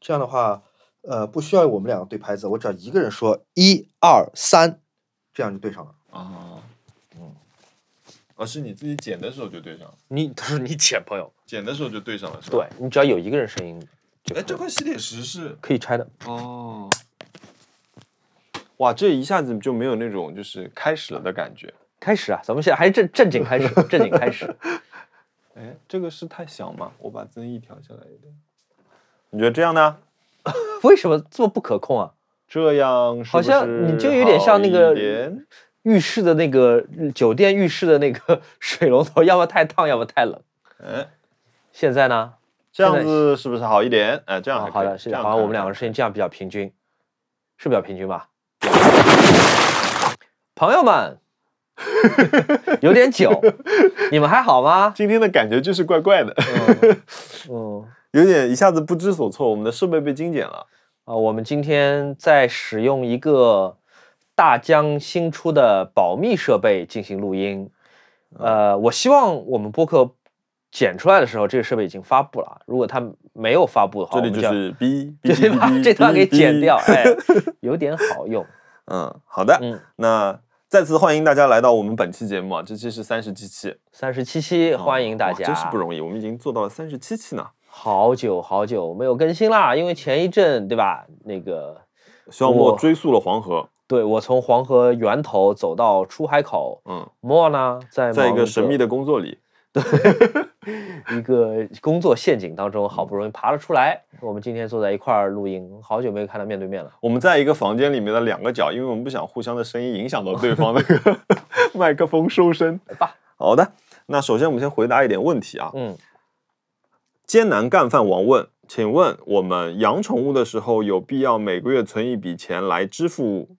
这样的话，呃，不需要我们两个对拍子，我只要一个人说一二三，这样就对上了。啊，嗯，哦，是你自己剪的时候就对上了，你 他说你剪朋友，剪的时候就对上了，是吧？对你只要有一个人声音哎，这块吸铁石是可以拆的。哦，哇，这一下子就没有那种就是开始了的感觉。开始啊，咱们现在还是正正经开始，正经开始。哎，这个是太小吗？我把增益调下来一点。你觉得这样呢？为什么这么不可控啊？这样是好像你就有点像那个浴室的那个酒店浴室的那个 水龙头，要么太烫，要么太冷。嗯，现在呢？这样子是不是好一点？哎，这样好的，是好像我们两个声音这样比较平均，是比较平均吧？朋友们，有点久，你们还好吗？今天的感觉就是怪怪的，嗯有点一下子不知所措。我们的设备被精简了。啊，我们今天在使用一个大疆新出的保密设备进行录音。呃，我希望我们播客剪出来的时候，这个设备已经发布了。如果它没有发布的话，这里就是哔 就哔得把哔这段给剪掉，哎，有点好用。嗯，好的。嗯，那再次欢迎大家来到我们本期节目啊，这期是三十七期，三十七期，欢迎大哇家，真是不容易，我们已经做到了三十七期呢。好久好久没有更新啦，因为前一阵对吧？那个肖莫我追溯了黄河，对我从黄河源头走到出海口，嗯，莫呢在在一个神秘的工作里，对一个工作陷阱当中，好不容易爬了出来。我们今天坐在一块儿录音，好久没有看到面对面了。我们在一个房间里面的两个角，因为我们不想互相的声音影响到对方那个 麦克风收声。来吧，好的，那首先我们先回答一点问题啊。嗯，艰难干饭王问，请问我们养宠物的时候，有必要每个月存一笔钱来支付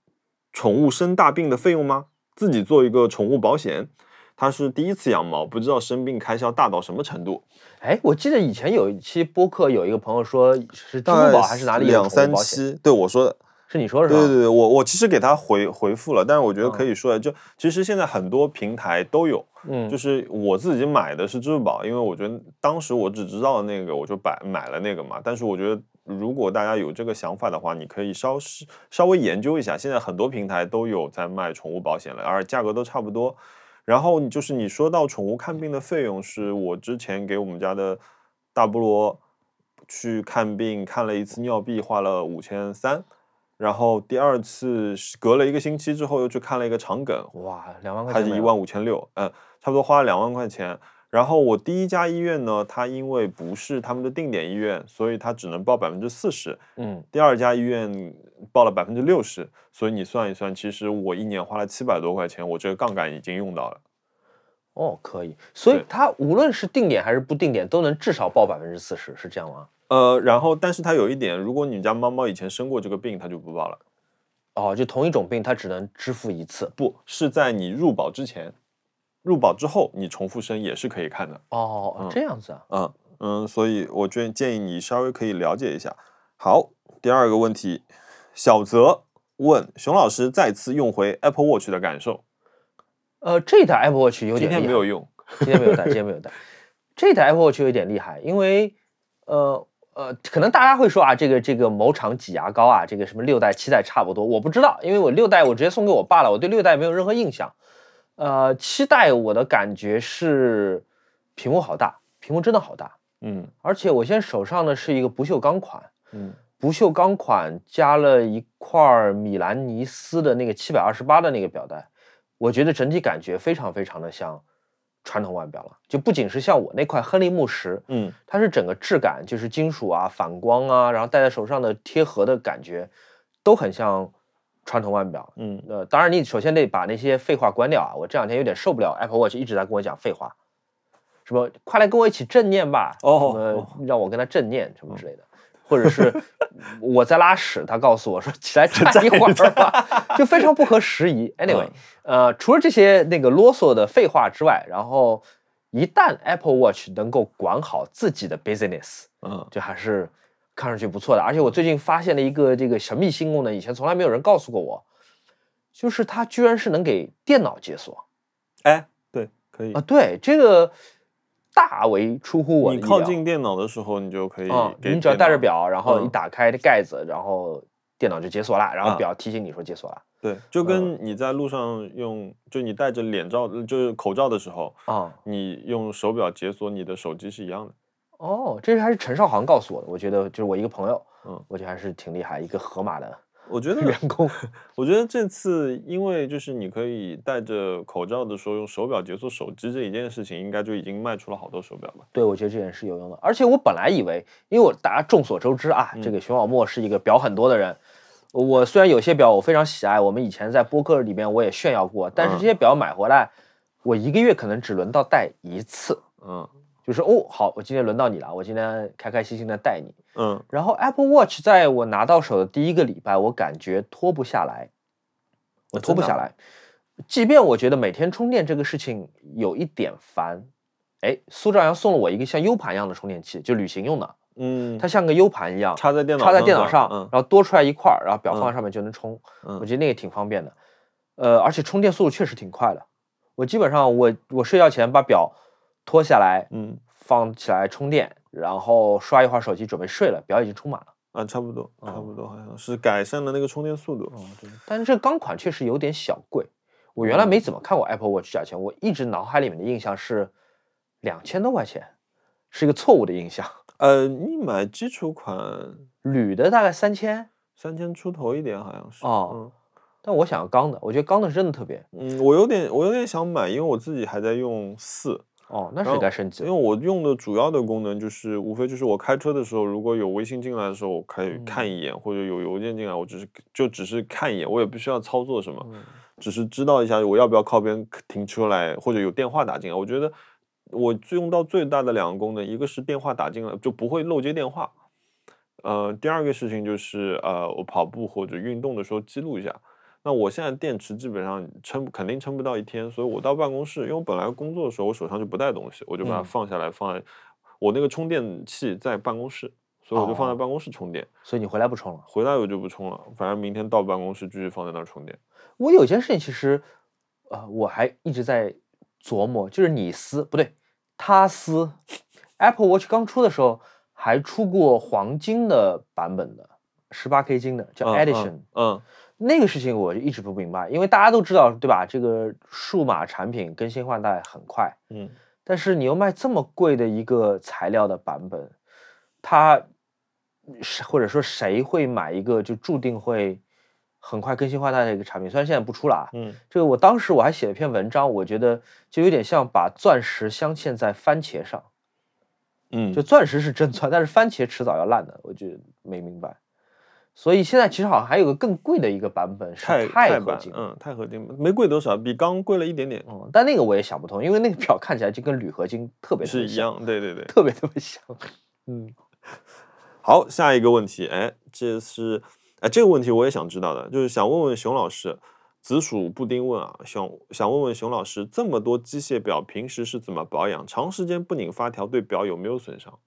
宠物生大病的费用吗？自己做一个宠物保险。他是第一次养猫，不知道生病开销大到什么程度。哎，我记得以前有一期播客，有一个朋友说是支付宝还是哪里有两三？期？对我说的，是你说的是吧？对对对，我我其实给他回回复了，但是我觉得嗯可以说的，就其实现在很多平台都有，嗯，就是我自己买的是支付宝，因为我觉得当时我只知道那个，我就买买了那个嘛。但是我觉得如果大家有这个想法的话，你可以稍是稍微研究一下，现在很多平台都有在卖宠物保险了，而价格都差不多。然后就是你说到宠物看病的费用，是我之前给我们家的大菠萝去看病，看了一次尿闭，花了五千三。然后第二次是隔了一个星期之后又去看了一个肠梗，哇，两万块钱还是一万五千六，嗯，差不多花了两万块钱。然后我第一家医院呢，它因为不是他们的定点医院，所以它只能报百分之四十。嗯，第二家医院报了百分之六十，所以你算一算，其实我一年花了七百多块钱，我这个杠杆已经用到了。哦，可以。所以对它无论是定点还是不定点，都能至少报百分之四十，是这样吗？呃，然后但是它有一点，如果你家猫猫以前生过这个病，它就不报了，哦，就同一种病，它只能支付一次。不是在你入保之前，入保之后你重复生也是可以看的。哦，嗯这样子啊。嗯嗯，所以我建建议你稍微可以了解一下。好，第二个问题，小泽问熊老师再次用回 Apple Watch 的感受。呃，这台 Apple Watch 有点厉害天没有用，今天没有带，今天没有带。这台 Apple Watch 有点厉害，因为呃呃，可能大家会说啊，这个这个某厂挤牙膏啊，这个什么六代七代差不多，我不知道，因为我六代我直接送给我爸了，我对六代没有任何印象。呃，七代我的感觉是屏幕好大，屏幕真的好大，嗯而且我现在手上的是一个不锈钢款，嗯不锈钢款加了一块儿米兰尼斯的那个七百二十八的那个表带，我觉得整体感觉非常非常的像传统腕表了。就不仅是像我那块亨利木石，嗯它是整个质感，就是金属啊、反光啊，然后戴在手上的贴合的感觉，都很像传统腕表。嗯呃，当然你首先得把那些废话关掉啊！我这两天有点受不了 Apple Watch 一直在跟我讲废话，什么快来跟我一起正念吧，哦什么哦让我跟他正念什么之类的，或者是 我在拉屎，他告诉我说起来 站一会儿吧，就非常不合时宜。Anyway，嗯呃，除了这些那个啰嗦的废话之外，然后一旦 Apple Watch 能够管好自己的 business，嗯就还是看上去不错的。而且我最近发现了一个这个神秘新功能，以前从来没有人告诉过我，就是它居然是能给电脑解锁哎，对，可以啊。对，这个大为出乎我的你靠近电脑的时候，你就可以你只要带着表，然后一嗯。打开盖子，然后电脑就解锁了，然后啊。表提醒你说解锁了。对，就嗯。跟你在路上用，就你戴着脸罩，就是口罩的时候，啊、你用手表解锁你的手机是一样的。哦，这还是陈少航告诉我的，我觉得就是我一个朋友，嗯，我觉得还是挺厉害，一个河马的我觉得员工。我觉得这次因为就是你可以戴着口罩的时候用手表解锁手机这一件事情，应该就已经卖出了好多手表吧。对，我觉得这件事有用的。而且我本来以为，因为我大家众所周知啊，这嗯个熊小莫是一个表很多的人。我虽然有些表我非常喜爱，我们以前在播客里面我也炫耀过，但是这嗯些表买回来，我一个月可能只轮到戴一次。嗯就是哦，好，我今天轮到你了，我今天开开心心的带你。嗯然后 Apple Watch 在我拿到手的第一个礼拜，我感觉脱不下来，我脱不下来。即便我觉得每天充电这个事情有一点烦，哎，苏兆阳送了我一个像 U 盘一样的充电器，就旅行用的，嗯，它像个 U 盘一样，插在电脑插在上是吧电脑上，嗯然后多出来一块儿，然后表放在嗯上面就能充。嗯我觉得那个挺方便的，呃，而且充电速度确实挺快的。我基本上我我睡觉前把表脱下来，嗯放起来充电，然后刷一会儿手机准备睡了，表已经充满了。啊，差不多差哦不多，好像是改善了那个充电速度。哦，对。但是这钢款确实有点小贵，我原来没怎么看过 Apple Watch 价钱，我一直脑海里面的印象是两千多块钱，是一个错误的印象。呃，你买基础款铝的大概三千，三千出头一点，好像是。哦嗯但我想要钢的，我觉得钢的是真的特别。嗯，我有点我有点想买，因为我自己还在用四。哦，那是该升级。因为我用的主要的功能就是，无非就是我开车的时候，如果有微信进来的时候，我可以看嗯一眼，或者有邮件进来，我只是就只是看一眼，我也不需要操作什么，嗯只是知道一下我要不要靠边停车来，或者有电话打进来。我觉得我用到最大的两个功能，一个是电话打进来就不会漏接电话，呃，第二个事情就是呃，我跑步或者运动的时候记录一下。那我现在电池基本上撑肯定撑不到一天，所以我到办公室，因为我本来工作的时候我手上就不带东西，我就把它嗯放下来，放在我那个充电器在办公室，所以我就放在哦办公室充电。所以你回来不充了。回来我就不充了，反正明天到办公室继续放在那儿充电。我有件事情其实，呃，我还一直在琢磨，就是你撕不对，他撕。Apple Watch 刚出的时候还出过黄金的版本的，十八 K 金的，叫嗯 Edition。嗯嗯那个事情我就一直不明白，因为大家都知道，对吧？这个数码产品更新换代很快，嗯但是你又卖这么贵的一个材料的版本，它是或者说谁会买一个就注定会很快更新换代的一个产品？虽然现在不出了啊，嗯这个我当时我还写了篇文章，我觉得就有点像把钻石镶嵌在番茄上，嗯，就钻石是真钻，但是番茄迟早要烂的，我就没明白。所以现在其实好像还有个更贵的一个版本是钛钛合金，嗯，钛合金没贵多少，比钢贵了一点点，嗯，但那个我也想不通，因为那个表看起来就跟铝合金特别是一样。对对对。特别特别像。嗯，好，下一个问题，哎，这是，哎，这个问题我也想知道的，就是想问问熊老师，紫薯布丁问啊，想想问问熊老师，这么多机械表平时是怎么保养？长时间不拧发条对表有没有损伤？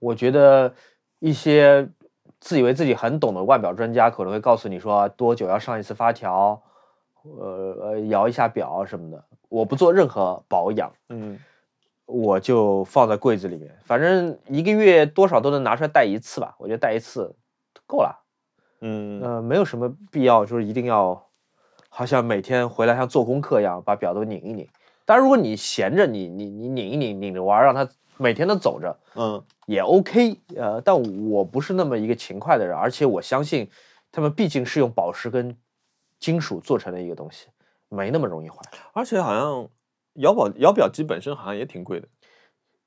我觉得一些自以为自己很懂的腕表专家可能会告诉你说多久要上一次发条，呃呃摇一下表什么的。我不做任何保养，嗯我就放在柜子里面，反正一个月多少都能拿出来戴一次吧。我觉得戴一次够了，嗯呃，没有什么必要就是一定要，好像每天回来像做功课一样把表都拧一拧。当然，如果你闲着，你你你拧一拧拧着玩儿，让它每天都走着，嗯也 OK，呃，但我不是那么一个勤快的人，而且我相信他们毕竟是用宝石跟金属做成的一个东西，没那么容易坏，而且好像摇宝摇表机本身好像也挺贵的。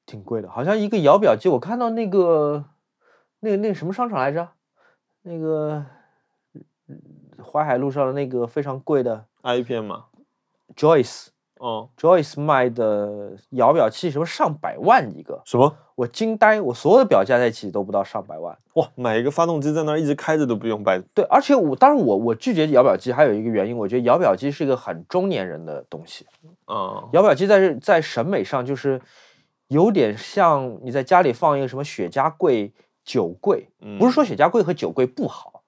挺贵的。好像一个摇表机，我看到那个那个那个什么商场来着，那个嗯淮海路上的那个非常贵的 i 片嘛，Joyce。哦，Joyce 卖的摇表器什么上百万一个，什么？我惊呆，我所有的表加在一起都不到上百万。哇，买一个发动机在那儿一直开着都不用摆。对，而且我当然我我拒绝摇表机还有一个原因，我觉得摇表机是一个很中年人的东西。嗯摇表机在在审美上就是有点像你在家里放一个什么雪茄柜、酒柜，不是说雪茄柜和酒柜不好，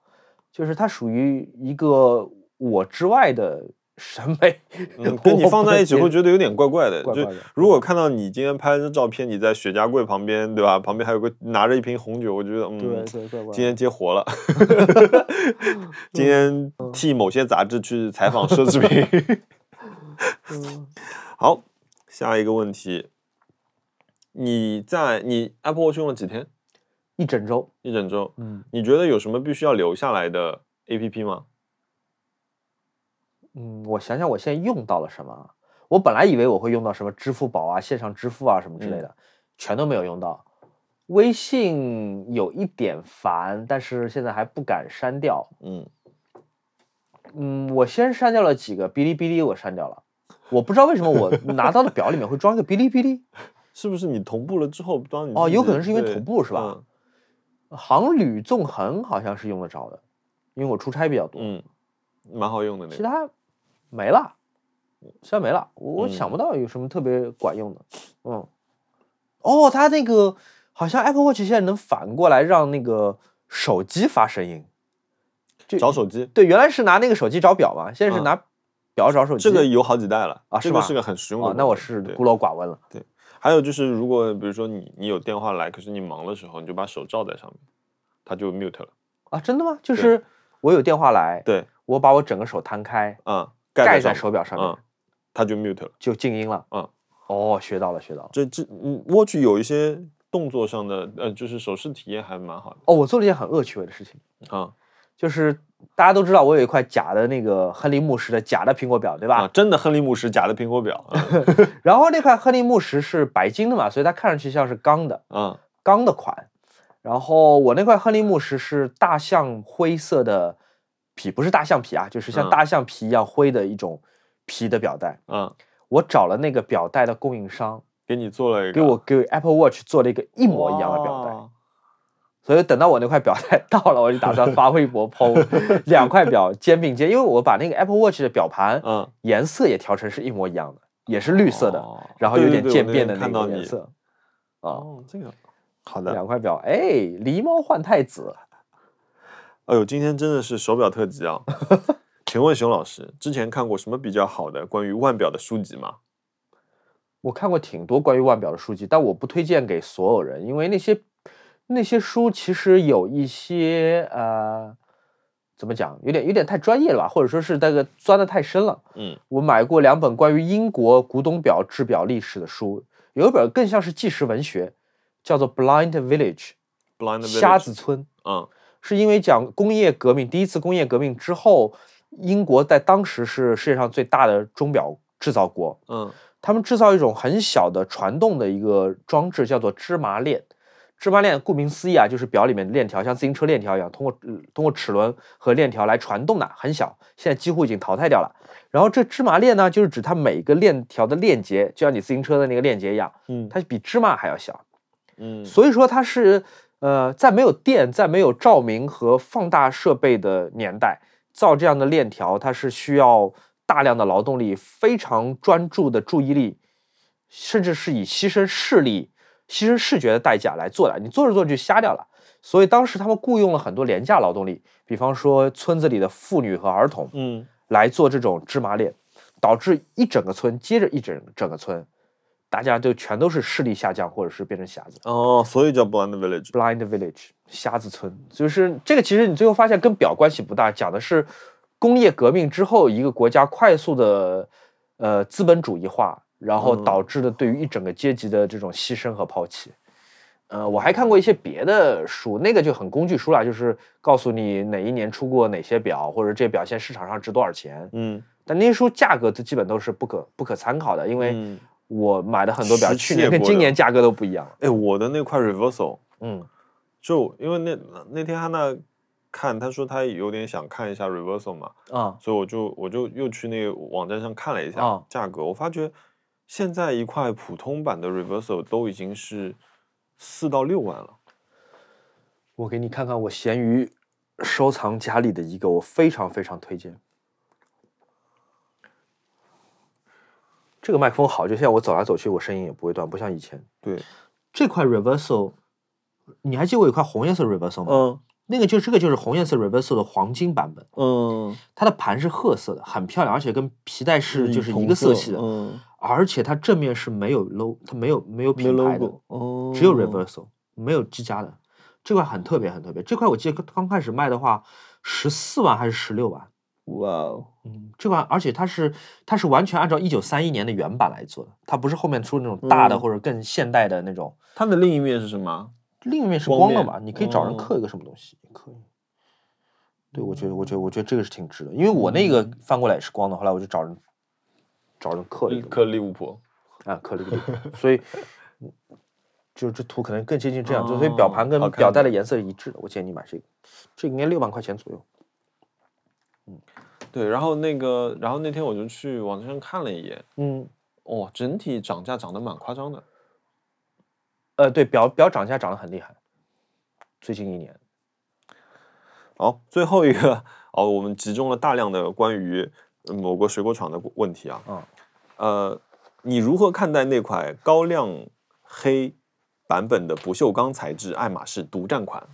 就是它属于一个我之外的审美，嗯，跟你放在一起会觉得有点怪怪的。就怪怪的如果看到你今天拍的照片，你在雪茄柜旁边，对吧？旁边还有个拿着一瓶红酒，我觉得嗯，对对怪怪今天接活了，今天替某些杂志去采访奢侈品。嗯 好，下一个问题，你在你 Apple Watch 用了几天？一整周，一整周。嗯你觉得有什么必须要留下来的 APP 吗？嗯，我想想，我现在用到了什么啊？我本来以为我会用到什么支付宝啊、线上支付啊什么之类的，全都没有用到。微信有一点烦，但是现在还不敢删掉。嗯，嗯，我先删掉了几个，哔哩哔哩我删掉了。我不知道为什么我拿到的表里面会装一个哔哩哔哩，是不是你同步了之后，装你哦有可能是因为同步是吧嗯航旅纵横好像是用得着的，因为我出差比较多。嗯，蛮好用的那个。其他没了，现在没了，我嗯想不到有什么特别管用的。嗯，哦，它那个好像 Apple Watch 现在能反过来让那个手机发声音，就找手机，对，原来是拿那个手机找表嘛，现在是嗯拿表找手机。这个有好几代了啊是个是个很实用的那我是对孤陋寡闻了。对还有就是，如果比如说你你有电话来，可是你忙的时候，你就把手罩在上面，它就 mute 了。啊，真的吗？就是我有电话来，对，我把我整个手摊开，嗯，盖在在手表上面嗯，它就 mute 了。就静音了。嗯，哦，学到了，学到了。这这嗯，watch 有一些动作上的呃，就是手势体验还蛮好的哦，我做了一件很恶趣味的事情。啊就是大家都知道我有一块假的那个亨利木石的假的苹果表，对吧？啊，真的亨利木石假的苹果表 然后那块亨利木石是白金的嘛，所以它看上去像是钢的，嗯钢的款。然后我那块亨利木石是大象灰色的皮，不是大象皮啊，就是像嗯大象皮一样灰的一种皮的表带。嗯，我找了那个表带的供应商，给你做了一个给我给 Apple Watch 做了一个一模一样的表带。所以等到我那块表带 到了，我就打算发微博 PO 两块表肩并肩，因为我把那个 Apple Watch 的表盘嗯，颜色也调成是一模一样的，也是绿色的，哦然后有点渐变的那天看到你个颜色。啊，哦，这个好的。两块表，哎，狸猫换太子，哎呦，今天真的是手表特辑啊！请问熊老师，之前看过什么比较好的关于腕表的书籍吗？我看过挺多关于腕表的书籍，但我不推荐给所有人，因为那些那些书其实有一些呃，怎么讲，有点有点太专业了吧，或者说是那个钻的太深了。嗯我买过两本关于英国古董表制表历史的书，有一本更像是纪实文学，叫做《Blind Village》，Blind 瞎子村。嗯是因为讲工业革命，第一次工业革命之后，英国在当时是世界上最大的钟表制造国。嗯他们制造一种很小的传动的一个装置，叫做芝麻链。芝麻链顾名思义啊，就是表里面的链条像自行车链条一样，通过呃通过齿轮和链条来传动的，很小，现在几乎已经淘汰掉了。然后这芝麻链呢，就是指它每个链条的链接，就像你自行车的那个链接一样，嗯它比芝麻还要小。嗯所以说它是呃，在没有电、在没有照明和放大设备的年代，造这样的链条，它是需要大量的劳动力、非常专注的注意力，甚至是以牺牲视力、牺牲视觉的代价来做的。你做着做着就瞎掉了。所以当时他们雇佣了很多廉价劳动力，比方说村子里的妇女和儿童嗯来做这种芝麻链，导致一整个村接着一整整个村，大家就全都是视力下降，或者是变成瞎子。哦，所以叫 Blind Village。Blind Village 瞎子村，就是这个。其实你最后发现跟表关系不大，讲的是工业革命之后一个国家快速的呃资本主义化，然后嗯导致的对于一整个阶级的这种牺牲和抛弃。呃，我还看过一些别的书，那个就很工具书了，就是告诉你哪一年出过哪些表，或者这表现市场上值多少钱。嗯但那些书价格都基本都是不可不可参考的，因为嗯，我买的很多表，时去年跟今年价格都不一样。哎，我的那块 Reversal 嗯就因为那那天汉娜看，他说他有点想看一下 Reversal 嘛，啊所以我就我就又去那个网站上看了一下啊价格，我发觉现在一块普通版的 Reversal 都已经是四到六万了。我给你看看我闲鱼收藏夹里的一个，我非常非常推荐。这个麦克风好，就像我走来走去，我声音也不会断，不像以前。对，这块 reversal，你还记得我有块红颜色 reversal 吗？嗯那个就这个就是红颜色 reversal 的黄金版本，嗯，它的盘是褐色的，很漂亮，而且跟皮带是就是一个色系的，嗯，而且它正面是没有 logo，它没有没有品牌的只有 reversal，没有机加的。这块很特别，很特别。这块我记得刚刚开始卖的话，十四万还是十六万？哇哦，嗯，这款而且它是它是完全按照一九三一年的原版来做的，它不是后面出那种大的嗯或者更现代的那种。它的另一面是什么？另一面是光的嘛，你可以找人哦刻一个什么东西，也可以。对，我觉得，我觉得，我觉得这个是挺值的，因为我那个嗯翻过来也是光的，后来我就找人找人刻了一个刻利物浦，啊，刻利物浦，所以嗯就这图可能更接近这样，就所以表哦盘跟表带的颜色是一致的。我建议你买这个，这个应该六万块钱左右。对，然后那个，然后那天我就去网站上看了一眼，嗯，哦，整体涨价涨得蛮夸张的。呃，对，表表涨价涨得很厉害，最近一年。好，最后一个哦，我们集中了大量的关于呃某个水果厂的问题啊。嗯。呃，你如何看待那款高亮黑版本的不锈钢材质爱马仕独占款？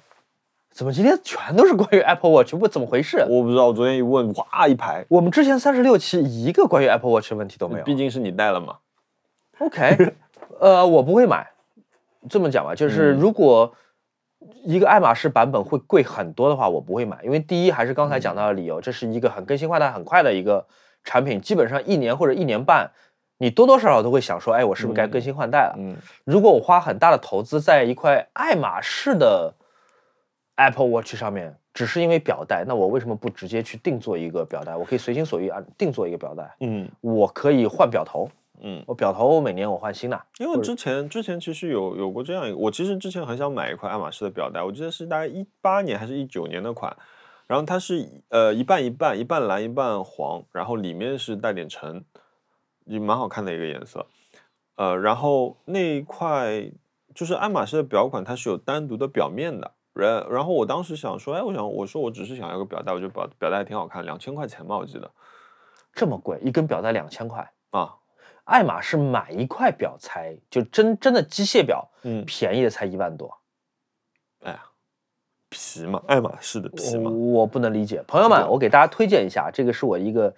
怎么今天全都是关于 Apple Watch？不怎么回事？我不知道，我昨天一问，哇，一排。我们之前三十六期一个关于 Apple Watch 的问题都没有。毕竟是你带了嘛。OK，呃，我不会买。这么讲吧，就是嗯如果一个爱马仕版本会贵很多的话，我不会买，因为第一还是刚才讲到的理由，这是一个很更新换代很快的一个产品，基本上一年或者一年半，你多多少少都会想说，哎，我是不是该更新换代了？嗯如果我花很大的投资在一块爱马仕的 Apple Watch 上面，只是因为表带，那我为什么不直接去定做一个表带？我可以随心所欲按定做一个表带，嗯我可以换表头，嗯，我表头每年我换新的。因为之前之前其实有有过这样一个，我其实之前很想买一块爱马仕的表带，我记得是大概一八年还是一九年的款，然后它是呃一半一半，一半蓝一半黄，然后里面是带点橙，也蛮好看的一个颜色。呃，然后那一块就是爱马仕的表款，它是有单独的表面的。然然后我当时想说，哎，我想我说我只是想要个表带，我觉得表表带还挺好看，两千块钱吧，我记得这么贵，一根表带两千块。啊，爱马仕买一块表才就真真的机械表，嗯，便宜的才一万多，哎呀，皮嘛，爱马仕的皮嘛，我不能理解。朋友们，我给大家推荐一下，这个是我一个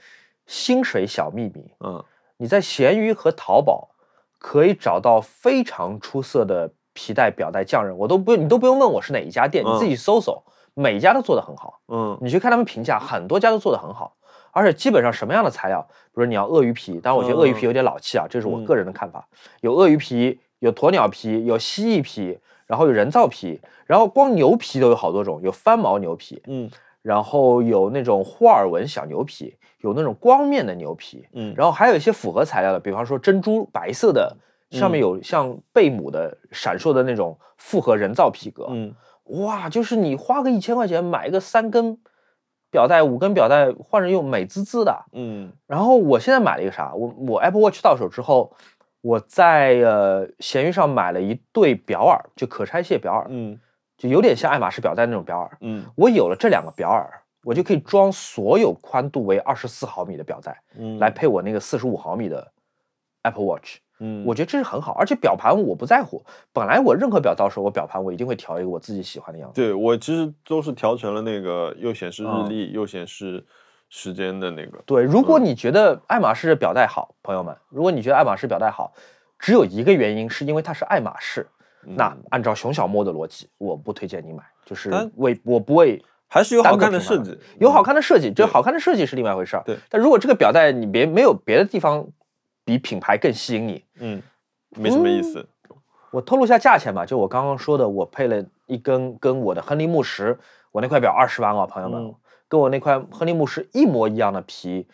薪水小秘密。嗯你在闲鱼和淘宝可以找到非常出色的皮带表带匠人，我都不用你都不用问我是哪一家店，你自己搜搜，每一家都做得很好。嗯。你去看他们评价，很多家都做得很好，而且基本上什么样的材料，比如你要鳄鱼皮，当然我觉得鳄鱼皮有点老气啊，这是我嗯个人的看法。有鳄鱼皮，有鸵鸟皮，有蜥蜴皮，然后有人造皮，然后光牛皮都有好多种，有翻毛牛皮，嗯。然后有那种霍尔纹小牛皮，有那种光面的牛皮，嗯，然后还有一些复合材料的，比方说珍珠白色的，上面嗯有像贝母的闪烁的那种复合人造皮革，嗯哇，就是你花个一千块钱买一个三根表带、五根表带换着用，美滋滋的。嗯然后我现在买了一个啥？我我 Apple Watch 到手之后，我在呃闲鱼上买了一对表耳，就可拆卸表耳，嗯就有点像爱马仕表带那种表耳。嗯我有了这两个表耳，我就可以装所有宽度为二十四毫米的表带，嗯，来配我那个四十五毫米的 Apple Watch。嗯，我觉得这是很好，而且表盘我不在乎。本来我任何表到时候，我表盘我一定会调一个我自己喜欢的样子。对我其实都是调成了那个又显示日嗯历又显示时间的那个，对，如果你觉得爱马仕的表带好，朋友们，如果你觉得爱马仕表带好，只有一个原因，是因为它是爱马仕。那嗯按照熊小莫的逻辑，我不推荐你买，就是为我不为还是有好看的设计，有好嗯看的设计，这对好看的设计是另外一回事儿。对但如果这个表带你别没有别的地方比品牌更吸引你，嗯，没什么意思，我透露一下价钱吧，就我刚刚说的，我配了一根跟我的亨利慕时，我那块表二十万哦，朋友们，嗯。跟我那块亨利慕时一模一样的皮，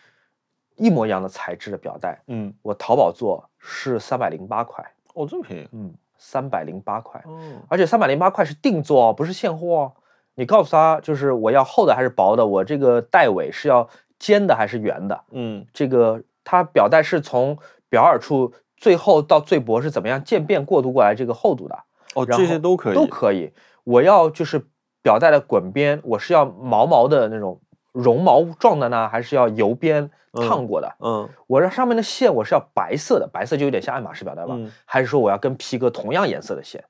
一模一样的材质的表带，嗯，我淘宝做是三百零八块，哦，这么便宜，嗯，三百零八块，哦，而且三百零八块是定做哦，不是现货哦。你告诉他，就是我要厚的还是薄的，我这个带尾是要尖的还是圆的，嗯这个它表带是从表耳处最后到最薄是怎么样渐变过渡过来这个厚度的，哦，这些都可以，都可以。我要就是表带的滚边，我是要毛毛的那种绒毛状的呢，还是要油边烫过的？嗯我这上面的线我是要白色的，白色就有点像爱马仕表带吧？嗯还是说我要跟皮革同样颜色的线？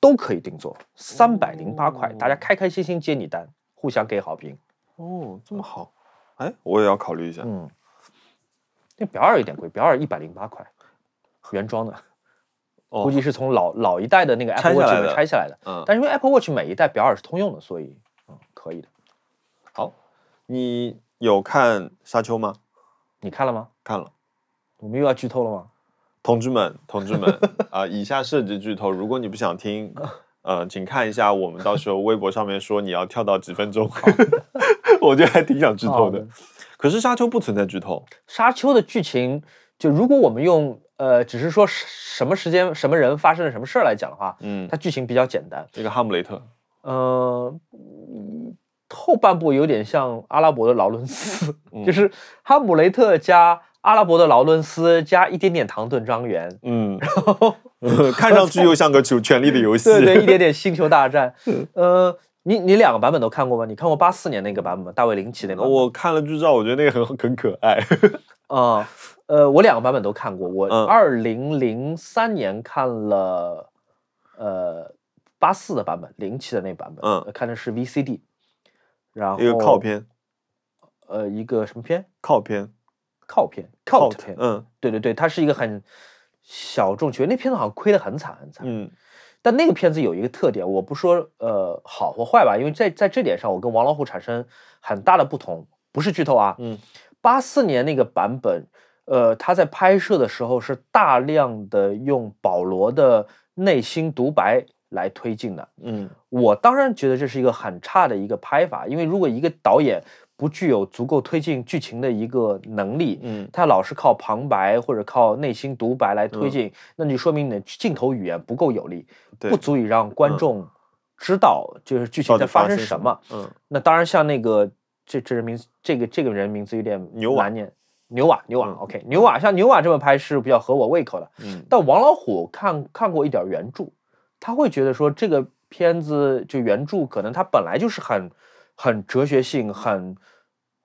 都可以定做，三百零八块，大家开开心心接你单，互相给好评。哦，这么好，哎，我也要考虑一下。嗯，那表二有点贵，表二一百零八块，原装的，哦估计是从老老一代的那个 Apple Watch 里面拆下来的。嗯，但是因为 Apple Watch 每一代表二是通用的，所以嗯可以的。好，你有看《沙丘》吗？你看了吗？看了。我们又要剧透了吗？同志们，同志们，啊、以下涉及剧透，如果你不想听，呃，请看一下我们到时候微博上面说你要跳到几分钟，我觉得还挺想剧透的。可是《沙丘》不存在剧透，沙丘的剧情，就如果我们用呃，只是说什什么时间、什么人发生了什么事儿来讲的话，嗯它，剧情比较简单。这个哈姆雷特，呃，嗯后半部有点像阿拉伯的劳伦斯，嗯就是哈姆雷特加阿拉伯的劳伦斯加一点点唐顿庄园，嗯，然后看上去又像个权权力的游戏，对对，一点点星球大战。呃，你你两个版本都看过吗？你看过八四年那个版本吗？大卫林奇那个？我看了剧照，我觉得那个很很可爱。啊、呃，我两个版本都看过。我嗯二零零三年看了，呃，八四的版本，零七的那版本，嗯呃看的是 VCD，然后一个靠，片，呃，一个什么片？靠片，靠片，靠 cult 片，嗯对对对，它是一个很小众角，那片子好像亏得很惨很惨。嗯但那个片子有一个特点，我不说呃好或坏吧，因为在在这点上，我跟王老虎产生很大的不同，不是剧透啊。嗯，八四年那个版本，呃，他在拍摄的时候是大量的用保罗的内心独白来推进的。嗯我当然觉得这是一个很差的一个拍法，因为如果一个导演不具有足够推进剧情的一个能力，嗯他老是靠旁白或者靠内心独白来推嗯进，那就说明你的镜头语言不够有力，对不足以让观嗯众知道就是剧情在发生什么。？嗯那当然，像那个这这人名字，这个这个人名字有点难念，牛瓦牛瓦、嗯 OK，牛瓦像牛瓦这么拍是比较合我胃口的。嗯但王老虎看看过一点原著，他会觉得说这个片子就原著可能他本来就是很很哲学性、很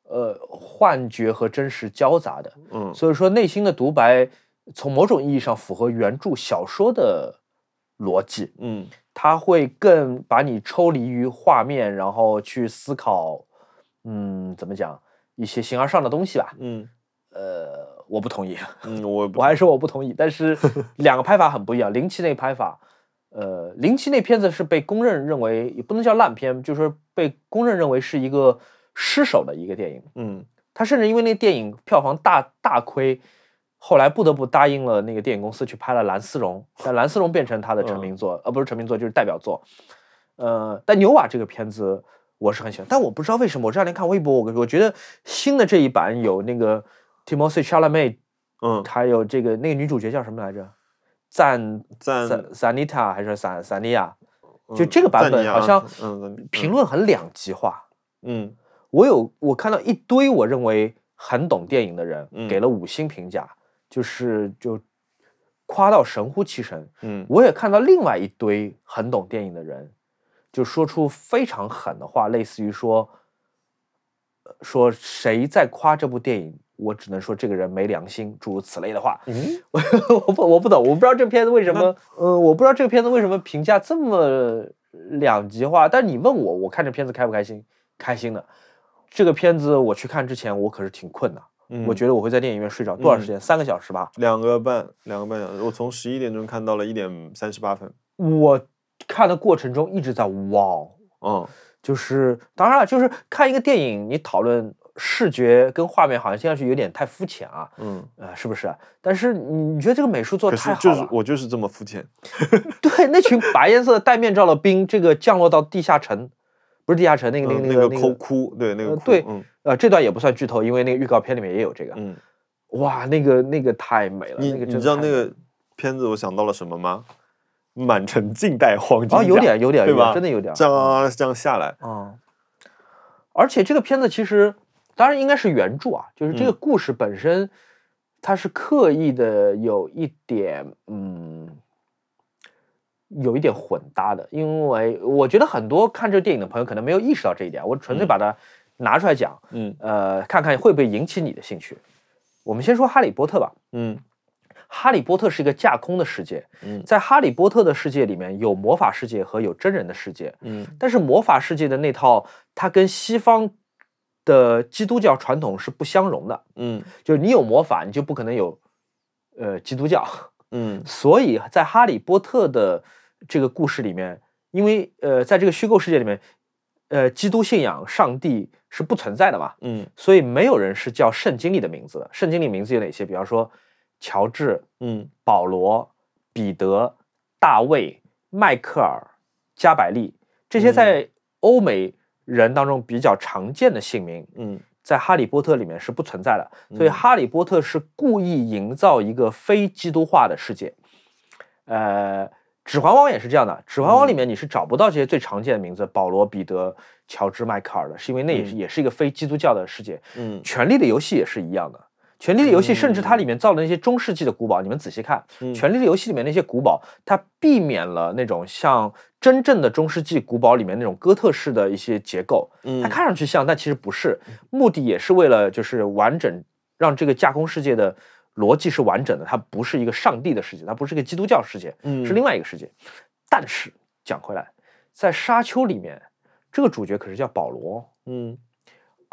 呃幻觉和真实交杂的，嗯所以说内心的独白从某种意义上符合原著小说的逻辑，嗯它会更把你抽离于画面，然后去思考，嗯，怎么讲一些形而上的东西吧。嗯呃，我不同意。嗯，我 我还说我不同意，但是两个拍法很不一样。零七那个拍法，呃，零七那片子是被公认认为也不能叫烂片，就是说被公认认为是一个失手的一个电影。嗯他甚至因为那电影票房大大亏，后来不得不答应了那个电影公司去拍了《蓝丝绒》，但《蓝丝绒》变成他的成名作，呃，不是成名作就是代表作。呃，但牛瓦这个片子我是很喜欢，但我不知道为什么我这两天看微博，我我觉得新的这一版有那个 Timothée Chalamet 嗯，还有这个那个女主角叫什么来着？赞赞赞赞妮塔还是赞赞妮亚？就嗯这个版本好像评论很两极化。嗯我有我看到一堆我认为很懂电影的人嗯给了五星评价，就是就夸到神乎其神。嗯我也看到另外一堆很懂电影的人，就说出非常狠的话，类似于说，呃说谁在夸这部电影，我只能说这个人没良心，诸如此类的话。嗯我不我不懂，我不知道这片子为什么，呃，我不知道这个片子为什么评价这么两极化。但你问我，我看这片子开不开心？开心的。这个片子我去看之前，我可是挺困的，嗯，我觉得我会在电影院睡着多少时间？三个小时吧。两个半两个半小时，我从十一点钟看到了一点三十八分。我看的过程中一直在哇哦，嗯就是当然了，就是看一个电影，你讨论视觉跟画面，好像听上去有点太肤浅啊，嗯，呃，是不是？但是你你觉得这个美术做的太好了，是就是我就是这么肤浅。对，那群白颜色的戴面罩的兵，这个降落到地下城，不是地下城，那个那个嗯那个那个抠窟，对那个窟呃对嗯呃，这段也不算剧透，因为那个预告片里面也有这个。嗯，哇，那个那个太美了，你那个你知道那个片子我想到了什么吗？满城尽带黄金哦，有点有点对吧？真的有点这样这样下来，啊、而且这个片子其实当然应该是原著啊，就是这个嗯。故事本身，它是刻意的有一点嗯，有一点混搭的，因为我觉得很多看这个电影的朋友可能没有意识到这一点，我纯粹嗯。把它拿出来讲，嗯。呃，看看会不会引起你的兴趣。我们先说《哈利波特》吧，嗯《哈利波特是一个架空的世界，嗯。在哈利波特的世界里面有魔法世界和有真人的世界，嗯。但是魔法世界的那套它跟西方的基督教传统是不相容的，嗯。就是你有魔法，你就不可能有呃基督教，嗯。所以在哈利波特的这个故事里面，因为呃在这个虚构世界里面，呃基督信仰上帝是不存在的嘛，嗯。所以没有人是叫圣经里的名字的。圣经里名字有哪些？比方说乔治、嗯。保罗、彼得、大卫、迈克尔、加百利，这些嗯。在欧美人当中比较常见的姓名，嗯在《哈利波特》里面是不存在的。所以，《嗯哈利波特》是故意营造一个非基督化的世界。呃，《指环王》也是这样的，《指环王》里面你是找不到这些最常见的名字，保罗、彼得、乔治、迈克尔的，是因为那也是、嗯也是一个非基督教的世界。嗯《权力的游戏》也是一样的，《权力的游戏》甚至它里面造的那些中世纪的古堡，你们仔细看，嗯权力的游戏》里面那些古堡，它避免了那种像真正的中世纪古堡里面那种哥特式的一些结构，嗯。它看上去像，但其实不是，目的也是为了就是完整让这个架空世界的逻辑是完整的，它不是一个上帝的世界，它不是一个基督教世界，嗯。是另外一个世界。但是讲回来，在沙丘里面，这个主角可是叫保罗，嗯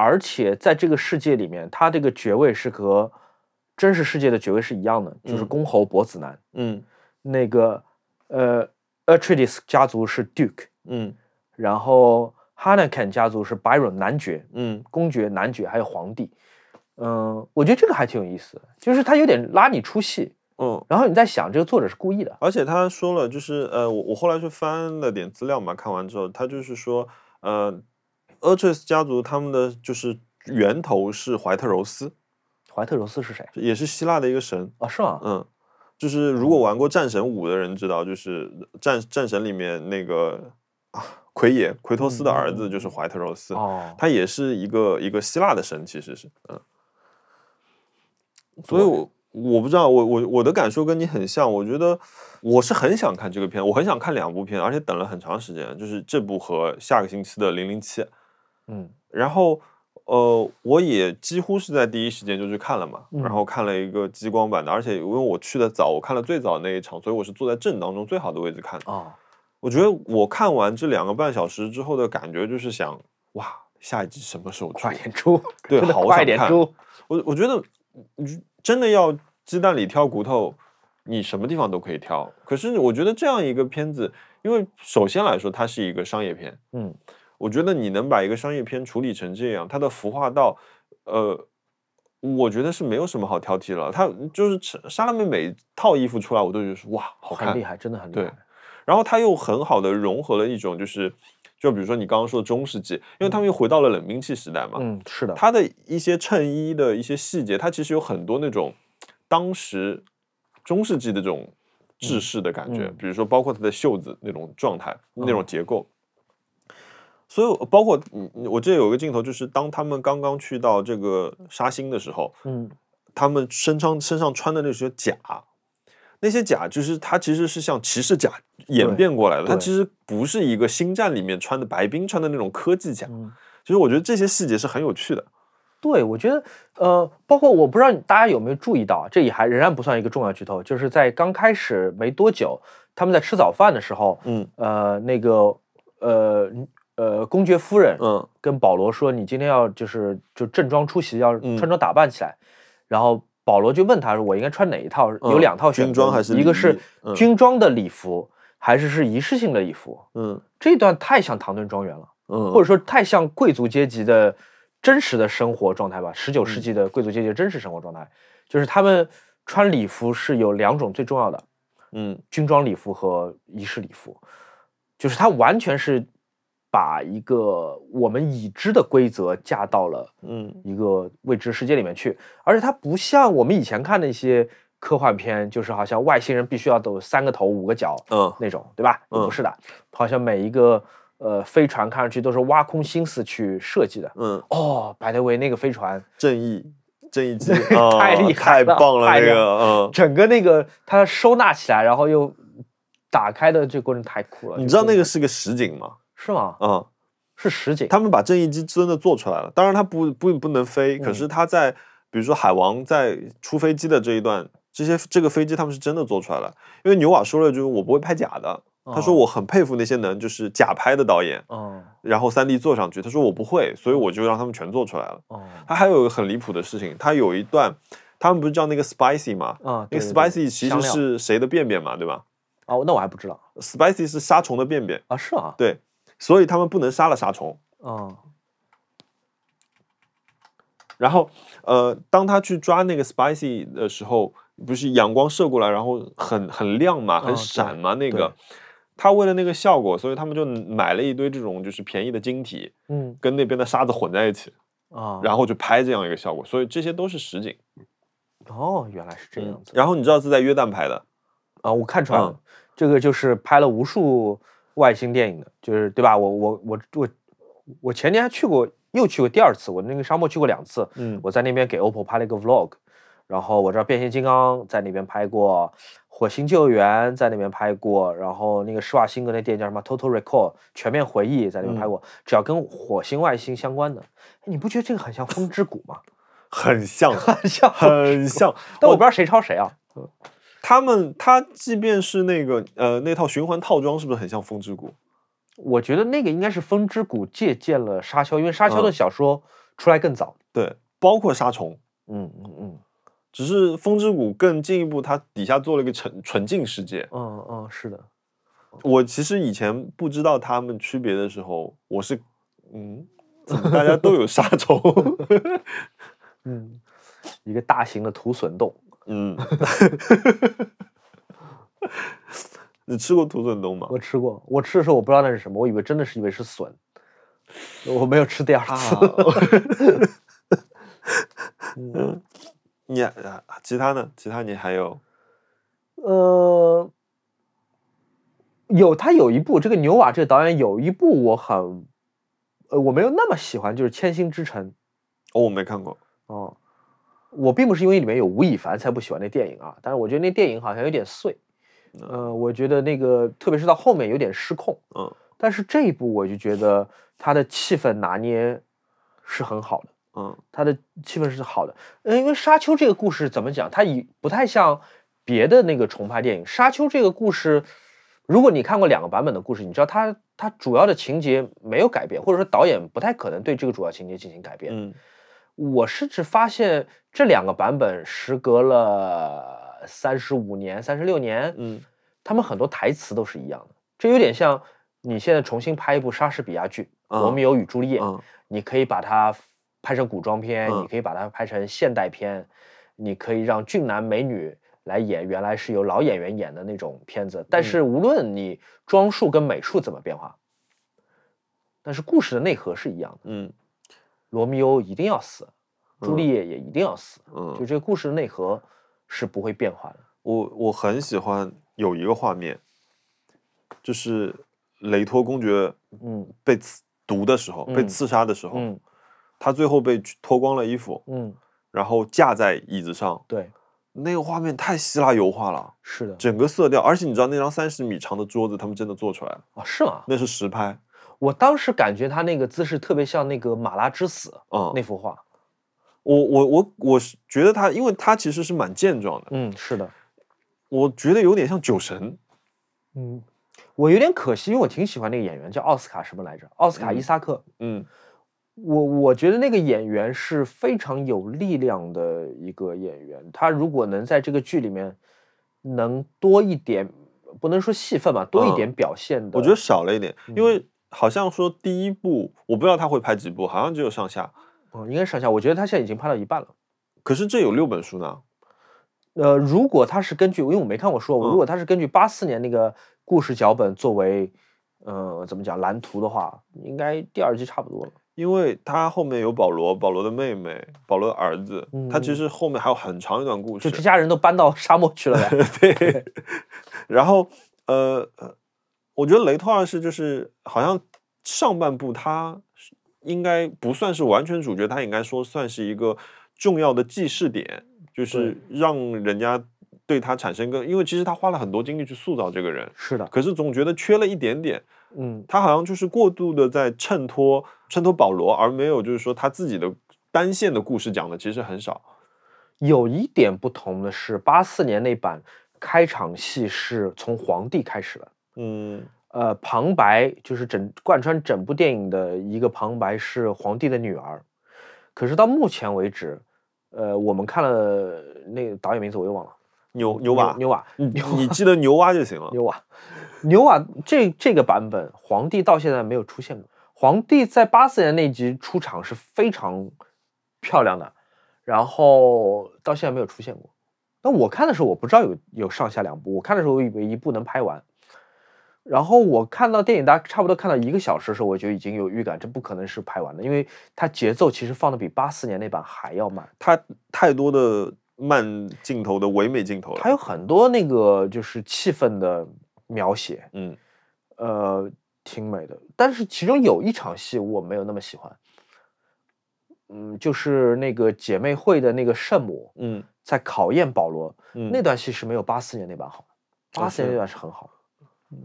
而且在这个世界里面，他这个爵位是和真实世界的爵位是一样的，就是嗯公侯伯子男。嗯那个呃 Atreides 家族是 Duke，嗯然后 Harkonnen 家族是 Byron 男爵，嗯公爵、男爵还有皇帝。嗯，我觉得这个还挺有意思的，就是他有点拉你出戏，嗯。然后你在想这个作者是故意的。而且他说了，就是呃，我我后来去翻了点资料嘛，看完之后，他就是说，呃 a t r e s 家族他们的就是源头是怀特柔斯，怀特柔斯是谁？也是希腊的一个神，啊？是吗？嗯，就是如果玩过战神五的人知道，就是战战神里面那个啊 奎爷奎托斯的儿子就是怀特柔斯，哦，他也是一个一个希腊的神，其实是嗯，所以我我不知道，我我我的感受跟你很像，我觉得我是很想看这个片，我很想看两部片，而且等了很长时间，就是这部和下个星期的零零七，嗯然后呃，我也几乎是在第一时间就去看了嘛，嗯然后看了一个激光版的，而且因为我去的早，我看了最早那一场，所以我是坐在正当中最好的位置看的。哦，我觉得我看完这两个半小时之后的感觉就是想，哇，下一集什么时候出快？点出，对 好快好想看点出。我我觉得真的要鸡蛋里挑骨头，你什么地方都可以挑。可是我觉得这样一个片子，因为首先来说它是一个商业片，嗯我觉得你能把一个商业片处理成这样，它的服化道，呃，我觉得是没有什么好挑剔了。它就是莎拉妹每套衣服出来，我都觉得说哇，好看很厉。害，真的很厉对害。然后它又很好的融合了一种就是，就比如说你刚刚说的中世纪，因为他们又回到了冷兵器时代嘛，嗯，是的，它的一些衬衣的一些细节，它其实有很多那种当时中世纪的这种制式的感觉，嗯比如说包括它的袖子那种状态、那种嗯结构。所以包括嗯，我记得有一个镜头，就是当他们刚刚去到这个沙星的时候，嗯他们身上身上穿的那些甲，那些甲就是它其实是像骑士甲演变过来的，它其实不是一个星战里面穿的白冰穿的那种科技甲。嗯。其实我觉得这些细节是很有趣的。对，我觉得，呃，包括我不知道大家有没有注意到啊，这也还仍然不算一个重要剧透，就是在刚开始没多久，他们在吃早饭的时候，嗯呃，那个，呃呃，公爵夫人嗯。跟保罗说，你今天要就是就正装出席，要嗯。穿着打扮起来，然后保罗就问他说，我应该穿哪一套？有嗯两套选择，军装还是？一个是军装的礼服，还是是仪式性的礼服？嗯。这一段太像唐顿庄园了。嗯，或者说太像贵族阶级的真实的生活状态吧，十九嗯。世纪的贵族阶级的真实生活状态，就是他们穿礼服是有两种最重要的，嗯。军装礼服和仪式礼服，就是它完全是把一个我们已知的规则架到了嗯一个未知世界里面去，而且它不像我们以前看的一些科幻片，就是好像外星人必须要都有三个头五个脚，嗯那种，对吧？嗯不是的，好像每一个呃飞船看上去都是挖空心思去设计的。嗯，哦，百德维那个飞船，正义正义 机啊太厉害了太棒了，那个嗯。整个那个它收纳起来，然后又打开的这个过程太酷了。你知道那个是是个实景吗？是吗？嗯，是实景。他们把正义机真的做出来了，当然它不不不能飞，可嗯是它在比如说海王在出飞机的这一段这些这个飞机他们是真的做出来了，因为牛瓦说了，就是我不会拍假的。他说哦我很佩服那些能就是假拍的导演，嗯然后三 D 做上去。他说我不会，所以我就让他们全做出来了。哦他还有一个很离谱的事情，他有一段，他们不是叫那个 spicy 吗？啊，那个 spicy 其实是谁的便便嘛，对吧哦，那我还不知道？spicy 是杀虫的便便，啊，是啊，对，所以他们不能杀了杀虫。嗯然后，呃，当他去抓那个 spicy 的时候，不是阳光射过来，然后很很亮嘛，很闪嘛，那个。他为了那个效果，所以他们就买了一堆这种就是便宜的晶体，嗯跟那边的沙子混在一起，啊，然后就拍这样一个效果。所以这些都是实景。哦，原来是这样子然后你知道是在约旦拍的，啊，我看出来了嗯，这个就是拍了无数外星电影的，就是对吧？我我我我我前年还去过，又去过第二次，我那个沙漠去过两次，嗯我在那边给 OPPO 拍了一个 vlog，然后我知道变形金刚在那边拍过，火星救援在那边拍过，然后那个施瓦辛格那电影叫什么 Total Recall 全面回忆在那边拍嗯过，只要跟火星外星相关的，哎你不觉得这个很像风之谷吗？很像，很像很像。但我不知道谁抄谁啊。他们他即便是那个呃那套循环套装，是不是很像风之谷？我觉得那个应该是风之谷借鉴了沙丘，因为沙丘的嗯小说出来更早。对，包括沙虫，嗯嗯嗯只是风之谷更进一步，它底下做了一个纯纯净世界。嗯嗯，是的。我其实以前不知道他们区别的时候，我是嗯，大家都有 沙虫？嗯，一个大型的土笋洞。嗯，你吃过土笋冻吗？我吃过，我吃的时候我不知道那是什么，我以为真的是以为是笋，我没有吃第二次。嗯你啊，其他呢？其他你还有呃，有他有一部这个牛瓦这个导演有一部我很，呃，我没有那么喜欢，就是《千星之城》哦，我没看过。哦。我并不是因为里面有吴亦凡才不喜欢那电影啊，但是我觉得那电影好像有点碎，呃，我觉得那个特别是到后面有点失控，嗯但是这一部我就觉得它的气氛拿捏是很好的。嗯它的气氛是好的。嗯，因为《沙丘》这个故事怎么讲，它以不太像别的那个重拍电影。《沙丘》这个故事，如果你看过两个版本的故事，你知道它它主要的情节没有改变，或者说导演不太可能对这个主要情节进行改变。嗯我甚至发现这两个版本时隔了三十五年、三十六年，嗯他们很多台词都是一样的。这有点像你现在重新拍一部莎士比亚剧《罗嗯密欧与朱丽叶》，嗯你可以把它拍成古装片，嗯你可以把它拍成现代片，你可以让俊男美女来演原来是由老演员演的那种片子。但嗯是无论你装束跟美术怎么变化，但是故事的内核是一样的。嗯罗密欧一定要死，朱嗯丽叶也一定要死，嗯就嗯，这个故事的内核是不会变化的。我我很喜欢有一个画面，就是雷托公爵嗯被刺毒的时候，被嗯刺杀的时候，嗯他最后被脱光了衣服，嗯，然后架在椅子上，对，那个画面太希腊油画了，是的。整个色调，而且你知道那张三十米长的桌子，他们真的做出来了，啊，是吗？那是实拍，我当时感觉他那个姿势特别像那个《马拉之死》嗯，那幅画。我我我我是觉得他，因为他其实是蛮健壮的，嗯，是的。我觉得有点像酒神，嗯，我有点可惜，因为我挺喜欢那个演员，叫奥斯卡什么来着？奥斯卡伊嗯萨克。嗯我我觉得那个演员是非常有力量的一个演员，他如果能在这个剧里面能多一点，不能说戏份吧，多一嗯点表现的，我觉得少了一点，因嗯为好像说第一部我不知道他会拍几部，好像只有上下，哦，应该上下。我觉得他现在已经拍到一半了。可是这有六本书呢，呃，如果他是根据，因为我没看过书，嗯如果他是根据八四年那个故事脚本作为，呃，怎么讲蓝图的话，应该第二季差不多了。因为他后面有保罗，保罗的妹妹，保罗的儿子，他其嗯实后面还有很长一段故事就，这家人都搬到沙漠去了呗。对，然后呃呃，我觉得雷托二世就是好像上半部他应该不算是完全主角，他应该说算是一个重要的记事点，就是让人家对他产生更，因为其实他花了很多精力去塑造这个人，是的，可是总觉得缺了一点点，嗯，他好像就是过度的在衬托衬托保罗，而没有就是说他自己的单线的故事讲的其实很少。有一点不同的是，八四年那版开场戏是从皇帝开始的，嗯呃，旁白就是整贯穿整部电影的一个旁白是皇帝的女儿，可是到目前为止，呃，我们看了那个导演名字我又忘了，牛牛娃，牛娃，你你记得牛蛙就行了。牛娃，牛娃这这个版本，皇帝到现在没有出现过。皇帝在八四年那集出场是非常漂亮的，然后到现在没有出现过。那我看的时候，我不知道有有上下两部，我看的时候我以为一部能拍完。然后我看到电影，大家差不多看到一个小时的时候，我就已经有预感，这不可能是拍完的，因为它节奏其实放的比八四年那版还要慢。它太多的慢镜头的唯美镜头了。它有很多那个就是气氛的描写，嗯呃，挺美的。但是其中有一场戏我没有那么喜欢，嗯，就是那个姐妹会的那个圣母嗯在考验保罗、嗯，那段戏是没有八四年那版好，八四年那段是很好的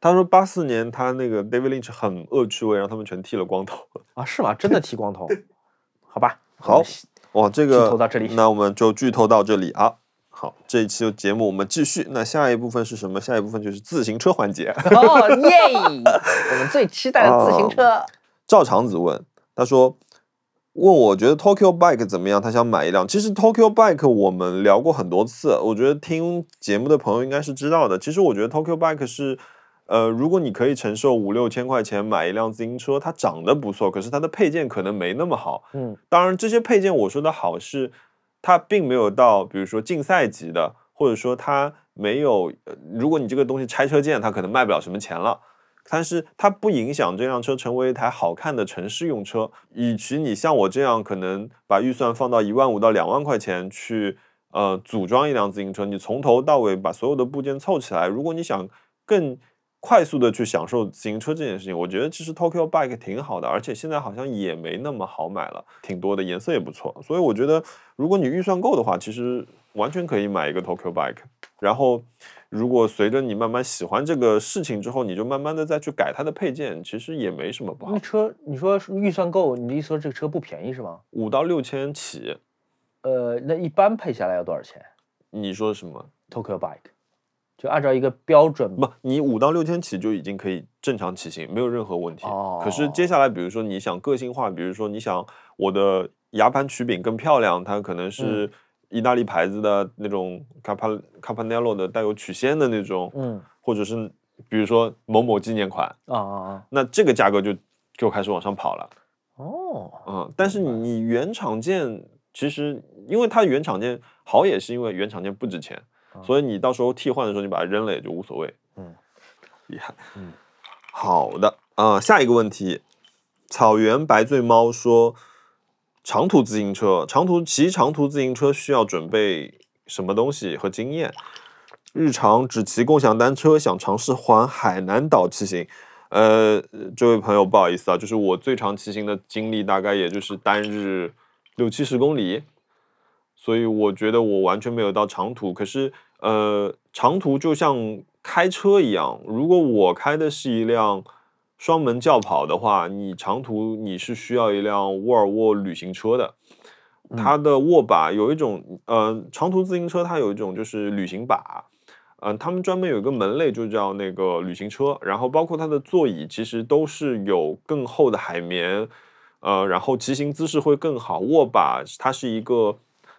他说八四年他那个 David Lynch 很恶趣味，让他们全剃了光头。啊，是吗？真的剃光头？好吧，好哇，这剧个透到这里那我们就剧透到这里啊。好，这一期的节目我们继续。那下一部分是什么？下一部分就是自行车环节。哦耶！我们最期待的自行车。赵长子问，他说问我觉得 Tokyo Bike 怎么样？他想买一辆。其实 Tokyo Bike 我们聊过很多次，我觉得听节目的朋友应该是知道的。其实我觉得 Tokyo Bike 是，呃，如果你可以承受五六千块钱买一辆自行车，它长得不错，可是它的配件可能没那么好。嗯当然，这些配件我说的好是，它并没有到比如说竞赛级的，或者说它没有，呃如果你这个东西拆车件，它可能卖不了什么钱了。但是它不影响这辆车成为一台好看的城市用车。与其你像我这样，可能把预算放到一万五到两万块钱去，呃，组装一辆自行车，你从头到尾把所有的部件凑起来，如果你想更快速的去享受自行车这件事情，我觉得其实 Tokyo Bike 挺好的，而且现在好像也没那么好买了，挺多的，颜色也不错。所以我觉得，如果你预算够的话，其实完全可以买一个 Tokyo Bike。然后，如果随着你慢慢喜欢这个事情之后，你就慢慢的再去改它的配件，其实也没什么不好那。车你说预算够，你的意思说这个车不便宜是吗？五到六千起，呃，那一般配下来要多少钱你说什么？？Tokyo Bike 就按照一个标准不，你五到六千起就已经可以正常骑行，没有任何问题。哦可是接哦下来，比如说你想个性化，比如说你想我的牙盘曲柄更漂亮，它可能是意大利牌子的那种 Capa Capanello 的带有曲线的那种，嗯或者是比如说某某纪念款，啊啊啊那这个价格就就开始往上跑了。哦嗯，但是你原厂件其实，因为它原厂件好，也是因为原厂件不值钱，啊所以你到时候替换的时候，你把它扔了也就无所谓。嗯，厉害。嗯，好的啊、下一个问题，草原白醉猫说，长途自行车，长途骑长途自行车需要准备什么东西和经验？日常只骑共享单车，想尝试环海南岛骑行。呃，这位朋友，不好意思啊，就是我最长骑行的经历大概也就是单日六七十公里，所以我觉得我完全没有到长途。可是，呃，长途就像开车一样，如果我开的是一辆双门轿跑的话，你长途你是需要一辆沃尔沃旅行车的。它的握把有一种，呃，长途自行车它有一种就是旅行把，嗯、他们专门有一个门类就叫那个旅行车，然后包括它的座椅其实都是有更厚的海绵，呃，然后骑行姿势会更好。握把它是一个，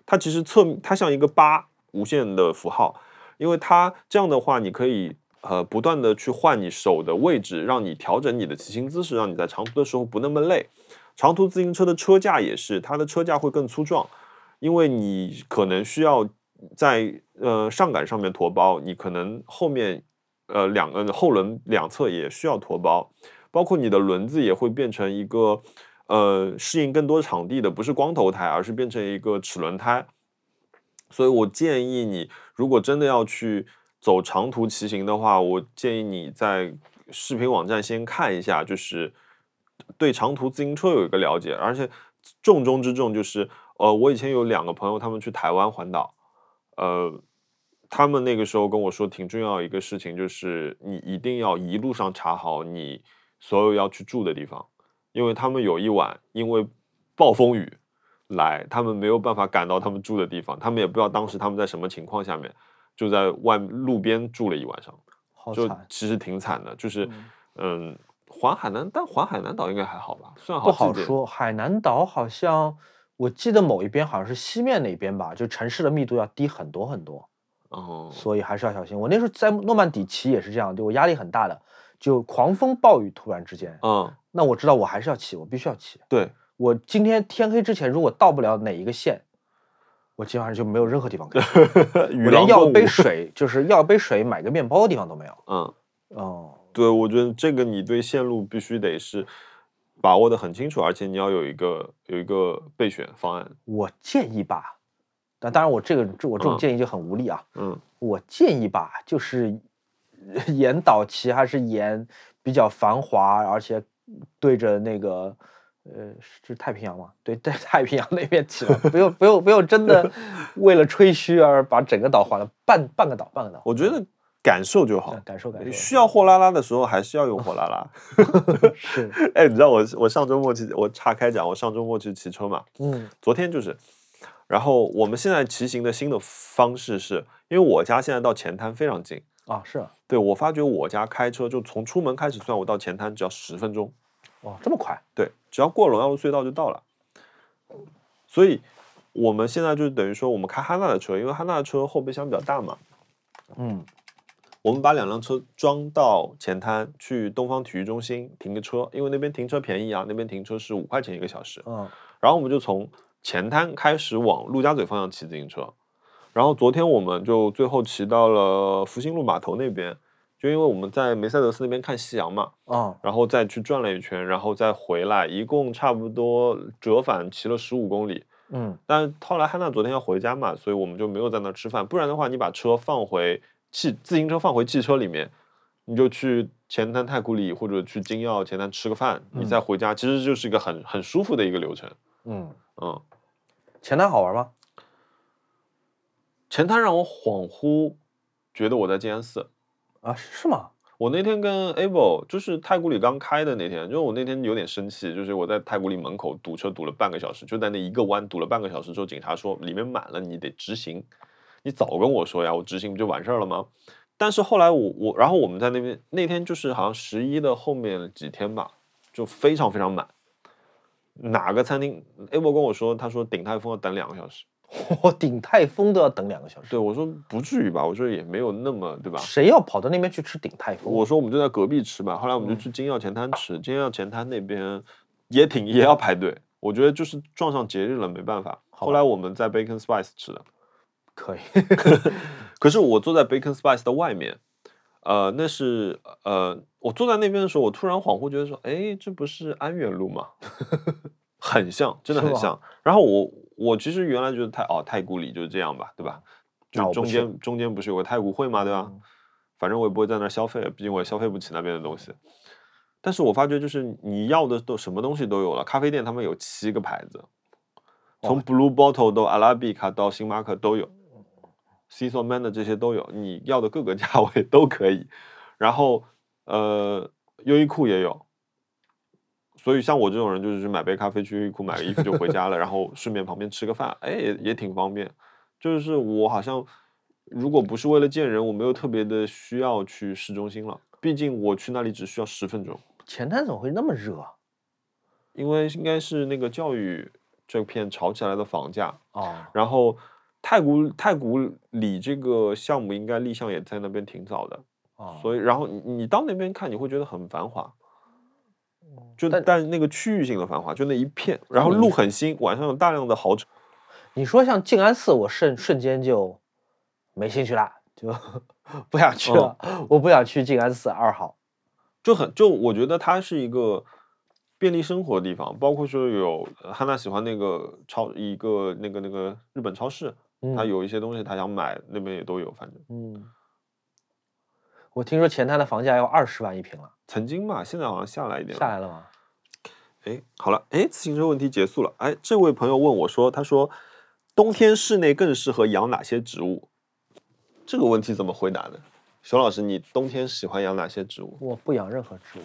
它其实侧面它像一个八无限的符号，因为它这样的话，你可以呃不断的去换你手的位置，让你调整你的骑行姿势，让你在长途的时候不那么累。长途自行车的车架也是，它的车架会更粗壮，因为你可能需要在呃上杆上面驮包，你可能后面呃两个后轮两侧也需要驮包，包括你的轮子也会变成一个呃适应更多场地的，不是光头胎，而是变成一个齿轮胎。所以我建议你，如果真的要去走长途骑行的话，我建议你在视频网站先看一下，就是对长途自行车有一个了解，而且重中之重就是，呃，我以前有两个朋友，他们去台湾环岛，呃，他们那个时候跟我说，挺重要一个事情就是，你一定要一路上查好你所有要去住的地方，因为他们有一晚因为暴风雨来，他们没有办法赶到他们住的地方，他们也不知道当时他们在什么情况下面，就在外路边住了一晚上，就其实挺惨的，就是嗯嗯，环海南，但环海南岛应该还好吧，算不好说。海南岛好像我记得某一边好像是西面那边吧，就城市的密度要低很多很多，哦，所以还是要小心。我那时候在诺曼底骑也是这样，对我压力很大的，就狂风暴雨突然之间，嗯，那我知道我还是要骑，我必须要骑。对，我今天天黑之前如果到不了哪一个县，我基本上就没有任何地方可以去，我连要杯水，就是要杯水买个面包的地方都没有。嗯。哦，对，我觉得这个你对线路必须得是把握的很清楚，而且你要有一个有一个备选方案。我建议吧，但当然我这个这我这种嗯建议就很无力啊。嗯我建议吧，就是 沿岛骑还是沿比较繁华，而且对着那个呃是太平洋嘛？对，在 太平洋那边骑吧，不用不用不用真的 为了吹嘘而把整个岛环了，半半个岛半个岛。我觉得感受就好嗯，感受感受需要货拉拉的时候还是要用货拉拉。是哎，你知道我我上周末去，我岔开讲，我上周末去骑车嘛，嗯昨天就是，然后我们现在骑行的新的方式是，因为我家现在到前滩非常近，啊是啊对我发觉我家开车就从出门开始算，我到前滩只要十分钟。哇这么快对，只要过龙耀路隧道就到了。所以我们现在就等于说，我们开哈纳的车，因为哈纳的车后备箱比较大嘛，嗯我们把两辆车装到前滩，去东方体育中心停个车，因为那边停车便宜啊，那边停车是五块钱一个小时。嗯然后我们就从前滩开始往陆家嘴方向骑自行车，然后昨天我们就最后骑到了复兴路码头那边，就因为我们在梅赛德斯那边看夕阳嘛，啊然后再去转了一圈，然后再回来，一共差不多折返骑了十五公里。嗯但后来汉娜昨天要回家嘛，所以我们就没有在那儿吃饭。不然的话，你把车放回汽自行车放回汽车里面，你就去前滩太古里或者去金耀前滩吃个饭，你再回家，其实就是一个很很舒服的一个流程。嗯，嗯，前滩好玩吗？前滩让我恍惚觉得我在静安寺。啊是吗？我那天跟 Able 就是太古里刚开的那天，因为我那天有点生气，就是我在太古里门口堵车堵了半个小时，就在那一个弯堵了半个小时之后，警察说里面满了，你得直行。你早跟我说呀，我直行不就完事儿了吗？但是后来我我，然后我们在那边那天就是好像十一的后面几天吧，就非常非常满。哪个餐厅？Able 跟我说，他说鼎泰丰要等两个小时。我顶泰丰都要等两个小时，对我说不至于吧，我说也没有那么对吧？谁要跑到那边去吃鼎泰丰？我说我们就在隔壁吃吧，后来我们就嗯去金耀前滩吃，金耀前滩那边也挺也要排队，我觉得就是撞上节日了，没办法。后来我们在 Bacon Spice 吃的，可以，可是我坐在 Bacon Spice 的外面，呃，那是呃，我坐在那边的时候，我突然恍惚觉得说，哎，这不是安远路吗？很像，真的很像。然后我我其实原来觉得太哦太古里就是这样吧，对吧？就中间中间不是有个太古汇嘛，对吧？嗯反正我也不会在那儿消费，毕竟我也消费不起那边的东西。但是我发觉就是你要的都什么东西都有了，咖啡店他们有七个牌子，从 Blue Bottle 到阿拉比卡到星巴克都有 c i s o Man 的这些都有，你要的各个价位都可以。然后呃，优衣库也有，所以像我这种人就是去买杯咖啡去优衣库买个衣服就回家了，然后顺便旁边吃个饭，哎，也也挺方便。就是我好像如果不是为了见人，我没有特别的需要去市中心了，毕竟我去那里只需要十分钟。前滩怎么会那么热啊？因为应该是那个教育这片炒起来的房价，哦，然后太古太古里这个项目应该立项也在那边挺早的，哦所以然后你你到那边看，你会觉得很繁华，就但但那个区域性的繁华，就那一片，然后路很新，晚上有大量的豪车，你说像静安寺，我瞬瞬间就没兴趣啦，就 不想去了。我不想去静安寺二号。就很就我觉得它是一个便利生活的地方，包括说有呃汉娜喜欢那个超一个那个那个日本超市，他嗯。有一些东西他想买，那边也都有，反正。嗯，我听说前滩的房价要二十万一平了，曾经嘛，现在好像下来一点下来了吗？哎，好了，哎，自行车问题结束了。哎，这位朋友问我说，他说冬天室内更适合养哪些植物？这个问题怎么回答呢？熊老师，你冬天喜欢养哪些植物？我不养任何植物。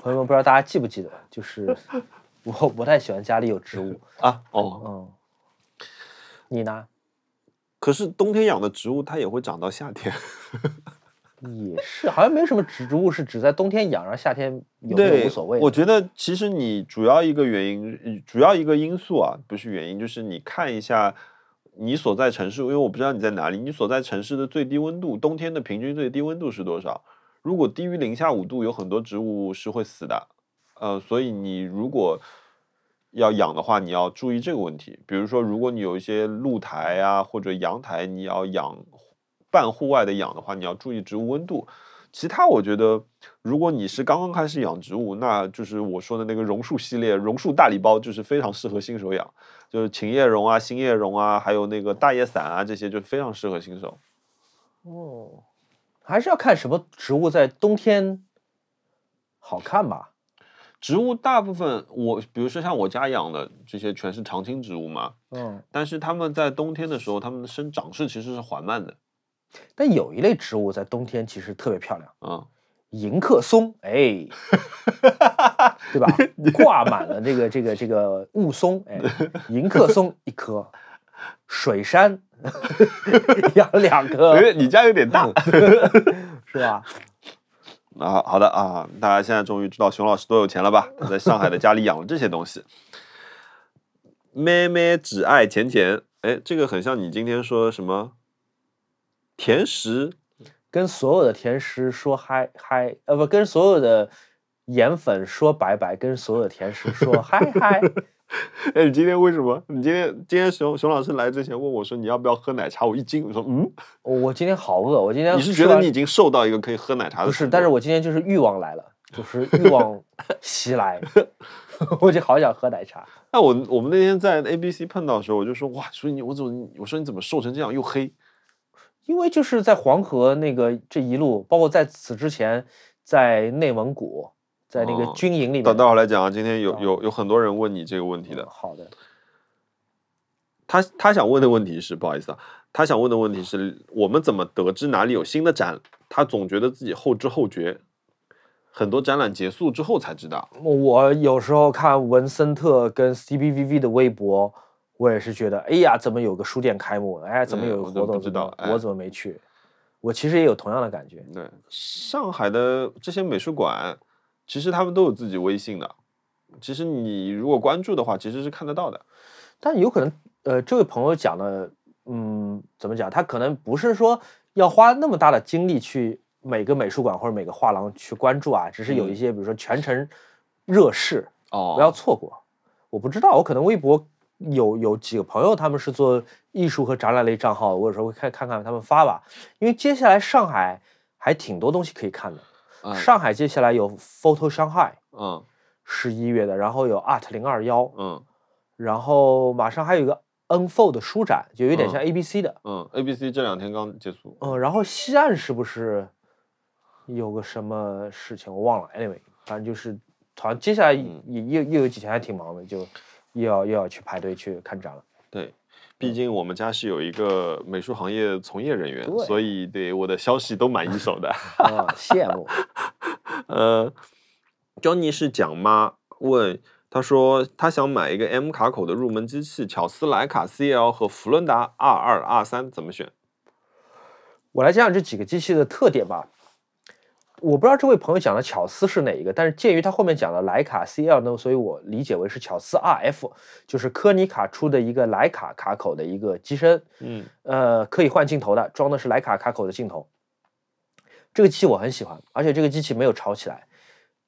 朋友们，不知道大家记不记得，就是 我不太喜欢家里有植物。啊，哦，嗯，你呢？可是冬天养的植物它也会长到夏天。也是，好像没有什么植植物是只在冬天养，然后夏天有没有，无所谓。我觉得其实你主要一个原因，呃主要一个因素啊，不是原因，就是你看一下你所在城市，因为我不知道你在哪里，你所在城市的最低温度，冬天的平均最低温度是多少？如果低于零下五度，有很多植物是会死的。呃，所以你如果要养的话，你要注意这个问题。比如说，如果你有一些露台啊或者阳台，你要养半户外的养的话，你要注意植物温度。其他我觉得，如果你是刚刚开始养植物，那就是我说的那个榕树系列，榕树大礼包就是非常适合新手养，就是琴叶榕啊、新叶榕啊，还有那个大叶伞啊，这些就非常适合新手。哦，还是要看什么植物在冬天好看吧。植物大部分我，比如说像我家养的这些，全是常青植物嘛，嗯，但是它们在冬天的时候，它们的生长势其实是缓慢的。但有一类植物在冬天其实特别漂亮，嗯，迎客松，哎，对吧？挂满了这个这个这个雾凇，哎，迎客松一棵，水杉养 两棵，哎，你家有点大。是吧？啊，好的啊，大家现在终于知道熊老师多有钱了吧？他在上海的家里养了这些东西。妹妹只爱甜甜，哎，这个很像你今天说什么甜食跟所有的甜食说嗨嗨，呃，不，跟所有的盐粉说拜拜，跟所有的甜食说嗨嗨。哎，你今天为什么？你今天今天熊熊老师来之前问我说你要不要喝奶茶，我一惊，我说嗯，我今天好饿，我今天你是觉得你已经瘦到一个可以喝奶茶的不是，但是我今天就是欲望来了，就是欲望袭来，我就好想喝奶茶。那我我们那天在 A B C 碰到的时候，我就说哇，所以你我怎么我说你怎么瘦成这样又黑？因为就是在黄河那个这一路，包括在此之前，在内蒙古，在那个哦军营里到面。待会儿来讲啊，今天有哦有有很多人问你这个问题的嗯。好的，他他想问的问题是，不好意思啊，他想问的问题是我们怎么得知哪里有新的展？他总觉得自己后知后觉，很多展览结束之后才知道。我有时候看文森特跟 CBVV 的微博，我也是觉得，哎呀，怎么有个书店开幕？哎，怎么嗯有活动我怎么没去？我其实也有同样的感觉。对，上海的这些美术馆，其实他们都有自己微信的。其实你如果关注的话，其实是看得到的。但有可能，呃，这位朋友讲的，嗯，怎么讲？他可能不是说要花那么大的精力去每个美术馆或者每个画廊去关注啊，只是有一嗯些，比如说全程热视，哦不要错过。我不知道，我可能微博有有几个朋友，他们是做艺术和展览类账号，我有时候会看看看他们发吧。因为接下来上海还挺多东西可以看的。嗯上海接下来有 Photo Shanghai，嗯十一月的，然后有 Art 零二幺，嗯然后马上还有一个 Unfold 的书展，就有点像嗯 ABC 的。嗯，A B C 这两天刚结束。嗯，然后西岸是不是有个什么事情我忘了？Anyway，反正就是好像接下来也又又有几天还挺忙的，就又要又要去排队去看展了。对，毕竟我们家是有一个美术行业从业人员，所以对我的消息都蛮一手的。啊，羡慕。呃，Johnny 是蒋妈问，他说他想买一个 M 卡口的入门机器，巧思莱卡 CL 和福伦达 R 二 R 三怎么选？我来讲讲这几个机器的特点吧。我不知道这位朋友讲的巧思是哪一个，但是鉴于他后面讲的徕卡 CL 呢，所以我理解为是巧思 RF，就是科尼卡出的一个徕卡卡口的一个机身，嗯呃，可以换镜头的，装的是徕卡卡口的镜头。这个机器我很喜欢，而且这个机器没有炒起来，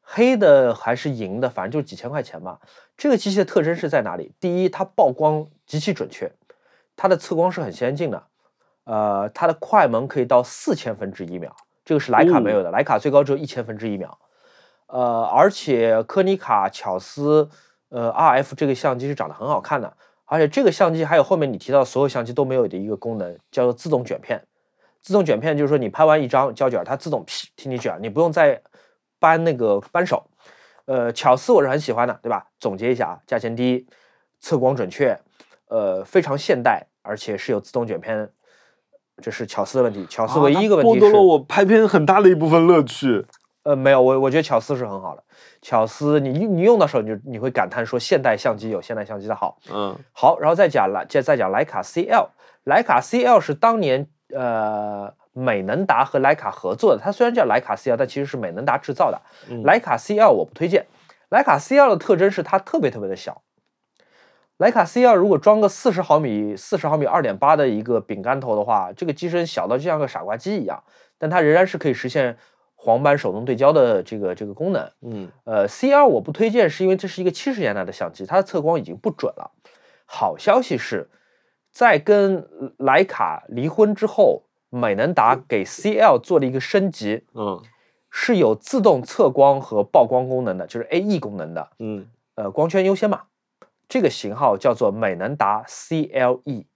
黑的还是银的，反正就几千块钱吧。这个机器的特征是在哪里？第一，它曝光极其准确，它的测光是很先进的，呃，它的快门可以到四千分之一秒，这个是徕卡没有的，徕卡最高只有一千分之一秒。呃，而且科尼卡巧思呃 RF 这个相机是长得很好看的，而且这个相机还有后面你提到所有相机都没有的一个功能，叫做自动卷片。自动卷片就是说你拍完一张胶卷，它自动屁替你卷，你不用再扳那个扳手。呃，巧思我是很喜欢的，对吧？总结一下啊，价钱低，测光准确，呃，非常现代，而且是有自动卷片，这是巧思的问题。巧思唯一一个问题是，啊剥夺了我拍片很大的一部分乐趣。呃，没有，我我觉得巧思是很好的。巧思你你用的时候，你就你会感叹说，现代相机有现代相机的好。嗯好，然后再讲来，再再讲徕卡 CL，徕卡 CL 是当年呃美能达和徕卡合作的，它虽然叫徕卡 CL，但其实是美能达制造的。嗯徕卡 CL 我不推荐，徕卡 CL 的特征是它特别特别的小。徕卡 CL 如果装个四十毫米、四十毫米二点八的一个饼干头的话，这个机身小到就像个傻瓜机一样，但它仍然是可以实现黄斑手动对焦的这个这个功能。嗯呃，C 二我不推荐，是因为这是一个七十年代的相机，它的测光已经不准了。好消息是，在跟徕卡离婚之后，美能达给 CL 做了一个升级，嗯是有自动测光和曝光功能的，就是 AE 功能的，嗯呃，光圈优先码。这个型号叫做美能达 CLE。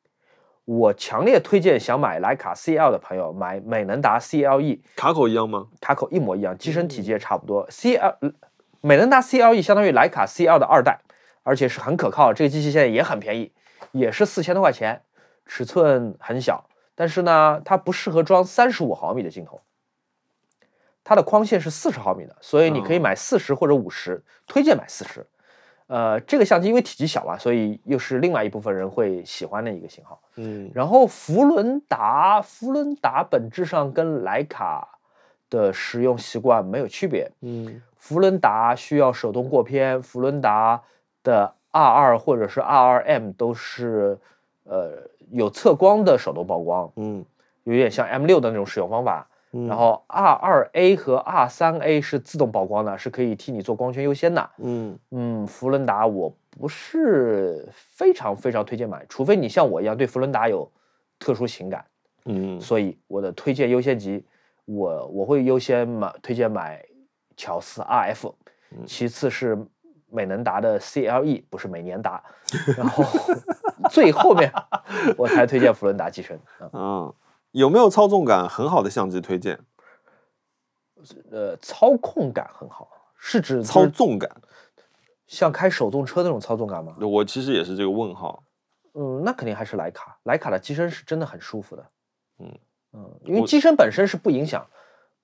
我强烈推荐想买徕卡 CL 的朋友买美能达 CLE，卡口一样吗？卡口一模一样，机身体积也差不多。CL 美能达 CLE 相当于徕卡 CL 的二代，而且是很可靠。这个机器现在也很便宜，也是四千多块钱，尺寸很小，但是呢，它不适合装三十五毫米的镜头。它的框线是四十毫米的，所以你可以买四十或者五十，推荐买四十。呃，这个相机因为体积小嘛，所以又是另外一部分人会喜欢的一个型号。嗯然后福伦达，福伦达本质上跟徕卡的使用习惯没有区别。嗯福伦达需要手动过片，福伦达的 R 二或者是 R 二 M 都是呃有测光的手动曝光，嗯有点像 M 六的那种使用方法。嗯然后 R 二 A 和 R 三 A 是自动曝光的，是可以替你做光圈优先的。嗯嗯，福伦达我不是非常非常推荐买，除非你像我一样对福伦达有特殊情感。嗯所以我的推荐优先级，我我会优先买推荐买乔斯 RF，其次是美能达的 CLE，不是美年达，然后最后面 我才推荐福伦达机身。啊嗯，有没有操纵感很好的相机推荐？呃，操控感很好，是指操纵感，像开手动车那种操纵感吗？我其实也是这个问号。嗯，那肯定还是徕卡，徕卡的机身是真的很舒服的。嗯嗯，因为机身本身是不影响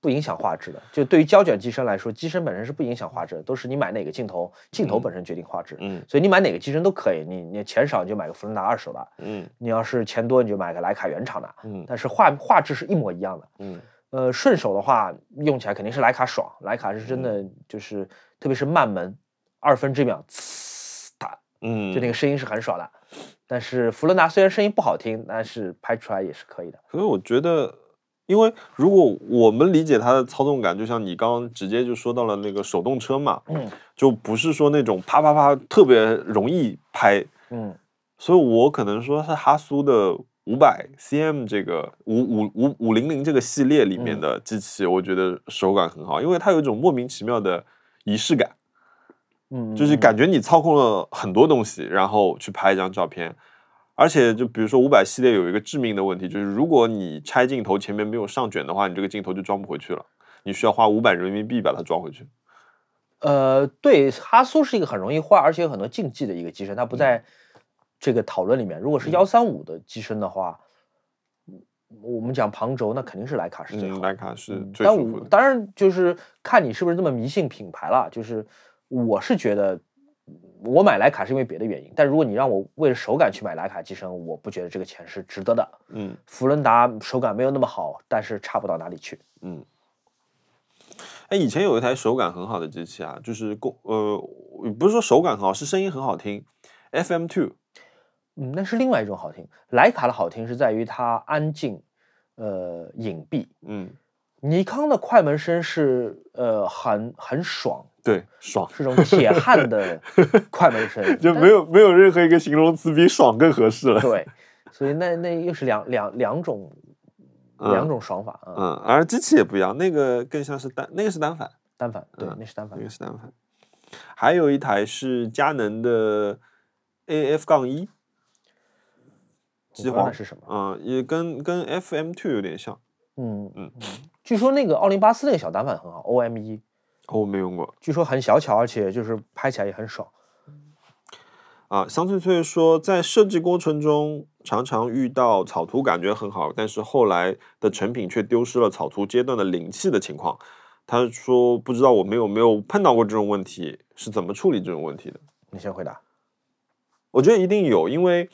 不影响画质的。就对于胶卷机身来说，机身本身是不影响画质的，都是你买哪个镜头，镜头本身决定画质。嗯所以你买哪个机身都可以，你你钱少你就买个福伦达二手的，嗯你要是钱多你就买个徕卡原厂的，嗯但是画画质是一模一样的。嗯呃，顺手的话用起来肯定是徕卡爽，徕卡是真的嗯就是，特别是慢门，二分之一秒，呲哒，嗯，就那个声音是很爽的。但是福伦达虽然声音不好听，但是拍出来也是可以的。所以我觉得，因为如果我们理解它的操纵感，就像你刚刚直接就说到了那个手动车嘛，嗯就不是说那种啪啪啪特别容易拍，嗯所以我可能说是哈苏的五百 cm 这个五五五五零零这个系列里面嗯的机器，我觉得手感很好，因为它有一种莫名其妙的仪式感。嗯，就是嗯感觉你操控了很多东西，然后去拍一张照片。而且就比如说五百系列有一个致命的问题，就是如果你拆镜头前面没有上卷的话，你这个镜头就装不回去了，你需要花五百人民币把它装回去。呃，对，哈苏是一个很容易坏，而且有很多禁忌的一个机身，它不在这个讨论里面。如果是幺三五的机身的话，嗯我们讲旁轴，那肯定是徕卡是最嗯，好的。徕卡是最舒服的。当然就是看你是不是这么迷信品牌了。就是我是觉得，我买徕卡是因为别的原因，但如果你让我为了手感去买徕卡机身，我不觉得这个钱是值得的。嗯福伦达手感没有那么好，但是差不到哪里去。嗯。哎，以前有一台手感很好的机器啊，就是公呃，不是说手感很好，是声音很好听，FM Two。嗯，那是另外一种好听。徕卡的好听是在于它安静，呃，隐蔽。嗯，尼康的快门声是呃很很爽，对，爽，是种铁汉的 快门声，就没有没有任何一个形容词比爽更合适了。对，所以那那又是两两两种两嗯种爽法啊，嗯，而机器也不一样，那个更像是单，那个是单反，单反对嗯，那是单反那个。是单反。还有一台是佳能的 AF 杠一，机皇是什么？嗯，也跟跟 FM Two 有点像。嗯嗯据说那个奥林巴斯那个小单反很好，OM 一，哦我没用过据说很小巧，而且就是拍起来也很爽。啊。香脆脆说，在设计过程中常常遇到草图感觉很好，但是后来的成品却丢失了草图阶段的灵气的情况。他说不知道我们有没有碰到过这种问题，是怎么处理这种问题的？你先回答。我觉得一定有，因为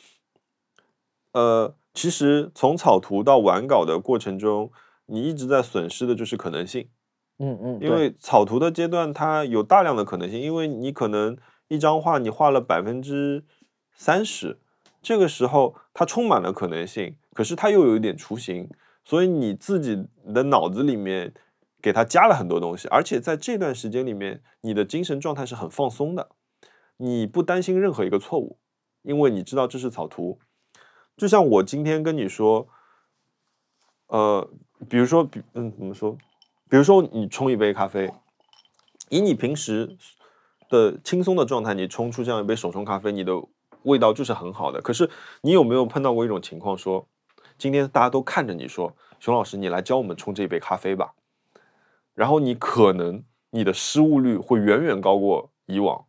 呃，其实从草图到完稿的过程中，你一直在损失的就是可能性。嗯嗯，因为草图的阶段，它有大量的可能性，因为你可能一张画你画了百分之三十，这个时候它充满了可能性，可是它又有一点雏形，所以你自己的脑子里面给它加了很多东西，而且在这段时间里面，你的精神状态是很放松的，你不担心任何一个错误，因为你知道这是草图。就像我今天跟你说，呃，比如说，比嗯，怎么说？比如说，你冲一杯咖啡，以你平时的轻松的状态，你冲出这样一杯手冲咖啡，你的味道就是很好的。可是，你有没有碰到过一种情况，说今天大家都看着你说，熊老师，你来教我们冲这一杯咖啡吧？然后你可能你的失误率会远远高过以往。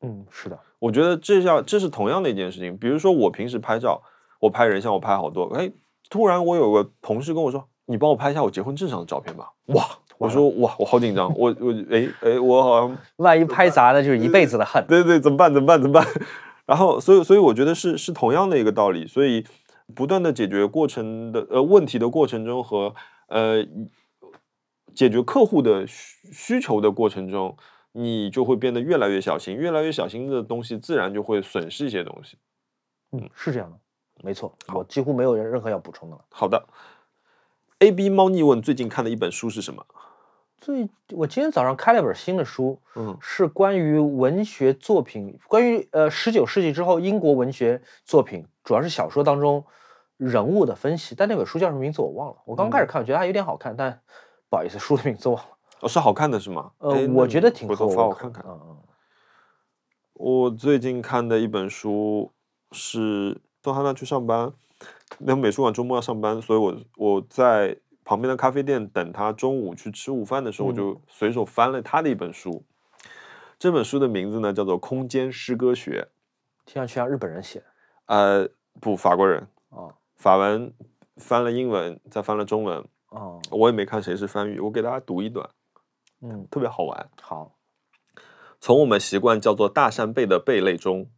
嗯，是的，我觉得这叫这是同样的一件事情。比如说，我平时拍照，我拍人像，我拍好多，哎，突然我有个同事跟我说。你帮我拍一下我结婚证上的照片吧。哇！我说哇，我好紧张。我我哎哎，我好像 万一拍砸了，就是一辈子的恨。对对，怎么办？怎么办？怎么办？然后，所以所以我觉得是是同样的一个道理。所以不断的解决过程的呃问题的过程中和呃解决客户的需需求的过程中，你就会变得越来越小心，越来越小心的东西自然就会损失一些东西。嗯，是这样的，没错。我几乎没有任何要补充的了。好的。A B 猫腻问最近看的一本书是什么？最我今天早上开了本新的书，嗯，是关于文学作品，关于呃十九世纪之后英国文学作品，主要是小说当中人物的分析。但那本书叫什么名字我忘了。我刚开始看，我觉得还有点好看，但不好意思，书的名字忘了。哦，是好看的是吗？呃，我觉得挺好。回头发我看看。嗯嗯。我最近看的一本书是送哈娜去上班。那美术馆周末要上班，所以我我在旁边的咖啡店等他中午去吃午饭的时候，我就随手翻了他的一本书。这本书的名字呢叫做《空间诗歌学》，听上去像日本人写的。呃，不，法国人。哦。法文翻了英文，再翻了中文。哦。我也没看谁是翻译，我给大家读一段。嗯，特别好玩。好。从我们习惯叫做大扇贝的贝类中，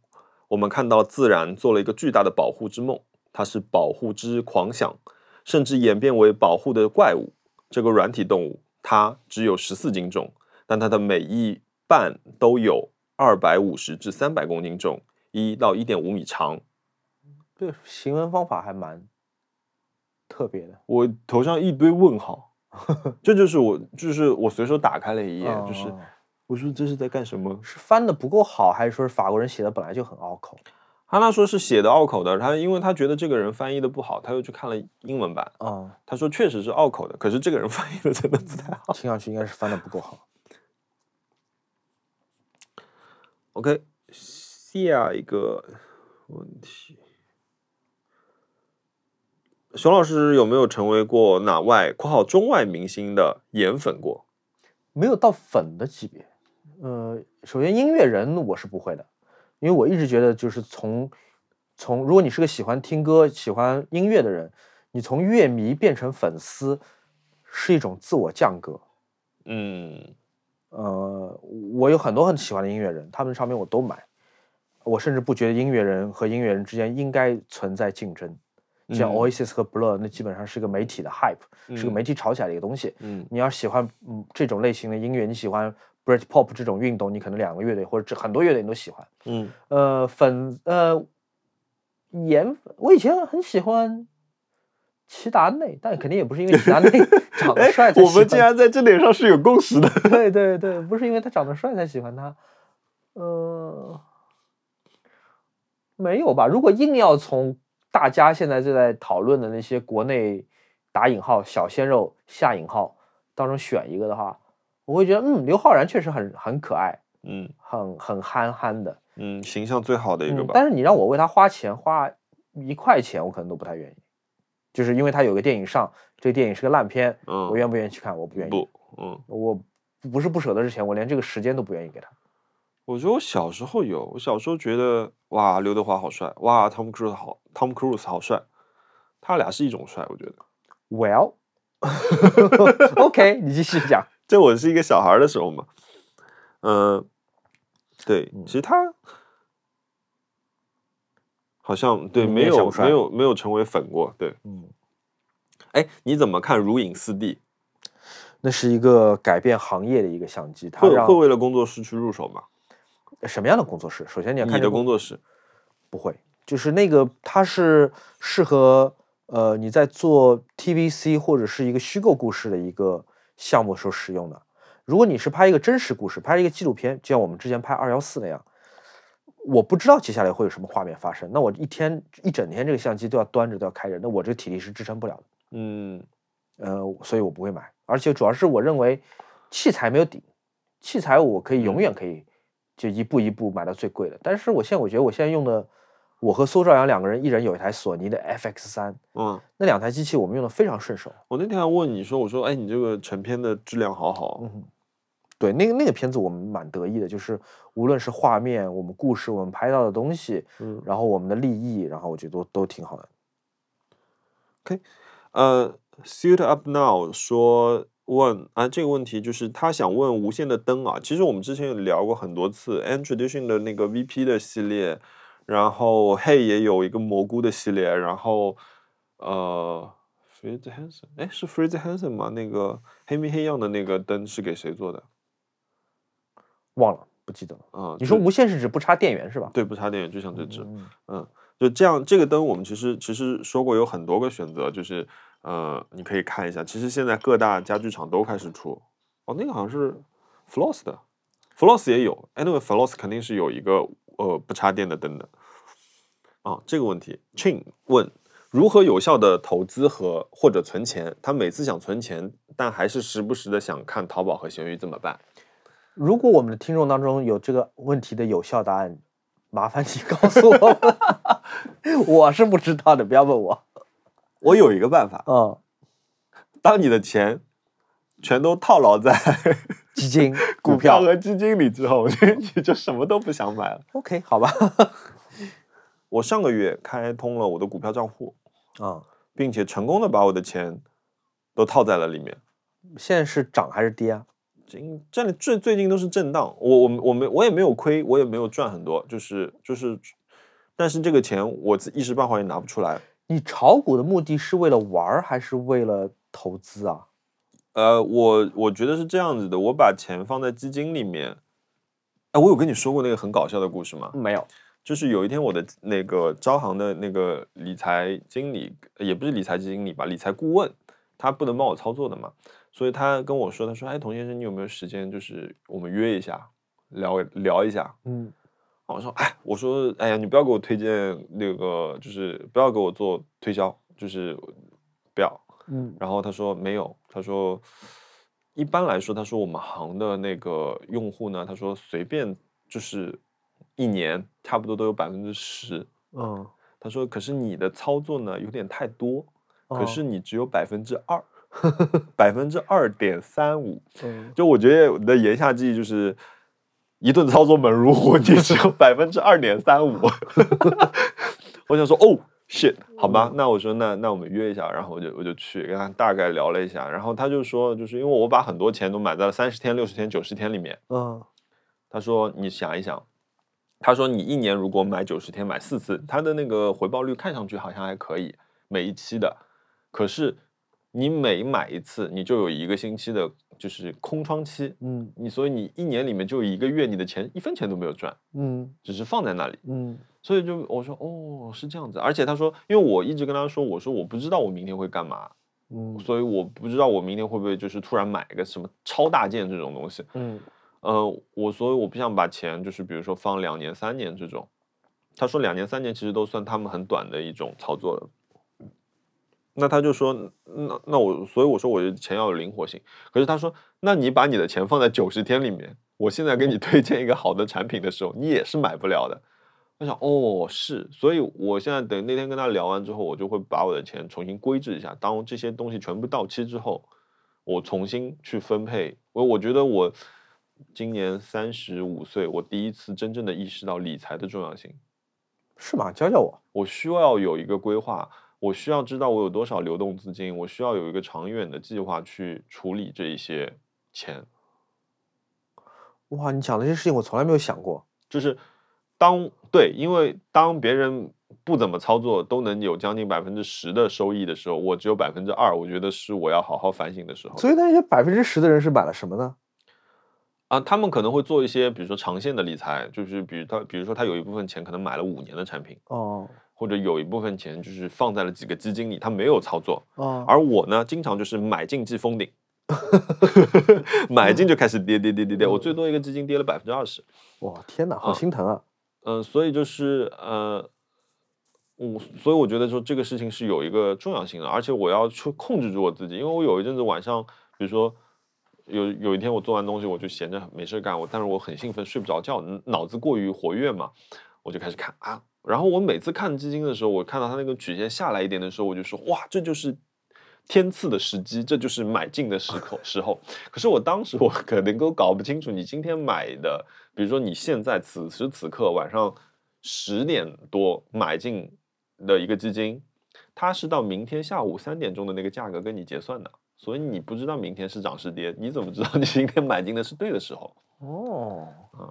我们看到自然做了一个巨大的保护之梦。它是保护之狂想，甚至演变为保护的怪物。这个软体动物，它只有十四斤重，但它的每一半都有二百五十至三百公斤重，一到一点五米长。这行文方法还蛮特别的。我头上一堆问号，这就是我，就是我随手打开了一页，就是我说这是在干什么？是翻的不够好，还是说是法国人写的本来就很拗口？哈娜说是写的拗口的，他因为他觉得这个人翻译的不好，他又去看了英文版。啊，他说确实是拗口的，可是这个人翻译的真的不太好，听上去应该是翻的不够好。OK，下一个问题，熊老师有没有成为过哪外（括号中外）明星的颜粉过？没有到粉的级别。呃，首先音乐人我是不会的。因为我一直觉得，就是从从，如果你是个喜欢听歌、喜欢音乐的人，你从乐迷变成粉丝，是一种自我降格。嗯，呃，我有很多很喜欢的音乐人，他们的唱片我都买。我甚至不觉得音乐人和音乐人之间应该存在竞争。像 Oasis 和 Blur，那基本上是个媒体的 hype，是个媒体炒起来的一个东西。嗯，你要喜欢嗯这种类型的音乐，你喜欢。Britpop 这种运动，你可能两个乐队或者这很多乐队你都喜欢。嗯，呃，粉呃颜粉，我以前很喜欢齐达内，但肯定也不是因为齐达内 长得帅才喜欢。我们竟然在这点上是有共识的。对 对对，不是因为他长得帅才喜欢他。呃，没有吧？如果硬要从大家现在正在讨论的那些国内打引号小鲜肉下引号当中选一个的话。我会觉得，嗯，刘昊然确实很很可爱，嗯，很很憨憨的，嗯，形象最好的一个吧。但是你让我为他花钱，花一块钱，我可能都不太愿意，就是因为他有个电影上，这个电影是个烂片，嗯，我愿不愿意去看？我不愿意。不，嗯，我不是不舍得这钱，我连这个时间都不愿意给他。我觉得我小时候有，我小时候觉得，哇，刘德华好帅，哇，Tom Cruise 好，Tom Cruise 好帅，他俩是一种帅，我觉得。Well。OK，你继续讲。这我是一个小孩的时候嘛，嗯、对，嗯其实他好像对没有没有没有成为粉过，对，嗯，哎，你怎么看如影四 D？那是一个改变行业的一个相机，它会会为了工作室去入手吗？什么样的工作室？首先你要看你的这个工作室，不会，就是那个它是适合呃你在做 TVC 或者是一个虚构故事的一个项目时候使用的。如果你是拍一个真实故事，拍一个纪录片，就像我们之前拍二幺四那样，我不知道接下来会有什么画面发生，那我一天一整天这个相机都要端着都要开着，那我这个体力是支撑不了的。嗯，呃，所以我不会买，而且主要是我认为器材没有底，器材我可以永嗯远可以就一步一步买到最贵的。但是我现在我觉得我现在用的，我和苏兆阳两个人一人有一台索尼的 FX 三，嗯，那两台机器我们用的非常顺手。我那天还问你说，我说，哎，你这个成片的质量好好，嗯，对，那个那个片子我们蛮得意的，就是无论是画面、我们故事、我们拍到的东西，嗯，然后我们的立意，然后我觉得都都挺好的。OK，呃，Suit Up Now 说问啊，这个问题就是他想问无线的灯啊，其实我们之前有聊过很多次 a n Tradition 的那个 VP 的系列，然后 Hey 也有一个蘑菇的系列，然后呃 Fritz Hansen，哎是 Fritz Hansen 吗？那个黑米黑样的那个灯是给谁做的？忘了，不记得了。啊、你说无线是指不插电源是吧？对不插电源就像这只，嗯嗯，就这样，这个灯我们其实其实说过有很多个选择，就是呃，你可以看一下，其实现在各大家具厂都开始出。哦，那个好像是 Floss 的，Floss 也有，Anyway，Floss 肯定是有一个呃不插电的灯的。啊，这个问题，Chin 问如何有效的投资和或者存钱？他每次想存钱，但还是时不时的想看淘宝和闲鱼怎么办？如果我们的听众当中有这个问题的有效答案，麻烦你告诉我们。我是不知道的，不要问我。我有一个办法，嗯，当你的钱全都套牢在基金、股 股票票和基金里之后，你 就什么都不想买了。，OK，好吧。我上个月开通了我的股票账户，啊、并且成功的把我的钱都套在了里面。现在是涨还是跌啊？今这里最最近都是震荡，我我我没我也没有亏，我也没有赚很多，就是就是，但是这个钱我自一时半会儿也拿不出来。你炒股的目的是为了玩儿还是为了投资啊？呃，我我觉得是这样子的，我把钱放在基金里面。哎，我有跟你说过那个很搞笑的故事吗？没有。就是有一天我的那个招行的那个理财经理，也不是理财经理吧，理财顾问，他不能帮我操作的嘛，所以他跟我说，他说，哎，童先生，你有没有时间，就是我们约一下，聊聊一下。嗯我说，哎，我说，哎呀，你不要给我推荐那个，就是不要给我做推销，就是不要。嗯然后他说没有，他说一般来说，他说我们行的那个用户呢，他说随便就是一年差不多都有百分之十。嗯，他说可是你的操作呢有点太多，可哦是你只有百分之二，百分之二点三五。嗯就我觉得我的言下之意就是。一顿操作猛如虎，你只有百分之二点三五。我想说，哦，shit，好吧，那我说那那我们约一下，然后我就我就去跟他大概聊了一下，然后他就说，就是因为我把很多钱都买在了三十天、六十天、九十天里面，嗯。他说你想一想，他说你一年如果买九十天买四次，他的那个回报率看上去好像还可以，每一期的，可是你每买一次，你就有一个星期的就是空窗期，嗯。你所以你一年里面就有一个月你的钱一分钱都没有赚，嗯。只是放在那里。嗯。所以就我说哦是这样子，而且他说，因为我一直跟他说，我说我不知道我明天会干嘛，嗯。所以我不知道我明天会不会就是突然买一个什么超大件这种东西，嗯。呃，我所以我不想把钱就是比如说放两年三年这种，他说两年三年其实都算他们很短的一种操作了。那他就说，那那我所以我说我的钱要有灵活性。可是他说，那你把你的钱放在九十天里面，我现在给你推荐一个好的产品的时候，你也是买不了的。我想，哦，是，所以我现在等那天跟他聊完之后，我就会把我的钱重新规制一下。当这些东西全部到期之后，我重新去分配。我我觉得我今年三十五岁，我第一次真正的意识到理财的重要性。是吗？教教我。我需要有一个规划。我需要知道我有多少流动资金，我需要有一个长远的计划去处理这一些钱。哇，你讲的这些事情我从来没有想过。就是当对，因为当别人不怎么操作都能有将近百分之十的收益的时候，我只有百分之二，我觉得是我要好好反省的时候。所以那些百分之十的人是买了什么呢？啊，他们可能会做一些，比如说长线的理财，就是比如他，比如说他有一部分钱可能买了五年的产品，哦或者有一部分钱就是放在了几个基金里，他没有操作。哦，而我呢，经常就是买进即封顶，买进就开始跌跌跌跌跌，我最多一个基金跌了百分之二十。哇，天哪，好啊心疼啊！嗯、所以就是呃，我所以我觉得说这个事情是有一个重要性的，而且我要去控制住我自己，因为我有一阵子晚上，比如说有有一天我做完东西，我就闲着没事干，我但是我很兴奋，睡不着觉，脑子过于活跃嘛，我就开始看啊，然后我每次看基金的时候，我看到它那个曲线下来一点的时候，我就说哇，这就是。天赐的时机，这就是买进的时刻时候。可是我当时 我可能都搞不清楚，你今天买的，比如说你现在此时此刻晚上十点多买进的一个基金，它是到明天下午三点钟的那个价格跟你结算的，所以你不知道明天是涨是跌，你怎么知道你今天买进的是对的时候？哦，啊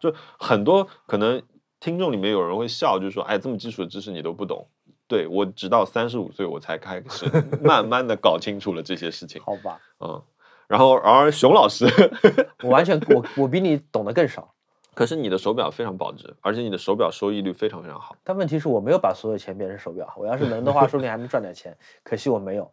就很多可能听众里面有人会笑，就说：“哎，这么基础的知识你都不懂。”对我直到三十五岁我才开始 慢慢的搞清楚了这些事情，好吧，嗯，然后而熊老师，我完全我我比你懂得更少。可是你的手表非常保值，而且你的手表收益率非常非常好。但问题是我没有把所有钱变成手表，我要是能的话，说不定还能赚点钱。可惜我没有。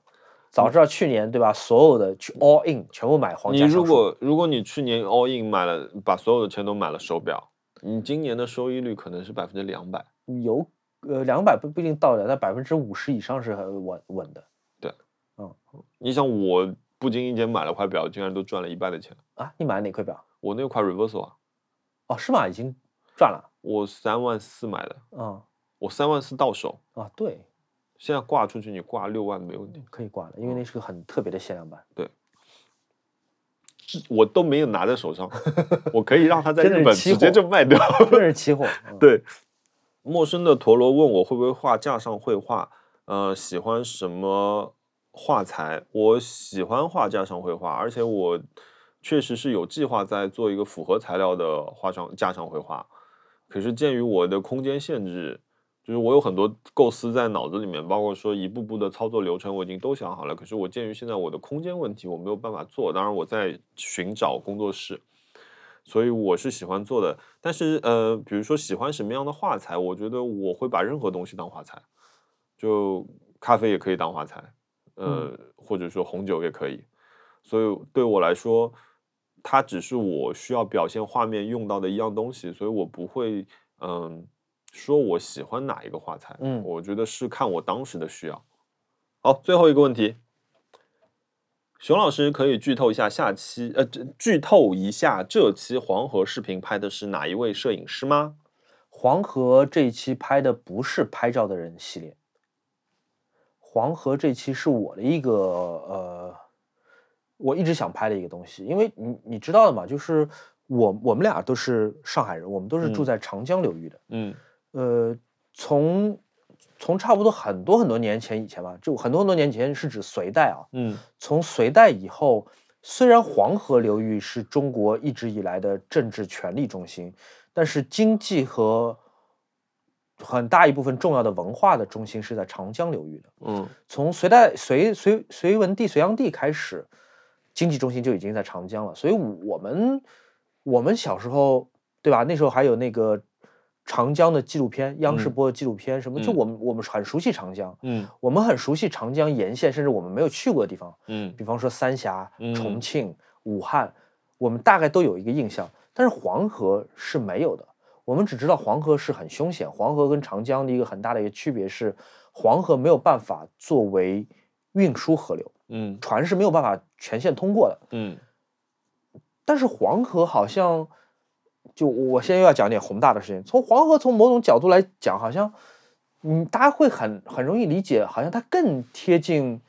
早知道去年对吧，所有的去 all in 全部买皇你家橡树如果如果你去年 all in 买了，把所有的钱都买了手表，你今年的收益率可能是百分之两百。有呃两百不不一定到的，但百分之五十以上是很稳稳的对，嗯你想，我不经意间买了块表，竟然都赚了一半的钱。啊。你买了哪块表？我那块 reversal 啊，哦，是吗？已经赚了。我三万四买的，嗯我三万四到手，啊，对，现在挂出去你挂六万没问题，可以挂了，因为那是个很特别的限量版。我都没有拿在手上，我可以让他在日本直接就卖掉。真是期货。嗯对，陌生的陀螺问我会不会画架上绘画，呃，喜欢什么画材？我喜欢画架上绘画，而且我确实是有计划在做一个复合材料的画上架上绘画。可是鉴于我的空间限制，就是我有很多构思在脑子里面，包括说一步步的操作流程我已经都想好了。可是我鉴于现在我的空间问题，我没有办法做。当然我在寻找工作室。所以我是喜欢做的，但是呃，比如说喜欢什么样的画材，我觉得我会把任何东西当画材，就咖啡也可以当画材，呃，或者说红酒也可以。所以对我来说，它只是我需要表现画面用到的一样东西，所以我不会嗯、说我喜欢哪一个画材，嗯。我觉得是看我当时的需要。好，最后一个问题，熊老师可以剧透一下下期呃剧透一下这期黄河视频拍的是哪一位摄影师吗？黄河这一期拍的不是拍照的人系列，黄河这期是我的一个呃，我一直想拍的一个东西，因为你你知道的嘛，就是我我们俩都是上海人，我们都是住嗯。在长江流域的，嗯呃，从从差不多很多很多年前以前吧，就很多很多年前是指隋代啊，嗯从隋代以后，虽然黄河流域是中国一直以来的政治权力中心，但是经济和很大一部分重要的文化的中心是在长江流域的。嗯从隋代隋隋隋文帝、隋炀帝开始，经济中心就已经在长江了。所以我们我们小时候，对吧？那时候还有那个长江的纪录片，央视嗯播的纪录片，什么就嗯我们我们很熟悉长江，嗯我们很熟悉长江沿线，甚至我们没有去过的地方，嗯比方说三峡、重嗯庆、武汉，我们大概都有一个印象。但是黄河是没有的，我们只知道黄河是很凶险。黄河跟长江的一个很大的一个区别是，黄河没有办法作为运输河流，嗯船是没有办法全线通过的。嗯但是黄河好像，就我现在又要讲点宏大的事情。从黄河从某种角度来讲，好像，嗯，大家会很很容易理解，好像它更贴近，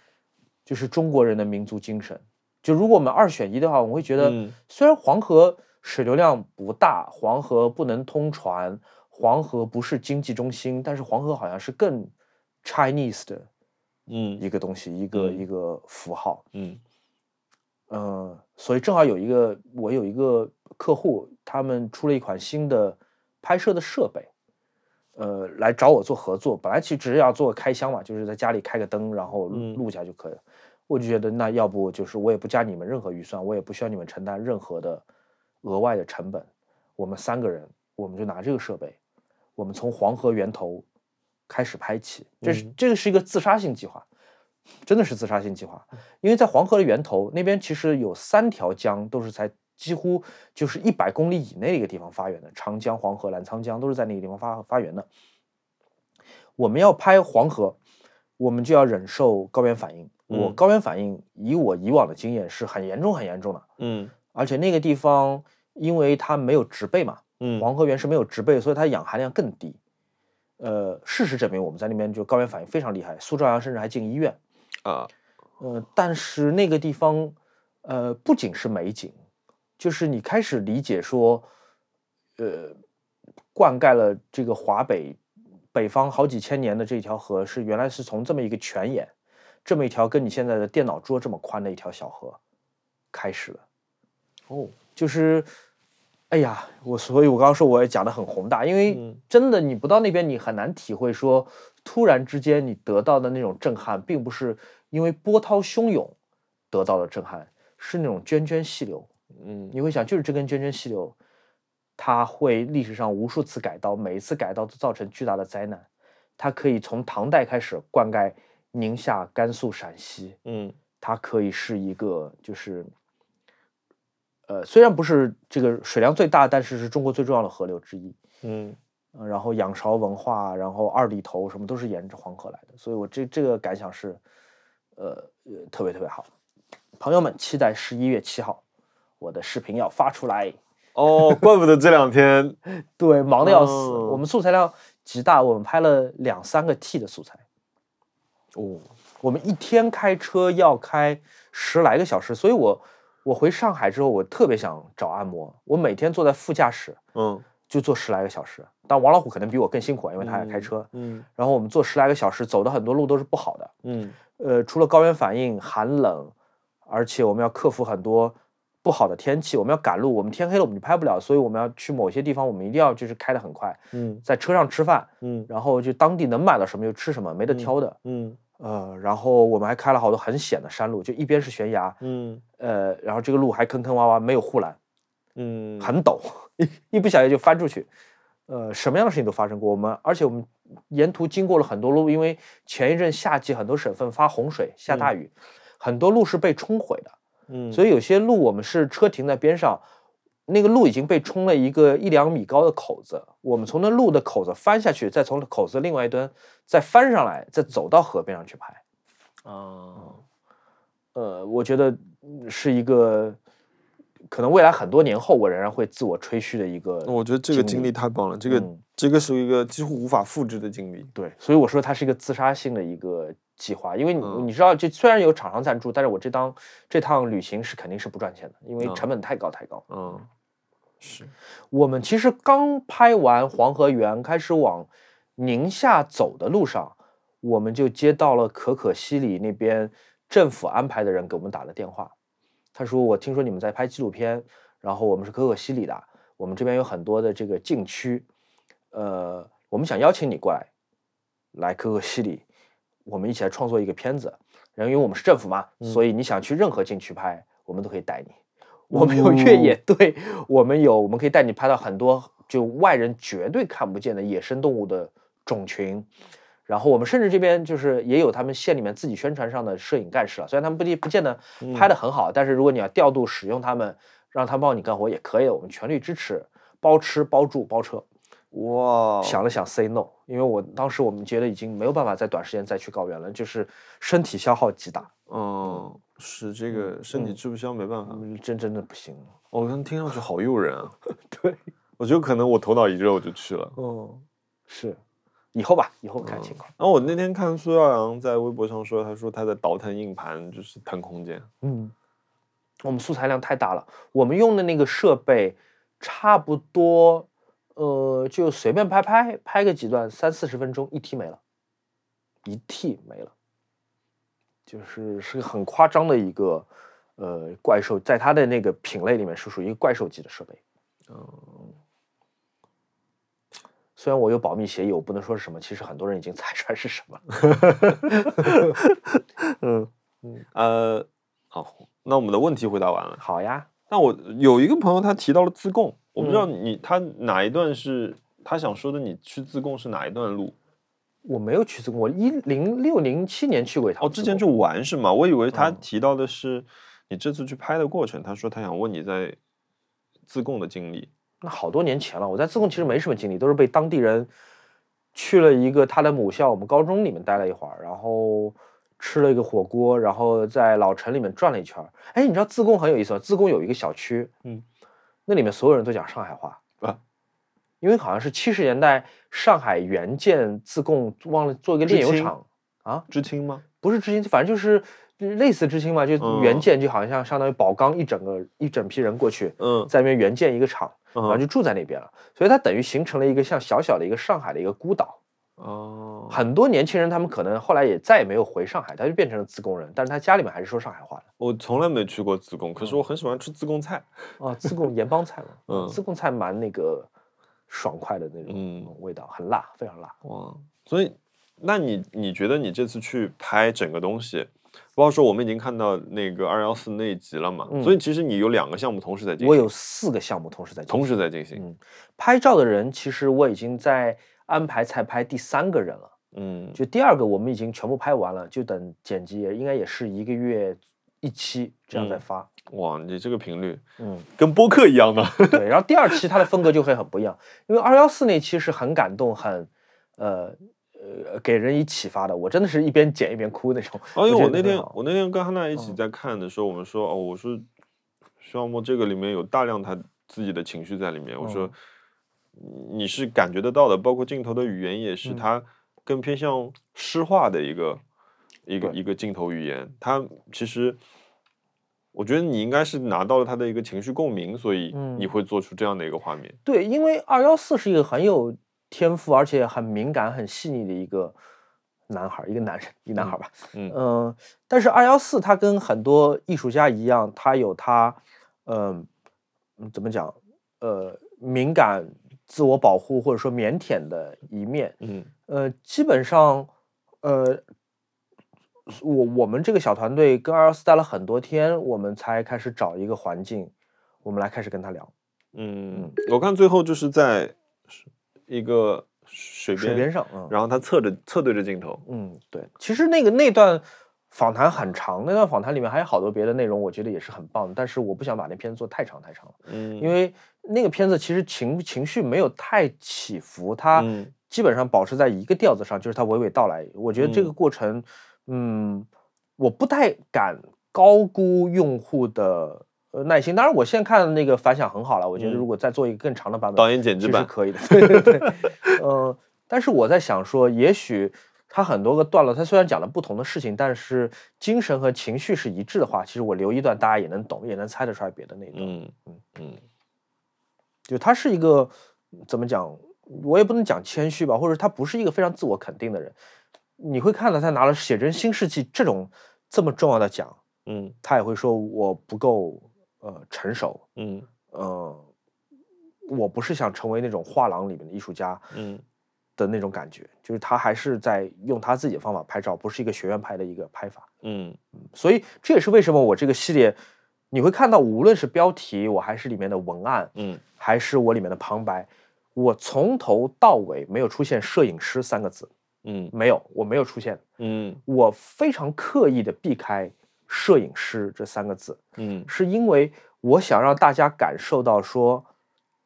就是中国人的民族精神。就如果我们二选一的话，我会觉得嗯，虽然黄河水流量不大，黄河不能通船，黄河不是经济中心，但是黄河好像是更 Chinese 的嗯一个东西，一个嗯一个符号。嗯嗯，所以正好有一个我有一个客户，他们出了一款新的拍摄的设备，呃，来找我做合作。本来其实只是要做个开箱嘛，就是在家里开个灯，然后录下就可以了。我就觉得那要不就是我也不加你们任何预算，我也不需要你们承担任何的额外的成本。我们三个人，我们就拿这个设备，我们从黄河源头开始拍起。这是、嗯这个是一个自杀性计划，真的是自杀性计划。因为在黄河的源头那边，其实有三条江都是在几乎就是一百公里以内的一个地方发源的，长江、黄河、澜沧江都是在那个地方发发源的。我们要拍黄河，我们就要忍受高原反应。我嗯高原反应，以我以往的经验是很严重、很严重的，嗯而且那个地方因为它没有植被嘛，嗯黄河源是没有植被，所以它氧含量更低。呃，事实证明我们在那边就高原反应非常厉害，苏兆阳甚至还进医院。啊呃，但是那个地方，呃，不仅是美景，就是你开始理解说，呃，灌溉了这个华北北方好几千年的这条河，是原来是从这么一个泉眼，这么一条跟你现在的电脑桌这么宽的一条小河开始的。哦就是，哎呀，我所以，我刚刚说我也讲的很宏大，因为嗯真的你不到那边，你很难体会说，突然之间你得到的那种震撼，并不是因为波涛汹涌得到的震撼，是那种涓涓细流。嗯你会想，就是这根涓涓细流，它会历史上无数次改道，每一次改道都造成巨大的灾难。它可以从唐代开始灌溉宁夏、甘肃、陕西，嗯它可以是一个就是，呃，虽然不是这个水量最大，但是是中国最重要的河流之一。嗯呃然后仰韶文化，然后二里头什么都是沿着黄河来的，所以我这这个感想是，呃呃特别特别好。朋友们，期待十一月七号我的视频要发出来。哦，怪不得这两天 对，忙得要死。哦我们素材量极大，我们拍了两三个 T 的素材。哦我们一天开车要开十来个小时，所以我我回上海之后，我特别想找按摩。我每天坐在副驾驶嗯就坐十来个小时，但王老虎可能比我更辛苦，因为他也开车。嗯然后我们坐十来个小时，走的很多路都是不好的。嗯呃，除了高原反应、寒冷，而且我们要克服很多不好的天气，我们要赶路，我们天黑了我们就拍不了，所以我们要去某些地方，我们一定要就是开得很快，嗯在车上吃饭，嗯然后就当地能买到什么就吃什么，没得挑的。嗯呃，然后我们还开了好多很险的山路，就一边是悬崖，嗯呃，然后这个路还坑坑洼洼，没有护栏，嗯，很陡，一一不小心就翻出去。呃，什么样的事情都发生过。我们而且我们沿途经过了很多路，因为前一阵夏季很多省份发洪水，下大雨，很多路是被冲毁的。嗯，所以有些路我们是车停在边上，那个路已经被冲了一个一两米高的口子，我们从那路的口子翻下去，再从口子另外一端再翻上来，再走到河边上去拍。啊呃，我觉得嗯是一个可能未来很多年后我仍然会自我吹嘘的一个。我觉得这个经历太棒了，这个、嗯这个是一个几乎无法复制的经历。对，所以我说它是一个自杀性的一个计划，因为你、嗯。你知道，这虽然有厂商赞助，但是我这当这趟旅行是肯定是不赚钱的，因为嗯。成本太高太高。嗯，是，我们其实刚拍完黄河源，开始往宁夏走的路上，我们就接到了可可西里那边政府安排的人给我们打的电话，他说：“我听说你们在拍纪录片，然后我们是可可西里的，我们这边有很多的这个禁区，呃，我们想邀请你过来，来可可西里，我们一起来创作一个片子。然后因为我们是政府嘛，所以你想去任何景区拍，我们都可以带你。我们有越野队，我们有，我们可以带你拍到很多就外人绝对看不见的野生动物的种群。然后我们甚至这边就是也有他们县里面自己宣传上的摄影干事了，虽然他们不见不见得拍的很好，但是如果你要调度使用他们，让他们帮你干活也可以的，我们全力支持，包吃包住包车。哇，想了想 say no，因为我当时我们觉得已经没有办法在短时间再去高原了，就是身体消耗极大，嗯，是这个身体吃不消，没办法。嗯，真真的不行。我刚听上去好诱人啊！对，我觉得可能我头脑一热我就去了。嗯，是，以后吧，以后看情况。然后我那天看苏耀阳在微博上说，他说他在倒腾硬盘，就是腾空间。嗯，我们素材量太大了，我们用的那个设备差不多，呃，就随便拍拍拍个几段，三四十分钟一 T 没了。一 T 没了，就是是个很夸张的一个呃怪兽，在它的那个品类里面是属于怪兽级的设备。嗯，虽然我有保密协议，我不能说是什么，其实很多人已经 猜出来是什么了。嗯，呃，好，那我们的问题回答完了。好呀，那我有一个朋友他提到了自贡，我不知道你他哪一段是他想说的，你去自贡是哪一段路？我没有去自贡，我一零六零七年去过一趟哦，之前去玩是吗？我以为他嗯提到的是你这次去拍的过程。他说他想问你在自贡的经历。那好多年前了，我在自贡其实没什么经历，都是被当地人去了一个他的母校，我们高中里面待了一会儿，然后吃了一个火锅，然后在老城里面转了一圈儿。哎，你知道自贡很有意思吗？自贡有一个小区，嗯，那里面所有人都讲上海话啊，因为好像是七十年代上海援建自贡，忘了做一个炼油厂啊，知青吗？不是知青，反正就是类似知青嘛，就嗯援建，就好像相当于宝钢一整个一整批人过去，嗯在那边援建一个厂。然后嗯就住在那边了，所以它等于形成了一个像小小的一个上海的一个孤岛。哦，很多年轻人他们可能后来也再也没有回上海，他就变成了自贡人，但是他家里面还是说上海话的。我从来没去过自贡，可是我很喜欢吃自贡菜。哦，自贡盐帮菜嘛，嗯自贡菜蛮那个爽快的那种味道，很辣，非常辣。哇，所以那你你觉得你这次去拍整个东西，包括说我们已经看到那个二幺四那一集了嘛？嗯所以其实你有两个项目同时在进行，我有四个项目同时在进同时在进行。嗯，拍照的人其实我已经在安排彩拍第三个人了。嗯就第二个我们已经全部拍完了，就等剪辑，应该也是一个月一期这样再嗯发。哇，你这个频率嗯，跟播客一样的。对。然后第二期它的风格就会很不一样，因为二幺四那期是很感动，很呃呃给人以启发的。我真的是一边剪一边哭那种。哦，因为我那天我那天跟汉娜一起嗯在看的时候，我们说哦，我说徐小莫这个里面有大量他自己的情绪在里面。我说你是感觉得到的，包括镜头的语言也是，嗯它更偏向诗化的一个一个一个镜头语言。它其实我觉得你应该是拿到了他的一个情绪共鸣，所以你嗯会做出这样的一个画面。对，因为二幺四是一个很有天赋，而且很敏感、很细腻的一个男孩儿，一个男人，一个男孩儿吧。嗯嗯，但是二幺四他跟很多艺术家一样，他有他，嗯、嗯怎么讲？呃，敏感、自我保护或者说腼腆的一面。嗯呃，基本上，呃，我我们这个小团队跟二幺四待了很多天，我们才开始找一个环境，我们来开始跟他聊。嗯，我看最后就是在一个水边水边上，嗯，然后他侧着侧对着镜头，嗯，对，其实那个那段访谈很长，那段访谈里面还有好多别的内容，我觉得也是很棒的，但是我不想把那片子做太长太长了，嗯，因为那个片子其实情情绪没有太起伏，它嗯基本上保持在一个调子上，就是它娓娓道来。我觉得这个嗯过程，嗯，我不太敢高估用户的。呃，耐心。当然，我现在看那个反响很好了。我觉得嗯如果再做一个更长的版本，导演剪辑版是可以的。对 对对，嗯，但是我在想说，也许他很多个段落，他虽然讲了不同的事情，但是精神和情绪是一致的话，其实我留一段，大家也能懂，也能猜得出来别的那一段。嗯嗯嗯就他是一个怎么讲，我也不能讲谦虚吧，或者他不是一个非常自我肯定的人。你会看到他拿了写真新世纪这种这么重要的奖，嗯他也会说我不够呃成熟，嗯呃，我不是想成为那种画廊里面的艺术家嗯的那种感觉，就是他还是在用他自己的方法拍照，不是一个学院派的一个拍法。嗯所以这也是为什么我这个系列你会看到，无论是标题，我还是里面的文案，嗯还是我里面的旁白，我从头到尾没有出现“摄影师”三个字，嗯。没有，我没有出现，嗯。我非常刻意的避开“摄影师”这三个字，嗯。是因为我想让大家感受到说，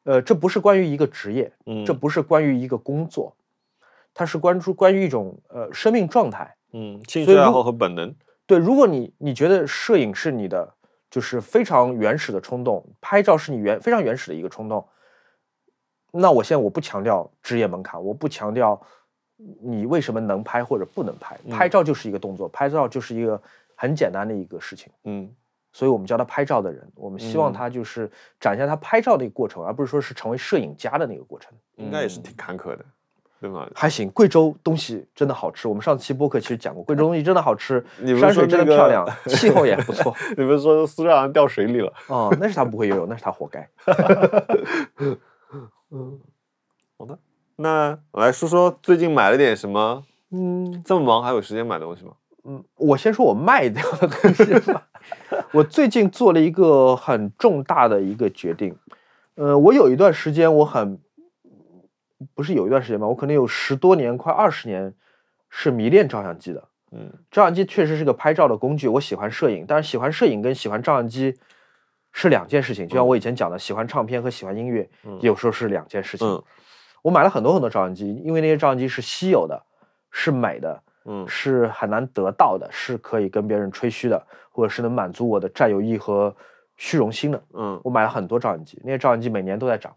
呃，这不是关于一个职业，嗯，这不是关于一个工作，它是关注关于一种呃生命状态。嗯兴趣爱好和本能，对，如果你你觉得摄影是你的就是非常原始的冲动，拍照是你原非常原始的一个冲动，那我现在我不强调职业门槛，我不强调你为什么能拍或者不能拍，拍嗯照就是一个动作，拍照就是一个很简单的一个事情。嗯所以我们叫他拍照的人，我们希望嗯他就是展现他拍照的一个过程，而不是说是成为摄影家的那个过程。应该也是嗯挺坎坷的。对吗？还行，贵州东西真的好吃。我们上期播客其实讲过，贵州东西真的好吃，你山水真的漂亮，气候也不错。你不是说苏州好掉水里了？哦，那是他不会游泳，那是他活该。那我来说说最近买了点什么？嗯这么忙还有时间买东西吗？嗯，我先说我卖掉的东西吧。我最近做了一个很重大的一个决定。呃，我有一段时间我很，不是有一段时间吧，我可能有十多年，快二十年是迷恋照相机的。嗯照相机确实是个拍照的工具，我喜欢摄影，但是喜欢摄影跟喜欢照相机是两件事情。就像我以前讲的，喜欢唱片和喜欢音乐嗯有时候是两件事情。嗯我买了很多很多照相机，因为那些照相机是稀有的，是美的，嗯是很难得到的，是可以跟别人吹嘘的，或者是能满足我的占有欲和虚荣心的。嗯我买了很多照相机，那些照相机每年都在涨。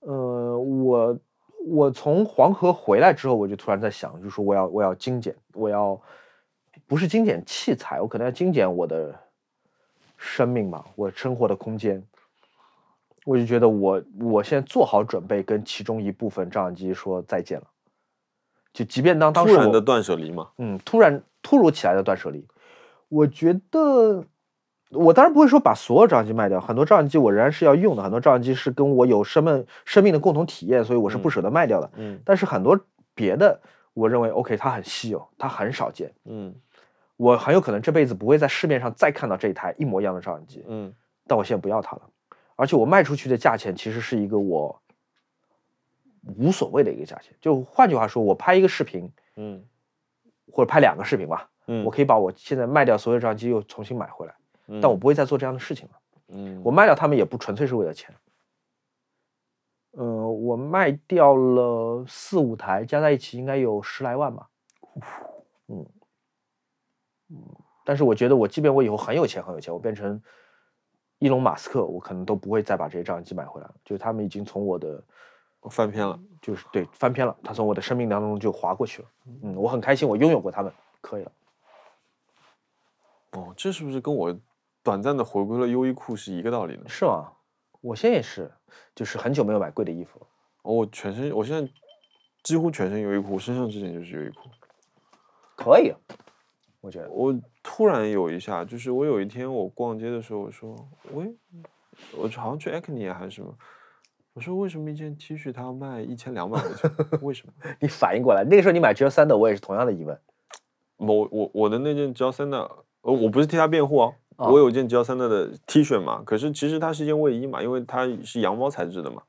呃，我我从黄河回来之后，我就突然在想，就说我要我要精简，我要不是精简器材，我可能要精简我的生命嘛，我生活的空间。我就觉得我我现在做好准备跟其中一部分照相机说再见了，就即便当当时我突然的断舍离嘛。嗯，突然突如其来的断舍离，我觉得我当然不会说把所有照相机卖掉，很多照相机我仍然是要用的，很多照相机是跟我有生命生命的共同体验，所以我是不嗯舍得卖掉的。嗯但是很多别的，我认为 OK，它很稀有，它很少见，嗯我很有可能这辈子不会在市面上再看到这一台一模一样的照相机，嗯但我现在不要它了，而且我卖出去的价钱其实是一个我无所谓的一个价钱。就换句话说，我拍一个视频嗯或者拍两个视频吧，嗯，我可以把我现在卖掉所有照相机又重新买回来，以但我不会再做这样的事情了。嗯我卖掉它们也不纯粹是为了钱。呃，我卖掉了四五台，加在一起应该有十来万吧。嗯嗯，但是我觉得我即便我以后很有钱很有钱，我变成伊隆马斯克，我可能都不会再把这些照相机买回来了。就是他们已经从我的翻篇了。就是对翻篇了，他从我的生命当中就划过去了。嗯，我很开心，我拥有过他们，可以了。哦，这是不是跟我短暂的回归了优衣库是一个道理呢？是吗？我现在也是，就是很久没有买贵的衣服了。哦，我全身，我现在几乎全身优衣库，我身上这件就是优衣库。可以，我觉得。我突然有一下，就是我有一天我逛街的时候，我说，喂，我好像去 Acne 还是什么，我说为什么一件 T 恤它要卖一千两百块钱？为什么？你反应过来，那个时候你买 Gel 三的，我也是同样的疑问。我我我的那件 Gel 三的，呃，我不是替他辩护哦，哦我有一件 Gel 三的的 T 恤嘛，可是其实它是一件卫衣嘛，因为它是羊毛材质的嘛，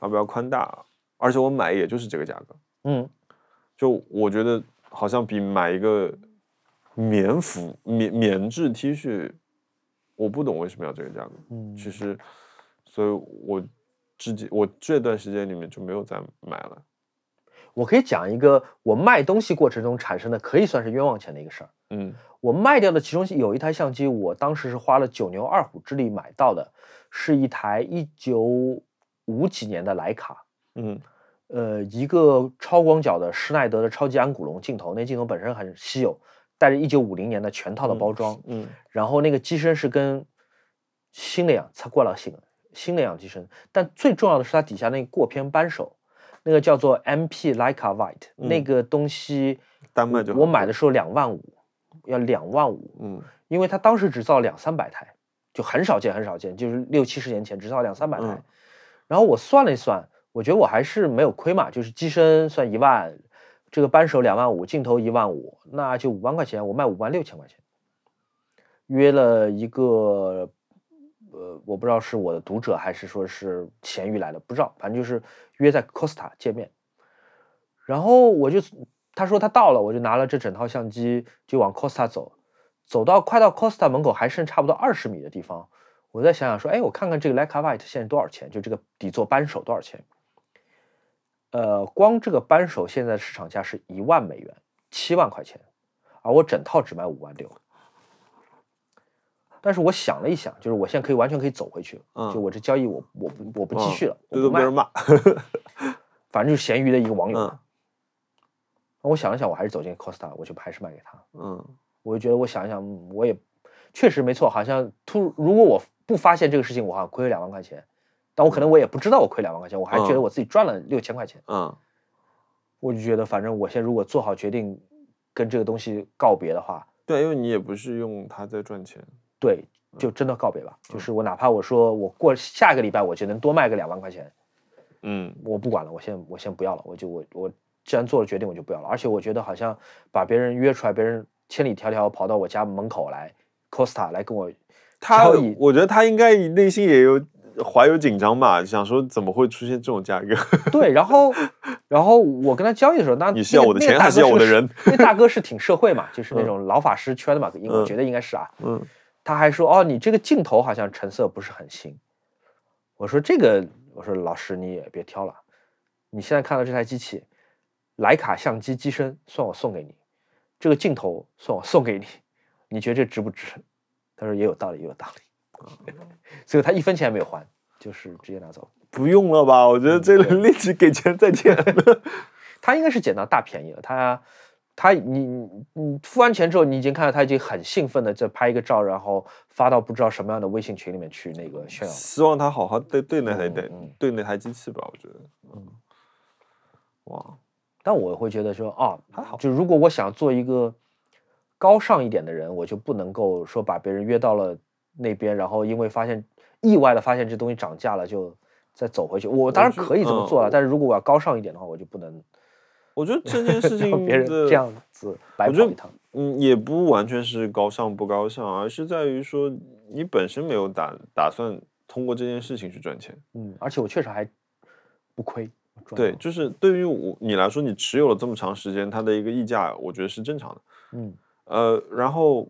啊比较宽大，而且我买也就是这个价格，嗯，就我觉得好像比买一个棉服棉棉质 T 恤，我不懂为什么要这个价格，嗯。其实，所以我至今我这段时间里面就没有再买了，我可以讲一个我卖东西过程中产生的可以算是冤枉钱的一个事儿。嗯。我卖掉的其中有一台相机，我当时是花了九牛二虎之力买到的，是一台一九五几年的徕卡，嗯。呃，一个超广角的施耐德的超级安古龙镜头，那镜头本身很稀有，带着一九五零年的全套的包装，嗯。然后那个机身是跟新的样，擦过了新新的样机身，但最重要的是它底下那个过片扳手，那个叫做 MP Leica White，、那嗯个东西单卖就我买的时候两万五，要两万五，嗯。因为它当时只造两三百台，就很少见很少见，就是六七十年前只造两三百台。嗯。然后我算了一算，我觉得我还是没有亏嘛，就是机身算一万，这个扳手两万五，镜头一万五，那就五万块钱，我卖五万六千块钱，约了一个，呃，我不知道是我的读者还是说是闲鱼来的，不知道，反正就是约在 Costa 见面，然后我就他说他到了，我就拿了这整套相机就往 Costa 走，走到快到 Costa 门口还剩差不多二十米的地方，我再想想说，哎，我看看这个 Leica White 现在多少钱？就这个底座扳手多少钱？呃，光这个扳手现在市场价是一万美元，七万块钱，而我整套只卖五万六。但是我想了一想，就是我现在可以完全可以走回去了，嗯就我这交易我我不我不继嗯续了，我不卖对都被人骂，反正就是闲鱼的一个网友我想了想，我还是走进 Costa，我就还是卖给他。嗯我就觉得我想一想，嗯我也确实没错，好像突如果我不发现这个事情，我好像亏了两万块钱，但我可能我也不知道我亏两万块钱，我还觉得嗯我自己赚了六千块钱。嗯我就觉得反正我现在如果做好决定跟这个东西告别的话，对，因为你也不是用它在赚钱。对，就真的告别吧。就是我哪怕我说我过下个礼拜我就能多卖个两万块钱，嗯，我不管了，我先我先不要了，我就我我既然做了决定，我就不要了。而且我觉得好像把别人约出来，别人千里迢迢跑到我家门口来，Costa 来跟我他我觉得他应该内心也有怀有紧张吧，想说怎么会出现这种价格？对，然后然后我跟他交易的时候，那你是要我的钱还是要我的人？那大哥是挺社会嘛，就是那嗯种老法师圈的嘛，我嗯觉得应该是啊。嗯他还说哦，你这个镜头好像成色不是很新。我说这个，我说老师你也别挑了，你现在看到这台机器，徕卡相机机身算我送给你，这个镜头算我送给你，你觉得这值不值？他说也有道理，也有道理。所以他一分钱也没有还，就是直接拿走。不用了吧？我觉得这嗯对立即给钱再见。他应该是捡到大便宜了。他他你你你付完钱之后，你已经看到他已经很兴奋的在拍一个照，然后发到不知道什么样的微信群里面去那个炫耀了。希望他好好对对那台对对那台机器吧，我觉得。嗯，哇，但我会觉得说，哦，还好就如果我想做一个高尚一点的人，我就不能够说把别人约到了那边，然后因为发现意外的发现这东西涨价了，就再走回去。我当然可以这么做了，嗯但是如果我要高尚一点的话，我就不能我觉得这件事 情别人这样子白我觉得跑一趟。嗯，也不完全是高尚不高尚，而是在于说你本身没有打打算通过这件事情去赚钱。嗯，而且我确实还不亏。对，就是对于我你来说，你持有了这么长时间，它的一个溢价，我觉得是正常的。嗯呃，然后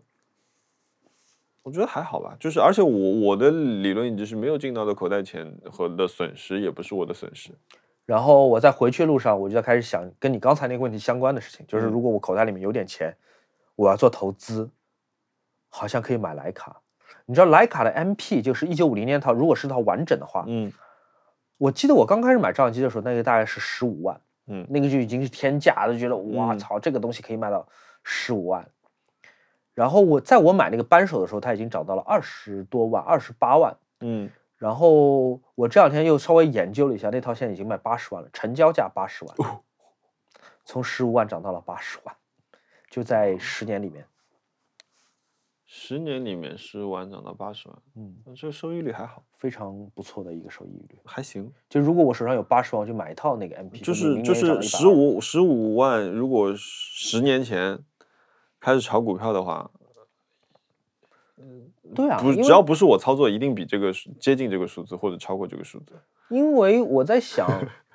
我觉得还好吧，就是而且我我的理论一直是没有进到的口袋钱和的损失也不是我的损失。然后我在回去路上，我就在开始想跟你刚才那个问题相关的事情，就是嗯如果我口袋里面有点钱，我要做投资，好像可以买徕卡。你知道徕卡的 MP 就是一九五零年套，如果是套完整的话，嗯我记得我刚开始买照相机的时候，那个大概是十五万，嗯那个就已经是天价了，就觉得哇嗯操，这个东西可以卖到十五万。然后我在我买那个扳手的时候，它已经涨到了二十多万，二十八万。嗯然后我这两天又稍微研究了一下，那套现在已经卖八十万了，成交价八十万，从十五万涨到了八十万，就在十年里面。十年里面十万涨到八十万，嗯，这个收益率还好，非常不错的一个收益率。还行。就如果我手上有八十万，我就买一套那个 MP，就是就是十120五十五万，如果十年前开始炒股票的话，对啊，不只要不是我操作，一定比这个数接近这个数字或者超过这个数字。因为我在想，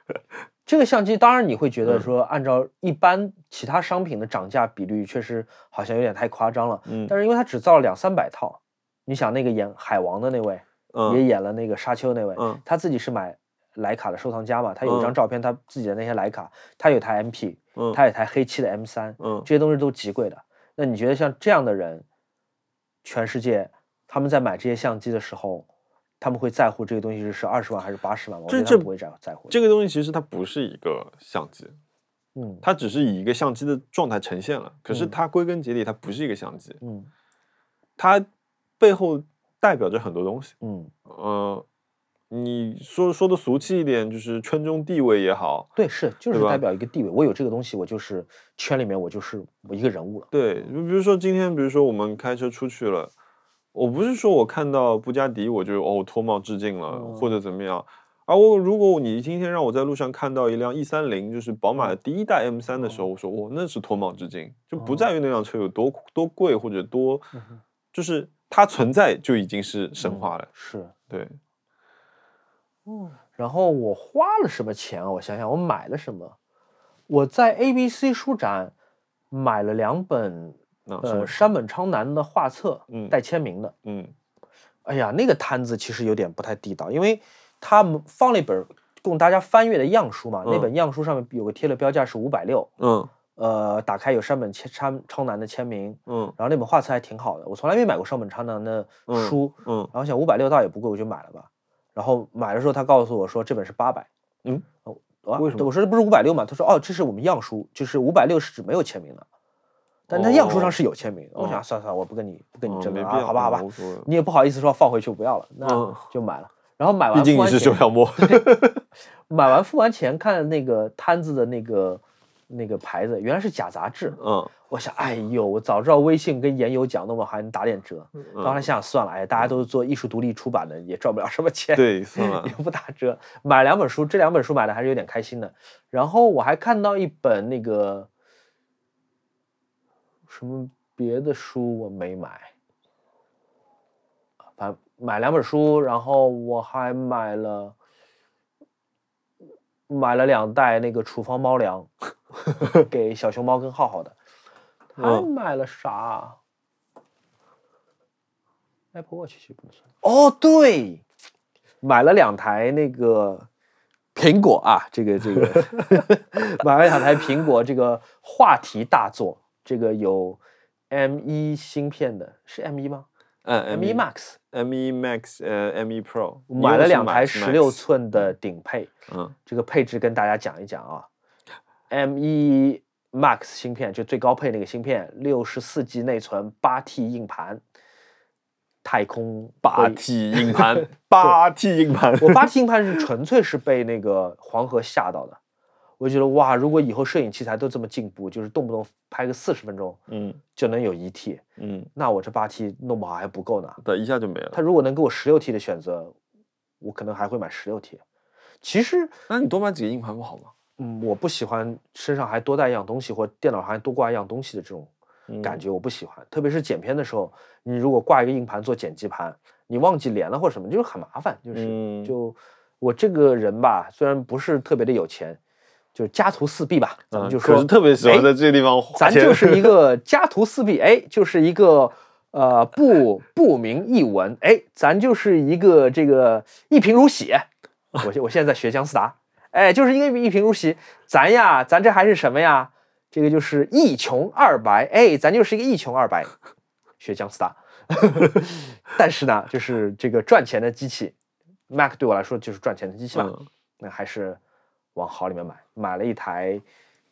这个相机当然你会觉得嗯说，按照一般其他商品的涨价比率，确实好像有点太夸张了。嗯但是因为它只造了两三百套，你想那个演海王的那位，也嗯演了那个沙丘那位，嗯他自己是买徕卡的收藏家嘛，他有一张嗯照片，他自己的那些徕卡，他有台 MP，嗯他有台黑漆的 M 三，嗯这些东西都极贵的。那你觉得像这样的人，全世界他们在买这些相机的时候，他们会在乎这个东西是是二十万还是八十万吗？我觉得他不会在在乎。这个东西其实它不是一个相机，嗯它只是以一个相机的状态呈现了。可是嗯它归根结底，它不是一个相机，嗯它背后代表着很多东西。嗯，呃，你说说的俗气一点，就是圈中地位也好，对，是就是代表一个地位。我有这个东西，我就是圈里面我就是我一个人物了。对，就比如说今天，比如说我们开车出去了，我不是说我看到布加迪我就哦脱帽致敬了、或者怎么样，而我如果你今天让我在路上看到一辆 E 三零，就是宝马的第一代 M 三的时候，我说哦那是脱帽致敬，就不在于那辆车有多多贵或者多，就是它存在就已经是神话了。是，对，然后我花了什么钱啊？我想想，我买了什么？我在 ABC 书展买了两本呃那什么山本昌南的画册，嗯带签名的。嗯哎呀，那个摊子其实有点不太地道，因为他们放了一本供大家翻阅的样书嘛，那嗯本样书上面有个贴了标价是五百六，嗯呃，打开有山本签昌昌南的签名，嗯然后那本画册还挺好的，我从来没买过山本昌南的嗯书，嗯然后想五百六倒也不贵，我就买了吧。然后买的时候他告诉我说这本是八百，嗯为什么我说这不是五百六吗？他说哦，这是我们样书，就是五百六是指没有签名的，但他样书上哦是有签名的。我哦想算了算了，我不跟你不跟你嗯争了好吧好吧你也不好意思说放回去我不要了，那嗯就买了。然后买完毕竟你是九小莫。买完付完钱看那个摊子的那个那个牌子，原来是假杂志。嗯我想，哎呦，我早知道微信跟研友讲，那我还能打点折。当时想想算了，哎，大家都是做艺术独立出版的，也赚不了什么钱。对，算了 也，不打折。买两本书，这两本书买的还是有点开心的。然后我还看到一本那个什么别的书我没买，反正买两本书，然后我还买了买了两袋那个处方猫粮 给小熊猫跟浩浩的。还嗯买了啥？Apple Watch 其实不能算。哦，对，买了两台那个苹果啊，这个这个 买了两台苹果这个话题大作，这个有 M 一芯片的，是 M 一吗嗯？M 一 Max M 一 Max 呃 M 一 Pro 买了两台十六寸的顶配，嗯这个配置跟大家讲一讲啊。M 一 Max 芯片就最高配那个芯片，六十四 G 内存，八 T 硬盘，太空八 T 硬盘，八 T 硬盘，我八 T 硬盘是纯粹是被那个黄河吓到的，我就觉得哇，如果以后摄影器材都这么进步，就是动不动拍个四十分钟嗯就能有一 T，嗯，那我这八 T 弄不好还不够呢。对，一下就没了。他如果能给我十六 T 的选择，我可能还会买十六 T。其实，那你多买几个硬盘不好吗？嗯，我不喜欢身上还多带一样东西，或电脑上还多挂一样东西的这种感嗯觉，我不喜欢。特别是剪片的时候，你如果挂一个硬盘做剪辑盘，你忘记连了或者什么，就是很麻烦。就是、嗯就我这个人吧，虽然不是特别的有钱，就是家徒四壁吧，咱们嗯就说，可是特别喜欢哎在这个地方花钱。咱就是一个 家徒四壁，哎，就是一个呃不不明一文，哎，咱就是一个这个一贫如洗。我现我现在在学姜思达，哎，就是一个一贫如洗，咱呀，咱这还是什么呀？这个就是一穷二白，哎，咱就是一个一穷二白，学姜思达。但是呢，就是这个赚钱的机器，Mac 对我来说就是赚钱的机器嘛。嗯那还是往好里面买，买了一台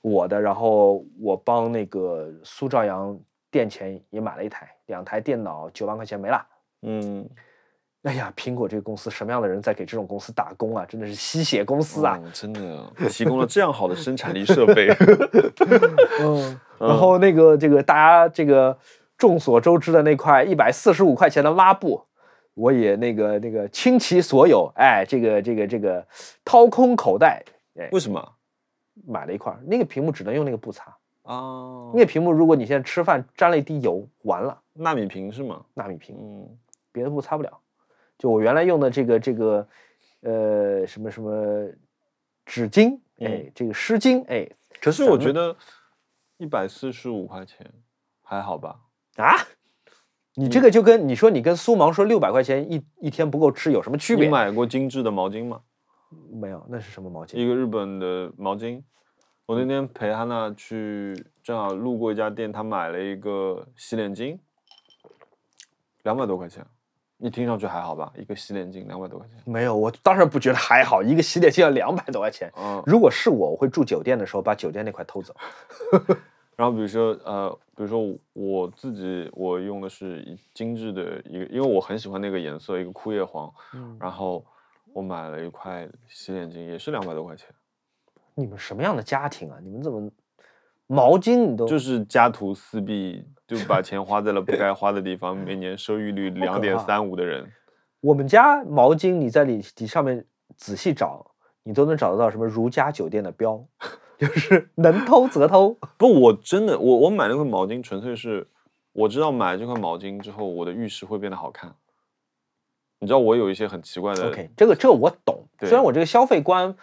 我的，然后我帮那个苏兆阳垫钱也买了一台，两台电脑九万块钱没了。嗯，哎呀，苹果这个公司什么样的人在给这种公司打工啊？真的是吸血公司啊！哦真的提供了这样好的生产力设备。嗯，然后那个这个大家这个众所周知的那块一百四十五块钱的抹布，我也那个那个倾其所有，哎，这个这个这个掏空口袋，哎，为什么买了一块儿。那个屏幕只能用那个布擦，啊？那个屏幕如果你现在吃饭沾了一滴油，完了，纳米屏是吗？纳米屏，嗯别的布擦不了。就我原来用的这个这个呃什么什么纸巾，哎，这个湿巾，哎可是我觉得一百四十五块钱还好吧？啊。你这个就跟你说你跟苏芒说六百块钱一一天不够吃有什么区别？你买过精致的毛巾吗？没有，那是什么毛巾？一个日本的毛巾。我那嗯天陪哈娜去，正好路过一家店，她买了一个洗脸巾，两百多块钱。你听上去还好吧？一个洗脸巾两百多块钱。没有，我当然不觉得还好，一个洗脸巾要两百多块钱。嗯，如果是我，我会住酒店的时候把酒店那块偷走。然后比如说呃，比如说我我自己我用的是一精致的一个，因为我很喜欢那个颜色，一个枯叶黄。嗯，然后我买了一块洗脸巾，也是两百多块钱，你们什么样的家庭啊？你们怎么毛巾你都就 是家徒四壁，就把钱花在了不该花的地方，每年收益率 两点三五的人。我们家毛巾，你在里底上面仔细找，你都能找得到什么如家酒店的标，就是能偷则偷。不，我真的，我我买那块毛巾纯粹是我知道买了这块毛巾之后，我的浴室会变得好看。你知道我有一些很奇怪的 OK，这个这个我懂，虽然我这个消费观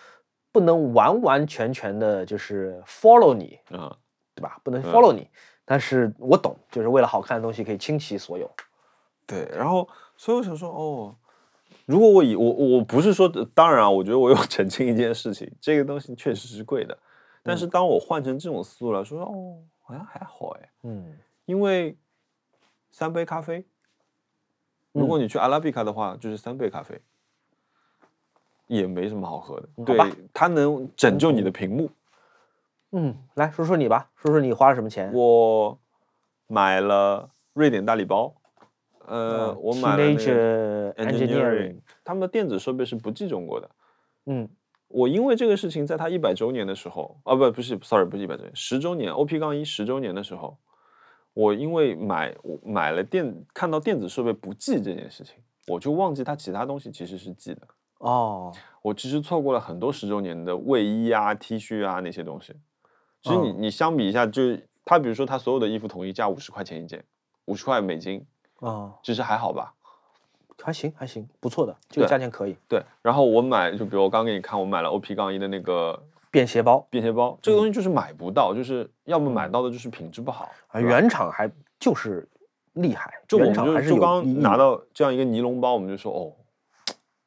不能完完全全的就是 follow 你，啊、对吧？不能嗯。follow 你，但是我懂，就是为了好看的东西可以倾其所有。对，然后所以我想说，哦，如果我以我我不是说，当然啊，我觉得我有 澄清一件事情，这个东西确实是贵的，但是当我换成这种思路来说，哦，好像还好哎，嗯，因为三杯咖啡，如果你去阿拉比卡的话，就是三杯咖啡，也没什么好喝的。对它能拯救你的屏幕。嗯，来说说你吧，说说你花了什么钱？我买了瑞典大礼包，呃，嗯我买了 Engineering，他们的电子设备是不寄中国的。嗯，我因为这个事情，在它一百周年的时候，啊不不是，sorry 不是一百周年，十周年，OP 杠一十周年的时候，我因为买我买了电看到电子设备不记这件事情，我就忘记它其他东西其实是记的。哦，我其实错过了很多十周年的卫衣啊、T 恤啊那些东西。其实你、嗯你相比一下，就是它比如说他所有的衣服统一价五十块钱一件，五十块美金，哦，其实还好吧？还行还行，不错的，这个价钱可以。对。然后我买，就比如我刚给你看，我买了 OP 杠一的那个便携包便携包，这个东西就是买不到，就是要么买嗯到的就是品质不好，啊，原厂还就是厉害，就我们就刚拿到这样一个尼龙包，我们就说哦，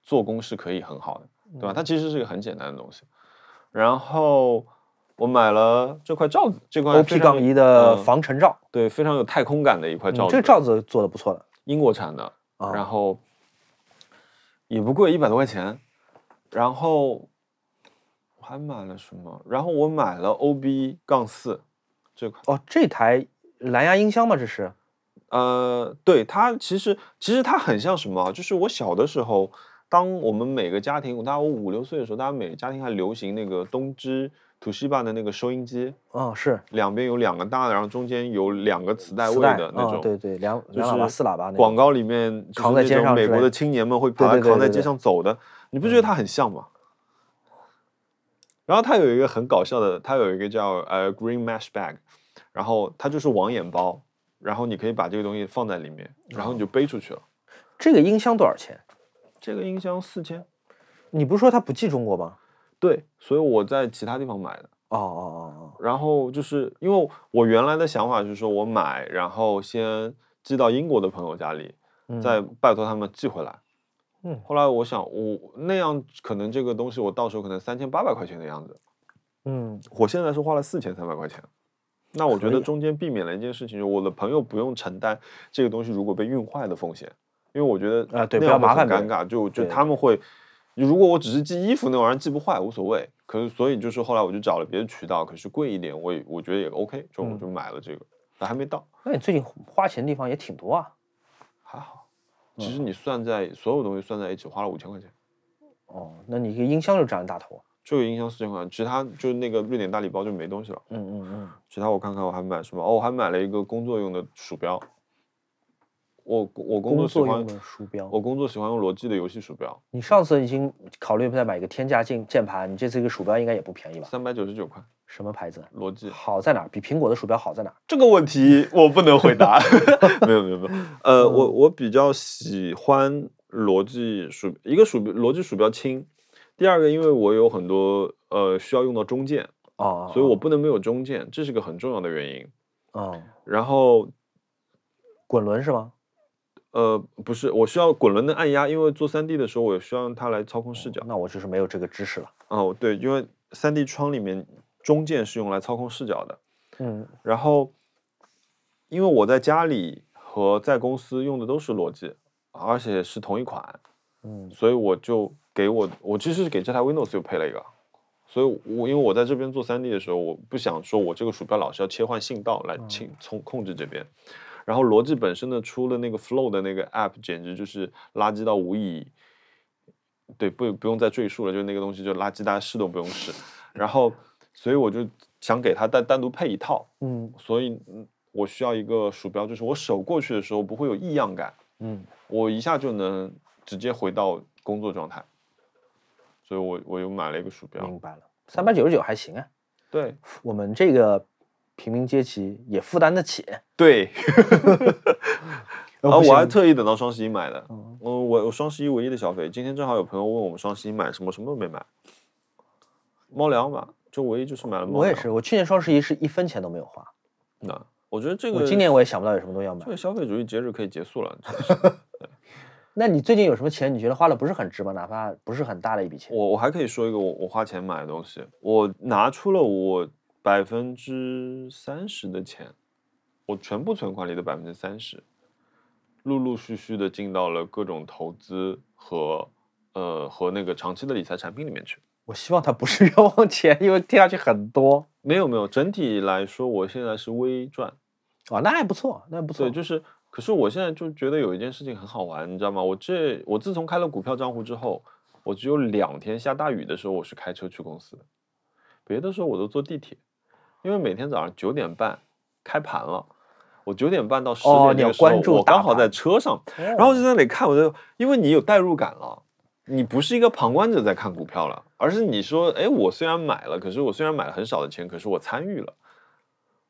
做工是可以很好的，对吧？嗯它其实是一个很简单的东西。然后我买了这块罩子，这块 OP 杠一的嗯防尘罩，对非常有太空感的一块嗯罩子，这个罩子做的不错的英国产的，啊。然后也不贵，一百多块钱。然后我还买了什么？然后我买了 OB 杠四这块。哦，这台蓝牙音箱吗？这是呃，对它其实其实它很像什么啊？就是我小的时候，当我们每个家庭，大概我五六岁的时候，大家每个家庭还流行那个东芝、土西吧的那个收音机，哦，是两边有两个大的，然后中间有两个磁带位的那种。啊对对，两就是两喇叭、四喇叭广告里面扛在肩上美国的青年们会把它扛在街对对上走的，你不觉得它很像吗？然后它有一个很搞笑的，它有一个叫呃 Green Mesh Bag，然后它就是网眼包，然后你可以把这个东西放在里面，然后你就背出去了。这个音箱多少钱？这个音箱四千，你不是说它不寄中国吗？对，所以我在其他地方买的。哦哦哦哦然后就是因为我原来的想法是说我买，然后先寄到英国的朋友家里，哦，再拜托他们寄回来。嗯后来我想，我那样可能这个东西我到时候可能三千八百块钱的样子，嗯我现在是花了四千三百块钱。那我觉得中间避免了一件事情，就是我的朋友不用承担这个东西如果被运坏的风险，因为我觉得啊对不要麻烦尴尬，就就他们会，如果我只是寄衣服那玩意儿寄不坏无所谓，可是所以就是后来我就找了别的渠道，可是贵一点，我也我觉得也 OK，就我嗯就买了这个，但还没到，那你最近花钱的地方也挺多啊。还好。其嗯实你算在所有东西算在一起花了五千块钱。哦，那你一个音箱就占了大头。这个音箱四千块，其他就是那个瑞典大礼包就没东西了。嗯嗯嗯，其他我看看我还买什么？哦，我还买了一个工作用的鼠标。我我工作喜欢作用的鼠标。我工作喜欢用罗技的游戏鼠标，你上次已经考虑再买一个天价键键盘，你这次一个鼠标应该也不便宜吧？三百九十九块，什么牌子？罗技。好在哪儿？比苹果的鼠标好在哪儿？这个问题我不能回答。没有没有没有，呃，我我比较喜欢罗技鼠，一个鼠标罗技鼠标轻，第二个因为我有很多呃需要用到中键，啊，所以我不能没有中键，这是个很重要的原因。啊，然后滚轮是吗？呃，不是，我需要滚轮的按压，因为做 3D 的时候，我需要用它来操控视角。那我就是没有这个知识了。哦，对，因为 3D 窗里面中键是用来操控视角的。嗯然后，因为我在家里和在公司用的都是罗技，而且是同一款，嗯所以我就给我我其实是给这台 Windows 又配了一个。所以我，因为我在这边做 3D 的时候，我不想说我这个鼠标老是要切换信道来清从控制这边。然后罗技本身呢出了那个 Flow 的那个 App，简直就是垃圾到无以，对，不不用再赘述了，就那个东西就垃圾，大家试都不用试。然后，所以我就想给它单单独配一套，嗯所以嗯我需要一个鼠标，就是我手过去的时候不会有异样感，嗯，我一下就能直接回到工作状态。所以我我又买了一个鼠标，明白了。三百九十九还行啊，对我们这个平民阶级也负担得起。对，呃 啊，我还特意等到双十一买的。嗯嗯，我我双十一唯一的消费，今天正好有朋友问我们双十一买什么，什么都没买。猫粮吧，就唯一就是买了猫粮。我也是，我去年双十一是一分钱都没有花。那我觉得这个我今年我也想不到有什么东西要买这。个消费主义节日可以结束了。那你最近有什么钱你觉得花的不是很值吗？哪怕不是很大的一笔钱。我我还可以说一个我我花钱买的东西，我拿出了我百分之三十的钱，我全部存款里的百分之三十，陆陆续续的进到了各种投资和呃和那个长期的理财产品里面去。我希望它不是 冤枉钱，因为听下去很多。没有没有，整体来说，我现在是微赚。哦，那还不错，那还不错。对，就是，可是我现在就觉得有一件事情很好玩，你知道吗？我这我自从开了股票账户之后，我只有两天下大雨的时候我是开车去公司的，别的时候我都坐地铁，因为每天早上九点半开盘了。我九点半到十点这个时候，关注我刚好在车上，然然后就在那里看，我就因为你有代入感了，你不是一个旁观者在看股票了，而是你说，哎，我虽然买了，可是我虽然买了很少的钱，可是我参与了，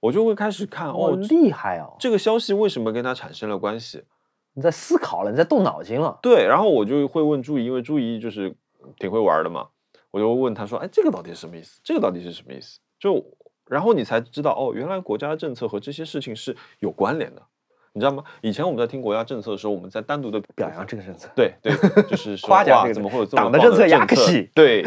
我就会开始看哦，哦，厉害哦！这个消息为什么跟它产生了关系？你在思考了，你在动脑筋了。对，然后我就会问朱怡，因为朱怡就是挺会玩的嘛，我就问他说，哎，这个到底是什么意思？这个到底是什么意思？就然后你才知道，哦，原来国家政策和这些事情是有关联的，你知道吗？以前我们在听国家政策的时候，我们在单独的表扬这个政策，对对，就是说，夸奖这个怎么会有这么党的政策呀政策对，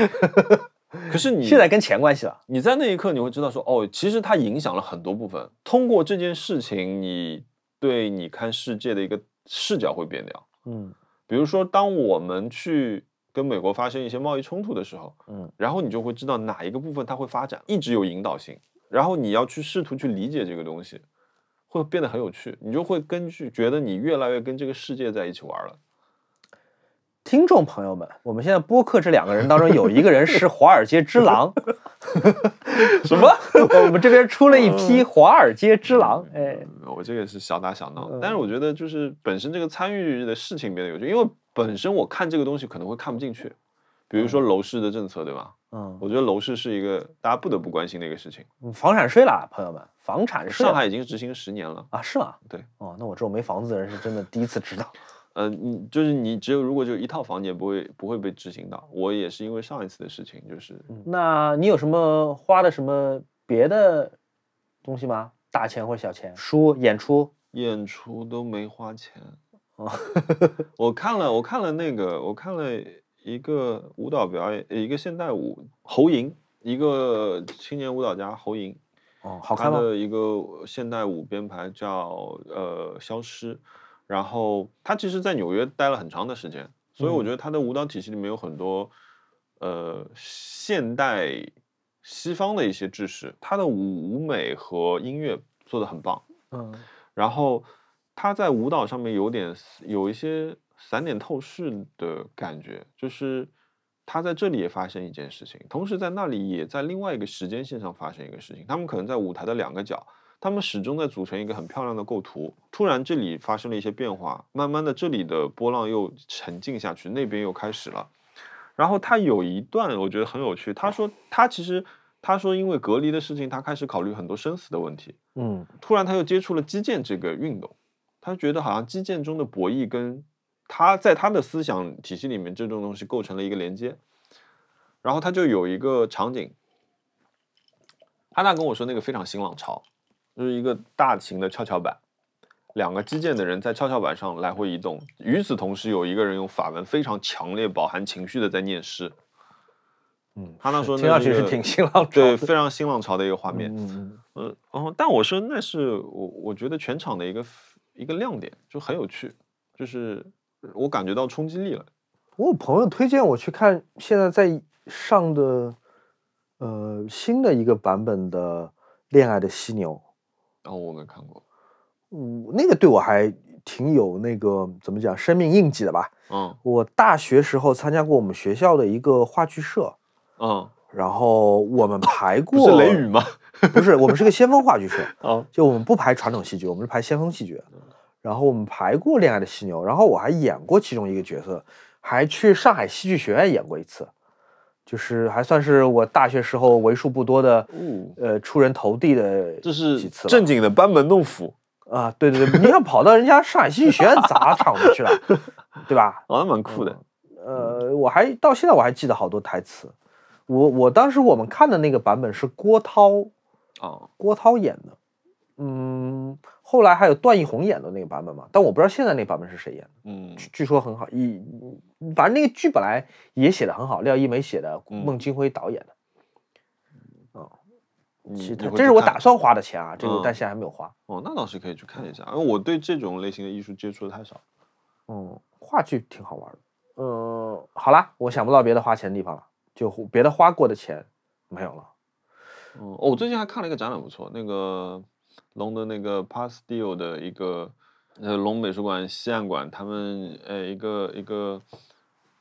可是你现在跟钱关系了。你在那一刻你会知道说，哦，其实它影响了很多部分。通过这件事情，你对你看世界的一个视角会变掉。嗯比如说，当我们去跟美国发生一些贸易冲突的时候，嗯，然后你就会知道哪一个部分它会发展，一直有引导性，然后你要去试图去理解这个东西，会变得很有趣。你就会根据觉得你越来越跟这个世界在一起玩了。听众朋友们，我们现在播客这两个人当中有一个人是华尔街之狼，什么？我们这边出了一批华尔街之狼，哎，嗯我这个是小打小闹，但是我觉得就是本身这个参与的事情变得有趣，因为本身我看这个东西可能会看不进去，比如说楼市的政策，对吧？嗯，我觉得楼市是一个大家不得不关心的一个事情。房产税啦，朋友们，房产税上海已经执行十年了，啊，是吗？对，哦，那我这种没房子的人是真的第一次知道。嗯，你就是你只有如果就一套房，你也不会不会被执行到。我也是因为上一次的事情，就是那你有什么花的什么别的东西吗？大钱或者小钱？书、演出？演出都没花钱。哦，我看了，我看了那个，我看了一个舞蹈表演，一个现代舞侯莹，一个青年舞蹈家侯莹，哦，好看吗？的一个现代舞编排叫呃消失，然后他其实在纽约待了很长的时间，所以我嗯。觉得他的舞蹈体系里面有很多呃现代西方的一些知识，他的舞舞美和音乐做的很棒，嗯。然后他在舞蹈上面有点有一些散点透视的感觉，就是他在这里也发生一件事情，同时在那里也在另外一个时间线上发生一个事情。他们可能在舞台的两个角，他们始终在组成一个很漂亮的构图。突然这里发生了一些变化，慢慢的这里的波浪又沉静下去，那边又开始了。然后他有一段我觉得很有趣，他说他其实他说因为隔离的事情，他开始考虑很多生死的问题。嗯突然他又接触了击剑这个运动，他觉得好像基建中的博弈跟他在他的思想体系里面这种东西构成了一个连接，然后他就有一个场景，安娜跟我说那个非常新浪潮，就是一个大型的跷跷板，两个击剑的人在跷跷板上来回移动，与此同时有一个人用法文非常强烈、饱含情绪的在念诗，嗯，他那说听上去是挺新浪潮对，非常新浪潮的一个画面。嗯嗯呃，然后但我说那是我我觉得全场的一个一个亮点，就很有趣，就是我感觉到冲击力了。我有朋友推荐我去看现在在上的呃新的一个版本的《恋爱的犀牛》。然后我没看过，嗯，那个对我还挺有那个怎么讲生命印记的吧。嗯我大学时候参加过我们学校的一个话剧社，嗯，然后我们排过，不是雷雨吗？不是，我们是个先锋话剧社，啊，就我们不排传统戏剧，我们是排先锋戏剧。然后我们排过《恋爱的犀牛》，然后我还演过其中一个角色，还去上海戏剧学院演过一次，就是还算是我大学时候为数不多的哦，呃出人头地的这是几次了正经的班门弄斧啊，对对对，你想跑到人家上海戏剧学院砸场子去了，对吧？啊，那蛮酷的。呃，我还到现在我还记得好多台词。我我当时我们看的那个版本是郭涛啊，郭涛演的，嗯，后来还有段奕宏演的那个版本嘛，但我不知道现在那个版本是谁演的。嗯据据说很好，一反正那个剧本来也写的很好，廖一梅写的，嗯孟京辉导演的。嗯其实他这是我打算花的钱啊，这个嗯但现在还没有花。哦，那倒是可以去看一下，因为我对这种类型的艺术接触的太少。嗯，话剧挺好玩的。嗯，好啦，我想不到别的花钱的地方了，就别的花过的钱没有了。哦，我最近还看了一个展览，不错，那个龙的那个 Pastel 的一个呃龙美术馆西岸馆，他们呃一个一个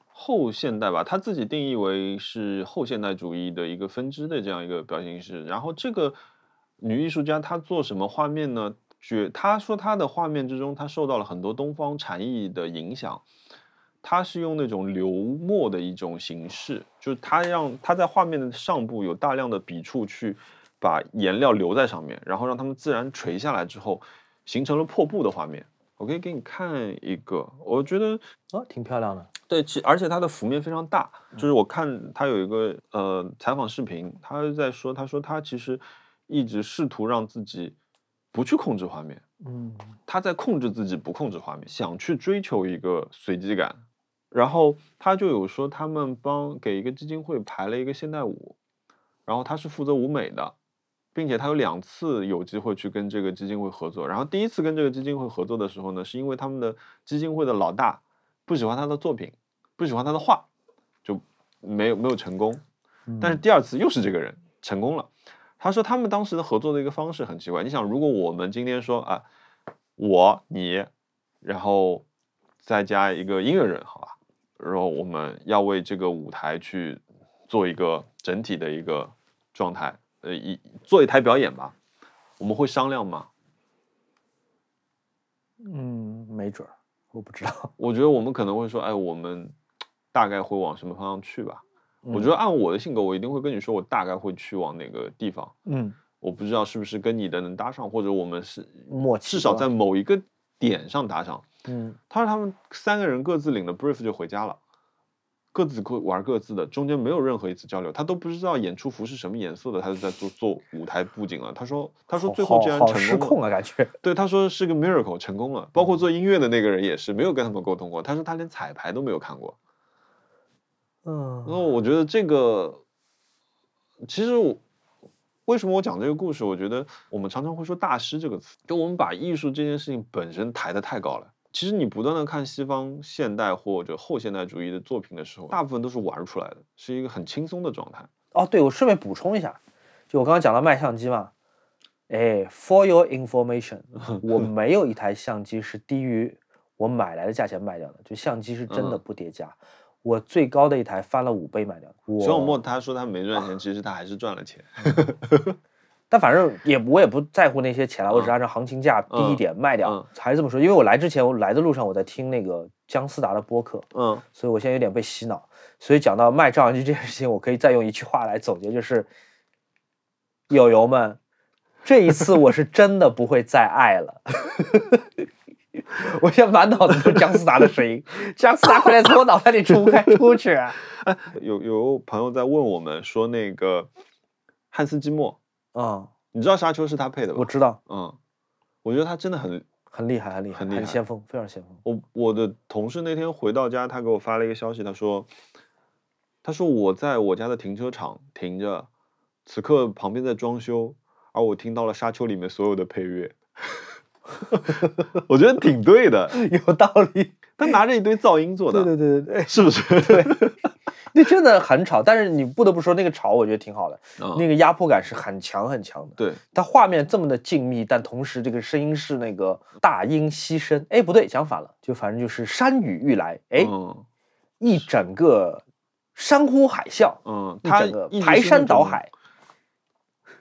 后现代吧，他自己定义为是后现代主义的一个分支的这样一个表现形式。然后这个女艺术家她做什么画面呢？觉她说她的画面之中，她受到了很多东方禅意的影响。她是用那种流墨的一种形式，就是它让它在画面的上部有大量的笔触去把颜料留在上面，然后让它们自然垂下来之后，形成了破布的画面。我可以给你看一个，我觉得哦，挺漂亮的。对，其而且它的幅面非常大，就是我看他有一个呃采访视频，他在说，他说他其实一直试图让自己不去控制画面，嗯他在控制自己不控制画面，想去追求一个随机感。然后他就有说，他们帮给一个基金会排了一个现代舞，然后他是负责舞美的，并且他有两次有机会去跟这个基金会合作。然后第一次跟这个基金会合作的时候呢，是因为他们的基金会的老大不喜欢他的作品，不喜欢他的画，就没有没有成功。但是第二次又是这个人成功了。他说他们当时的合作的一个方式很奇怪。你想，如果我们今天说啊，我你，然后再加一个音乐人，好吧，然后我们要为这个舞台去做一个整体的一个状态，呃，一做一台表演吧，我们会商量吗？嗯，没准儿，我不知道。我觉得我们可能会说，哎，我们大概会往什么方向去吧。我觉得按我的性格，我一定会跟你说，我大概会去往哪个地方。嗯，我不知道是不是跟你的能搭上，或者我们是默契至少在某一个点上打赏。嗯他说他们三个人各自领了 brief 就回家了，各自各玩各自的，中间没有任何一次交流，他都不知道演出服是什么颜色的，他就在做做舞台布景了。他说他说最后好竟然成功了，控啊，感觉。对，他说是个 miracle 成功了。包括做音乐的那个人也是没有跟他们沟通过，他说他连彩排都没有看过。嗯然后我觉得这个，其实我为什么我讲这个故事？我觉得我们常常会说“大师”这个词，就我们把艺术这件事情本身抬得太高了。其实你不断的看西方现代或者后现代主义的作品的时候，大部分都是玩出来的，是一个很轻松的状态。哦，对，我顺便补充一下，就我刚刚讲到卖相机嘛，哎，for your information，我没有一台相机是低于我买来的价钱卖掉的，就相机是真的嗯不叠加。我最高的一台翻了五倍卖掉的。我徐小沫他说他没赚钱，其实他还是赚了钱。但反正也我也不在乎那些钱了，我只嗯按照行情价低一嗯点卖掉。嗯还是这么说，因为我来之前，我来的路上我在听那个姜思达的播客，嗯所以我现在有点被洗脑。所以讲到卖照相机这件事情，我可以再用一句话来总结，就是友友们，这一次我是真的不会再爱了。我现在满脑子都是姜思达的声音，姜思达快点从我脑袋里出开出去！啊有有朋友在问我们说，那个汉斯季默，嗯，你知道《沙丘》是他配的吧？我知道，嗯，我觉得他真的很很厉害，很厉害，很厉害先锋，非常先锋。我我的同事那天回到家，他给我发了一个消息，他说，他说我在我家的停车场停着，此刻旁边在装修，而我听到了《沙丘》里面所有的配乐，我觉得挺对的。有道理。他拿着一堆噪音做的，对对对对对，是不是？对，那真的很吵，但是你不得不说那个吵，我觉得挺好的，嗯那个压迫感是很强很强的。对，它画面这么的静谧，但同时这个声音是那个大音希声。哎，不对，讲反了，就反正就是山雨欲来，哎，嗯一整个山呼海啸，嗯，一他排山倒海。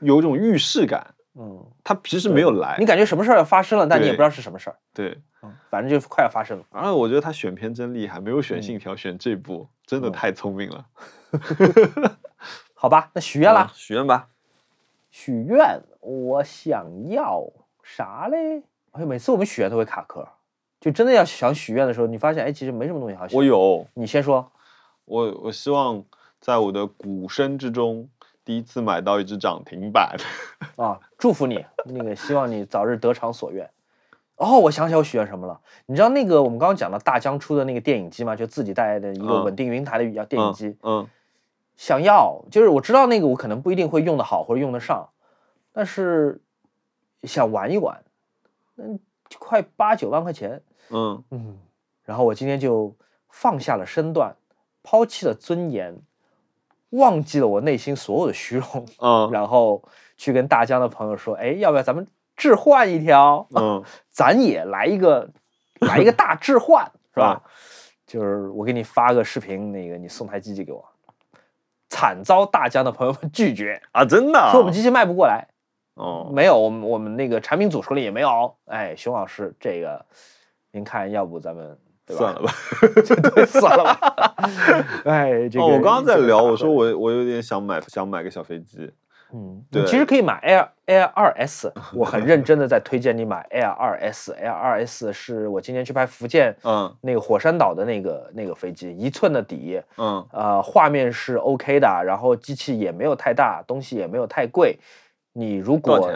有一种预示感。嗯，他其实没有来你，感觉什么事儿要发生了，但你也不知道是什么事儿，对，嗯，反正就快要发生了。然后我觉得他选片真厉害，没有选嗯信条，选这部，真的嗯太聪明了。好吧，那许愿啦啊，许愿吧。许愿，我想要啥嘞？哎，每次我们许愿都会卡壳，就真的要想许愿的时候，你发现哎，其实没什么东西好许。我有，你先说。我我希望在我的鼓声之中，第一次买到一只涨停板。啊，祝福你，那个希望你早日得偿所愿。哦，我想起来我许愿什么了。你知道那个我们刚刚讲的大疆出的那个电影机吗？就自己带的一个嗯稳定云台的语电影机。嗯想要，就是我知道那个我可能不一定会用得好或者用得上，但是想玩一玩。嗯，快八九万块钱，嗯嗯，然后我今天就放下了身段，抛弃了尊严，忘记了我内心所有的虚荣，嗯然后去跟大疆的朋友说，哎，要不要咱们置换一条？嗯 咱也来一个，来一个大置换，是吧？就是我给你发个视频，那个你送台机器给我，惨遭大疆的朋友们拒绝，啊，真的啊？说我们机器卖不过来。哦，没有，我们我们那个产品组手里也没有。哎，熊老师，这个您看，要不咱们对吧算了吧。对，算了吧。哎，这个哦，我刚刚在聊，我说我。我我有点想买想买个小飞机。嗯，对你其实可以买 Air Air 二 S，我很认真的在推荐你买 Air 二 S，Air 二 S 是我今年去拍福建嗯那个火山岛的那个那个飞机，一寸的底，嗯呃，画面是 OK 的，然后机器也没有太大，东西也没有太贵。你如果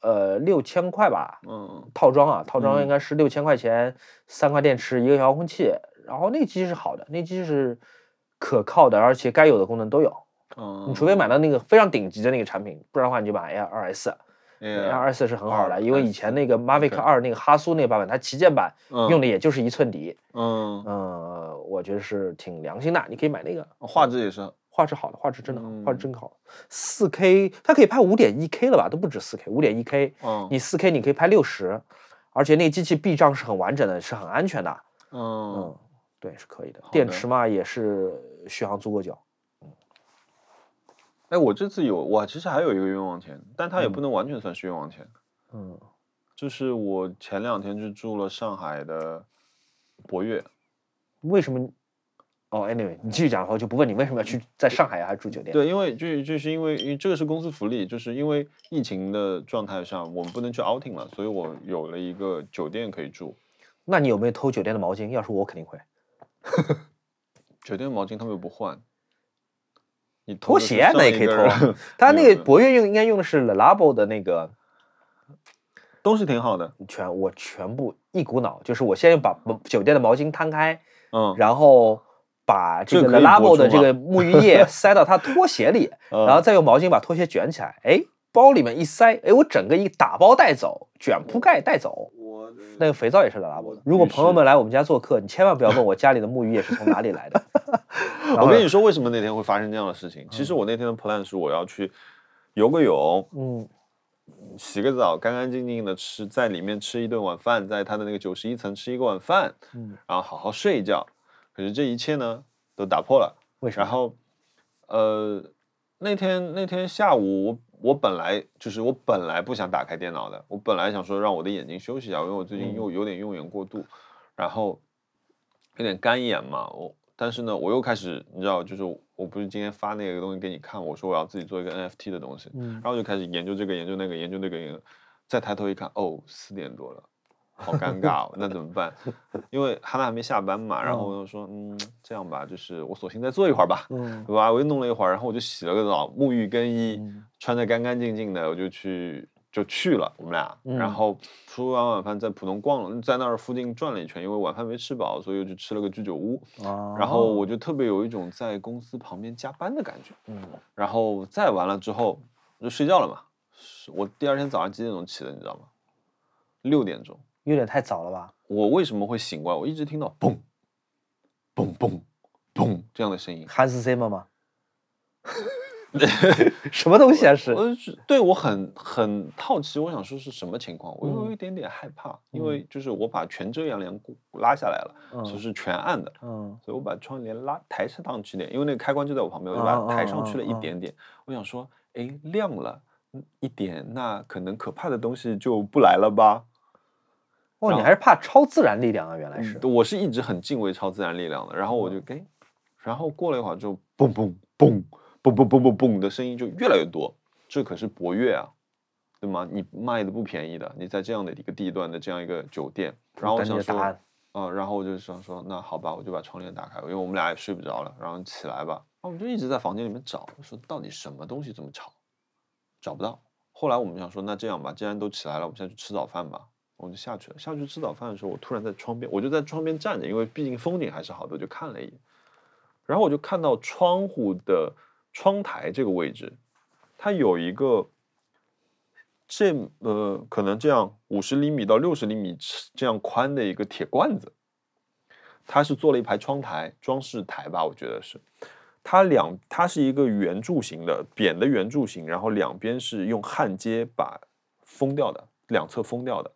呃六千块吧，嗯套装啊，套装嗯应该是六千块钱，三块电池，一个遥控器，然后那机是好的，那机是可靠的，而且该有的功能都有。嗯，你除非买到那个非常顶级的那个产品，不然的话你就买 Air 二 S。Air 哎二 S 是很好的，因为以前那个 Mavic 二那个哈苏那个版本，它旗舰版嗯用的也就是一寸底，嗯，嗯，我觉得是挺良心的，你可以买那个。画质也是画质好的，画质真的好，画质嗯真好。四 K 它可以拍五点一 K 了吧？都不止四 K，五点一 K。嗯你四 K 你可以拍六十，而且那个机器避障是很完整的，是很安全的。嗯嗯，对，是可以的。电池嘛也是续航足够久。哎，我这次有我其实还有一个冤枉钱，但它也嗯不能完全算是冤枉钱。嗯，就是我前两天去住了上海的博悦，为什么？哦，anyway，你继续讲我就不问你为什么要去在上海还住酒店。，对，因为就就是因为因为这个是公司福利，就是因为疫情的状态下，我们不能去 outing 了，所以我有了一个酒店可以住。那你有没有偷酒店的毛巾？要是我肯定会。酒店毛巾他们又不换，你偷拖鞋那也可以偷。他那个博越用应该用的是 Le Labo 的那个东西挺好的，全，我全部一股脑，就是我先把酒店的毛巾摊开，嗯，然后把这个这个 Le 可以播 Labo 的这个沐浴液 塞到他拖鞋里，嗯然后再用毛巾把拖鞋卷起来，哎，包里面一塞，哎，我整个一打包带走，卷铺盖带走。我那个肥皂也是 Labo 的。如果朋友们来我们家做客，你千万不要问我家里的沐浴液是从哪里来的。我跟你说，为什么那天会发生这样的事情？其实我那天的 plan 是我要去游个泳，嗯洗个澡，干干净净的吃，在里面吃一顿晚饭，在他的那个九十一层吃一个晚饭，嗯，然后好好睡一觉。可是这一切呢，都打破了。为什么？然后，呃，那天那天下午我我本来就是我本来不想打开电脑的，我本来想说让我的眼睛休息一下，因为我最近嗯又有点用眼过度，然后有点干眼嘛，我但是呢我又开始你知道，就是我不是今天发那个东西给你看，我说我要自己做一个 NFT 的东西，嗯然后就开始研究这个研究那个研究那个研究，再抬头一看，哦，四点多了。好尴尬哦，那怎么办？因为哈娜还没下班嘛，然后我就说，嗯，这样吧，就是我索性再坐一会儿吧，嗯对吧？我又弄了一会儿，然后我就洗了个澡，沐浴更衣，嗯穿的干干净净的，我就去就去了，我们俩，然嗯后吃完晚饭在浦东逛了，在那儿附近转了一圈，因为晚饭没吃饱，所以我就吃了个居酒屋，然后我就特别有一种在公司旁边加班的感觉，嗯然后再完了之后我就睡觉了嘛，我第二天早上几点钟起的，你知道吗？六点钟。有点太早了吧？我为什么会醒过来？我一直听到嘣嘣嘣嘣这样的声音，韩斯 Zimmer 吗？什么东西啊？是我是对我很很好奇，我想说是什么情况，我又有嗯一点点害怕，因嗯为就是我把全遮阳帘拉下来了，就嗯是全暗的，嗯所以我把窗帘拉抬上去点，因为那个开关就在我旁边，我就嗯把它抬嗯上去了一点点。我想说，哎，亮了嗯一点，那可能可怕的东西就不来了吧？哦，你还是怕超自然力量啊？原来是。我是一直很敬畏超自然力量的，然后我就哎，然后过了一会儿就嘣嘣嘣嘣嘣嘣嘣嘣的声音就越来越多，这可是博越啊，对吗？你卖的不便宜的，你在这样的一个地段的这样一个酒店，然后我想说，的答案啊、然后我就想说，那好吧，我就把窗帘打开，因为我们俩也睡不着了，然后起来吧，然后我们就一直在房间里面找，说到底什么东西这么吵，找不到。后来我们想说，那这样吧，既然都起来了，我们现在去吃早饭吧。我就下去了。下去吃早饭的时候，我突然在窗边，我就在窗边站着，因为毕竟风景还是好的，就看了一眼。然后我就看到窗户的窗台这个位置，它有一个这呃可能这样五十厘米到六十厘米这样宽的一个铁罐子，它是做了一排窗台装饰台吧，我觉得是。它两它是一个圆柱形的扁的圆柱形，然后两边是用焊接把封掉的，两侧封掉的，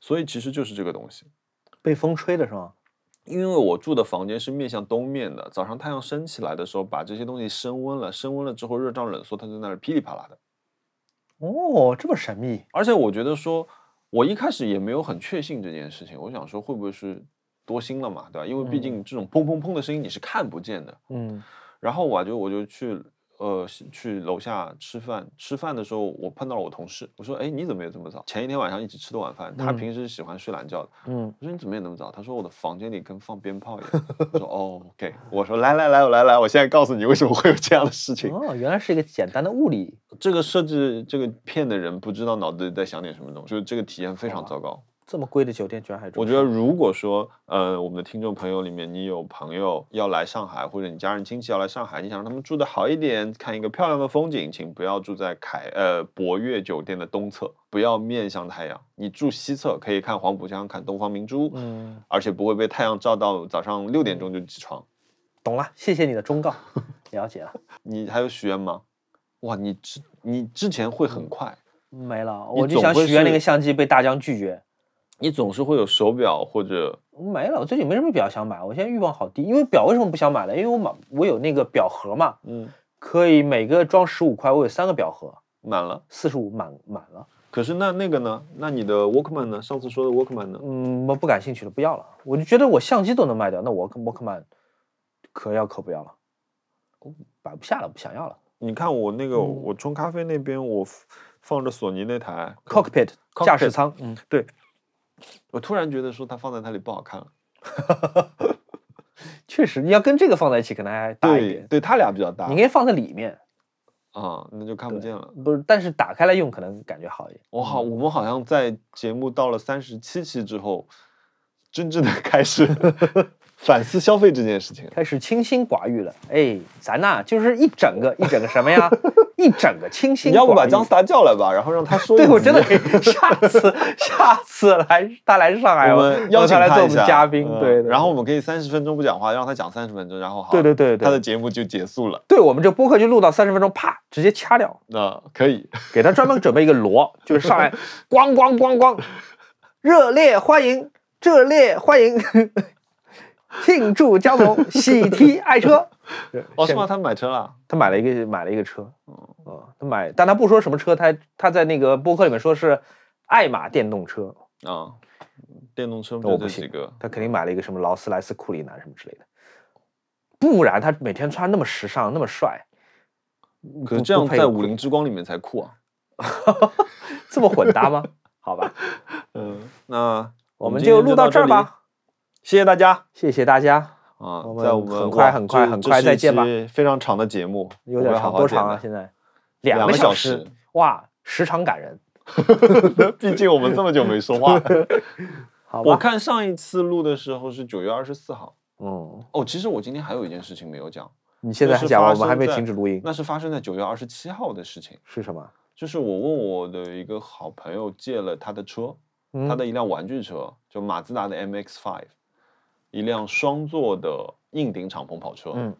所以其实就是这个东西。被风吹的是吗？因为我住的房间是面向东面的，早上太阳升起来的时候，把这些东西升温了，升温了之后热胀冷缩，它在那儿噼里啪啦的。哦，这么神秘。而且我觉得说，我一开始也没有很确信这件事情，我想说会不会是多心了嘛，对吧？因为毕竟这种砰砰砰的声音你是看不见的。嗯然后我就我就去呃去楼下吃饭，吃饭的时候我碰到了我同事，我说哎你怎么也这么早？前一天晚上一起吃的晚饭，他嗯平时喜欢睡懒觉的。嗯，我说你怎么也那么早？他说我的房间里跟放鞭炮一样。我说哦，OK。我说来来来，我来来，我现在告诉你为什么会有这样的事情。哦，原来是一个简单的物理。这个设置这个片的人不知道脑子里在想点什么东西，就是这个体验非常糟糕。这么贵的酒店居然还住我觉得如果说呃我们的听众朋友里面你有朋友要来上海，或者你家人亲戚要来上海，你想让他们住的好一点，看一个漂亮的风景，请不要住在凯呃博悦酒店的东侧，不要面向太阳。你住西侧可以看黄浦江，看东方明珠，嗯，而且不会被太阳照到早上六点钟就起床。懂了，谢谢你的忠告，了解了。你还有许愿吗？哇，你之你之前会很快，没了，我就想许愿那个相机被大疆拒绝。你总是会有手表或者没了，我最近没什么表想买，我现在欲望好低。因为表为什么不想买了？因为我买我有那个表盒嘛，嗯可以每个装十五块，我有三个表盒，满了。四十五满满了。可是那那个呢？那你的 Walkman 呢？上次说的 Walkman 呢？嗯，我不感兴趣了，不要了。我就觉得我相机都能卖掉，那我 Walkman 可要可不要了，我摆不下了，不想要了。你看我那个，嗯我冲咖啡那边我放着索尼那台，Cockpit 驾驶舱，嗯，我突然觉得说它放在那里不好看了。确实，你要跟这个放在一起，可能还大一点。对对，它俩比较大你应该放在里面，啊，那就看不见了。不是？但是打开来用可能感觉好一点。我好，我们好像在节目到了三十七期之后，真正的开始 反思消费这件事情。开始清心寡欲了。哎，咱呐就是一整个一整个什么呀？一整个清心寡欲。你要不把姜思达叫来吧，然后让他说一。对我真的可以，下次下次来他来上海，我们邀请他来做我们嘉宾，嗯对。对然后我们可以三十分钟不讲话，让他讲三十分钟，然后好，对对对对他的节目就结束了。对我们这播客就录到三十分钟，啪直接掐掉，那可以，给他专门准备一个锣，就是上来咣咣咣咣，热烈欢迎，热烈欢迎，庆祝江总喜提爱车。哦，是现吗？他买车了？他买了一个买了一个车，哦，他买，但他不说什么车，他他在那个博客里面说是爱玛电动车，啊，电动车我不几个。他肯定买了一个什么劳斯莱斯库里南什么之类的，不然他每天穿那么时尚那么帅，可是这样配在武林之光里面才酷啊。这么混搭吗？好吧，嗯，那我们就录到这儿吧，谢谢大家。谢谢大家，啊！在我们们很快很快很快再见吧非常长的节目，有点长，多长啊？现在两个个小时时，哇，时长感人，毕竟我们这么久没说话。好吧？我看上一次录的时候是九月二十四号。嗯，哦，其实我今天还有一件事情没有讲，你现在讲我们还没停止录音，那是发生在九月二十七号的事情。是什么？就是我问我的一个好朋友借了他的车，他嗯的一辆玩具车，就马自达的 MX-5，一辆双座的硬顶敞篷跑车。嗯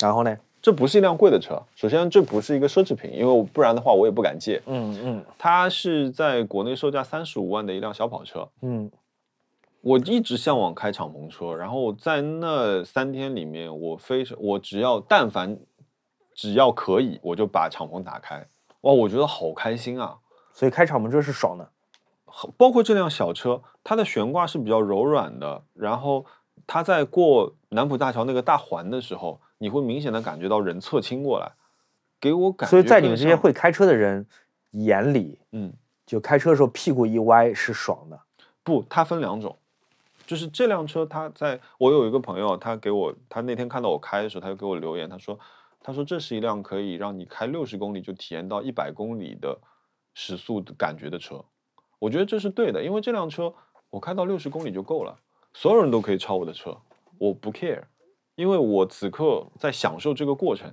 然后呢？这不是一辆贵的车，首先这不是一个奢侈品，因为我不然的话我也不敢借。嗯嗯它是在国内售价三十五万的一辆小跑车。嗯我一直向往开敞篷车，然后在那三天里面，我非常我只要但凡只要可以，我就把敞篷打开。哇，我觉得好开心啊！所以开敞篷车是爽的。包括这辆小车，它的悬挂是比较柔软的，然后它在过南浦大桥那个大环的时候，你会明显的感觉到人侧倾过来，给我感觉。所以在你们这些，会开车的人眼里，嗯，就开车的时候屁股一歪是爽的。不，它分两种，就是这辆车，它在我有一个朋友，他给我，他那天看到我开的时候，他就给我留言，他说，他说这是一辆可以让你开六十公里就体验到一百公里的时速的感觉的车。我觉得这是对的，因为这辆车我开到六十公里就够了，所有人都可以超我的车，我不 care，因为我此刻在享受这个过程，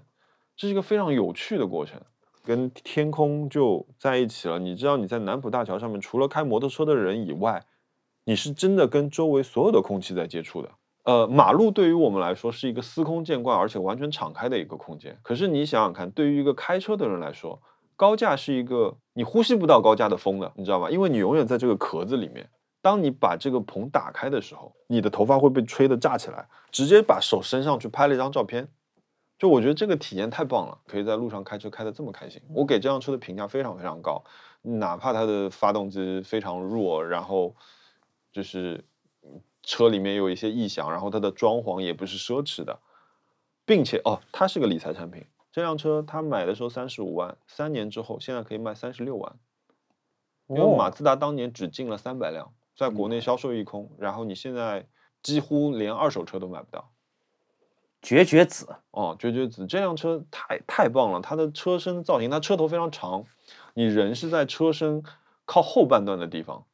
这是一个非常有趣的过程。跟天空就在一起了。你知道你在南浦大桥上面，除了开摩托车的人以外，你是真的跟周围所有的空气在接触的。呃，马路对于我们来说是一个司空见惯而且完全敞开的一个空间。可是你想想看，对于一个开车的人来说，高架是一个你呼吸不到高架的风的，你知道吗？因为你永远在这个壳子里面，当你把这个棚打开的时候，你的头发会被吹得炸起来，直接把手伸上去拍了一张照片。就我觉得这个体验太棒了，可以在路上开车开得这么开心。我给这辆车的评价非常非常高，哪怕它的发动机非常弱，然后就是车里面有一些异响，然后它的装潢也不是奢侈的，并且哦，它是个理财产品。这辆车他买的时候三十五万，三年之后现在可以卖三十六万，因为马自达当年只进了三百辆，在国内销售一空，然后你现在几乎连二手车都买不到。绝绝子哦，绝绝子这辆车太太棒了，它的车身造型，它车头非常长，你人是在车身靠后半段的地方，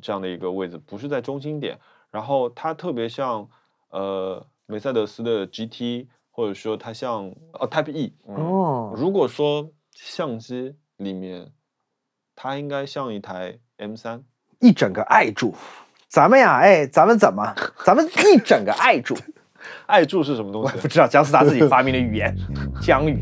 这样的一个位置，不是在中心点。然后它特别像呃梅赛德斯的 GT，或者说它像呃 Type E。哦，如果说相机里面，它应该像一台 M 三。一整个爱住，咱们呀，哎，咱们怎么，咱们一整个爱住。爱住是什么东 我西？不知道，姜思达自己发明的语言，姜语。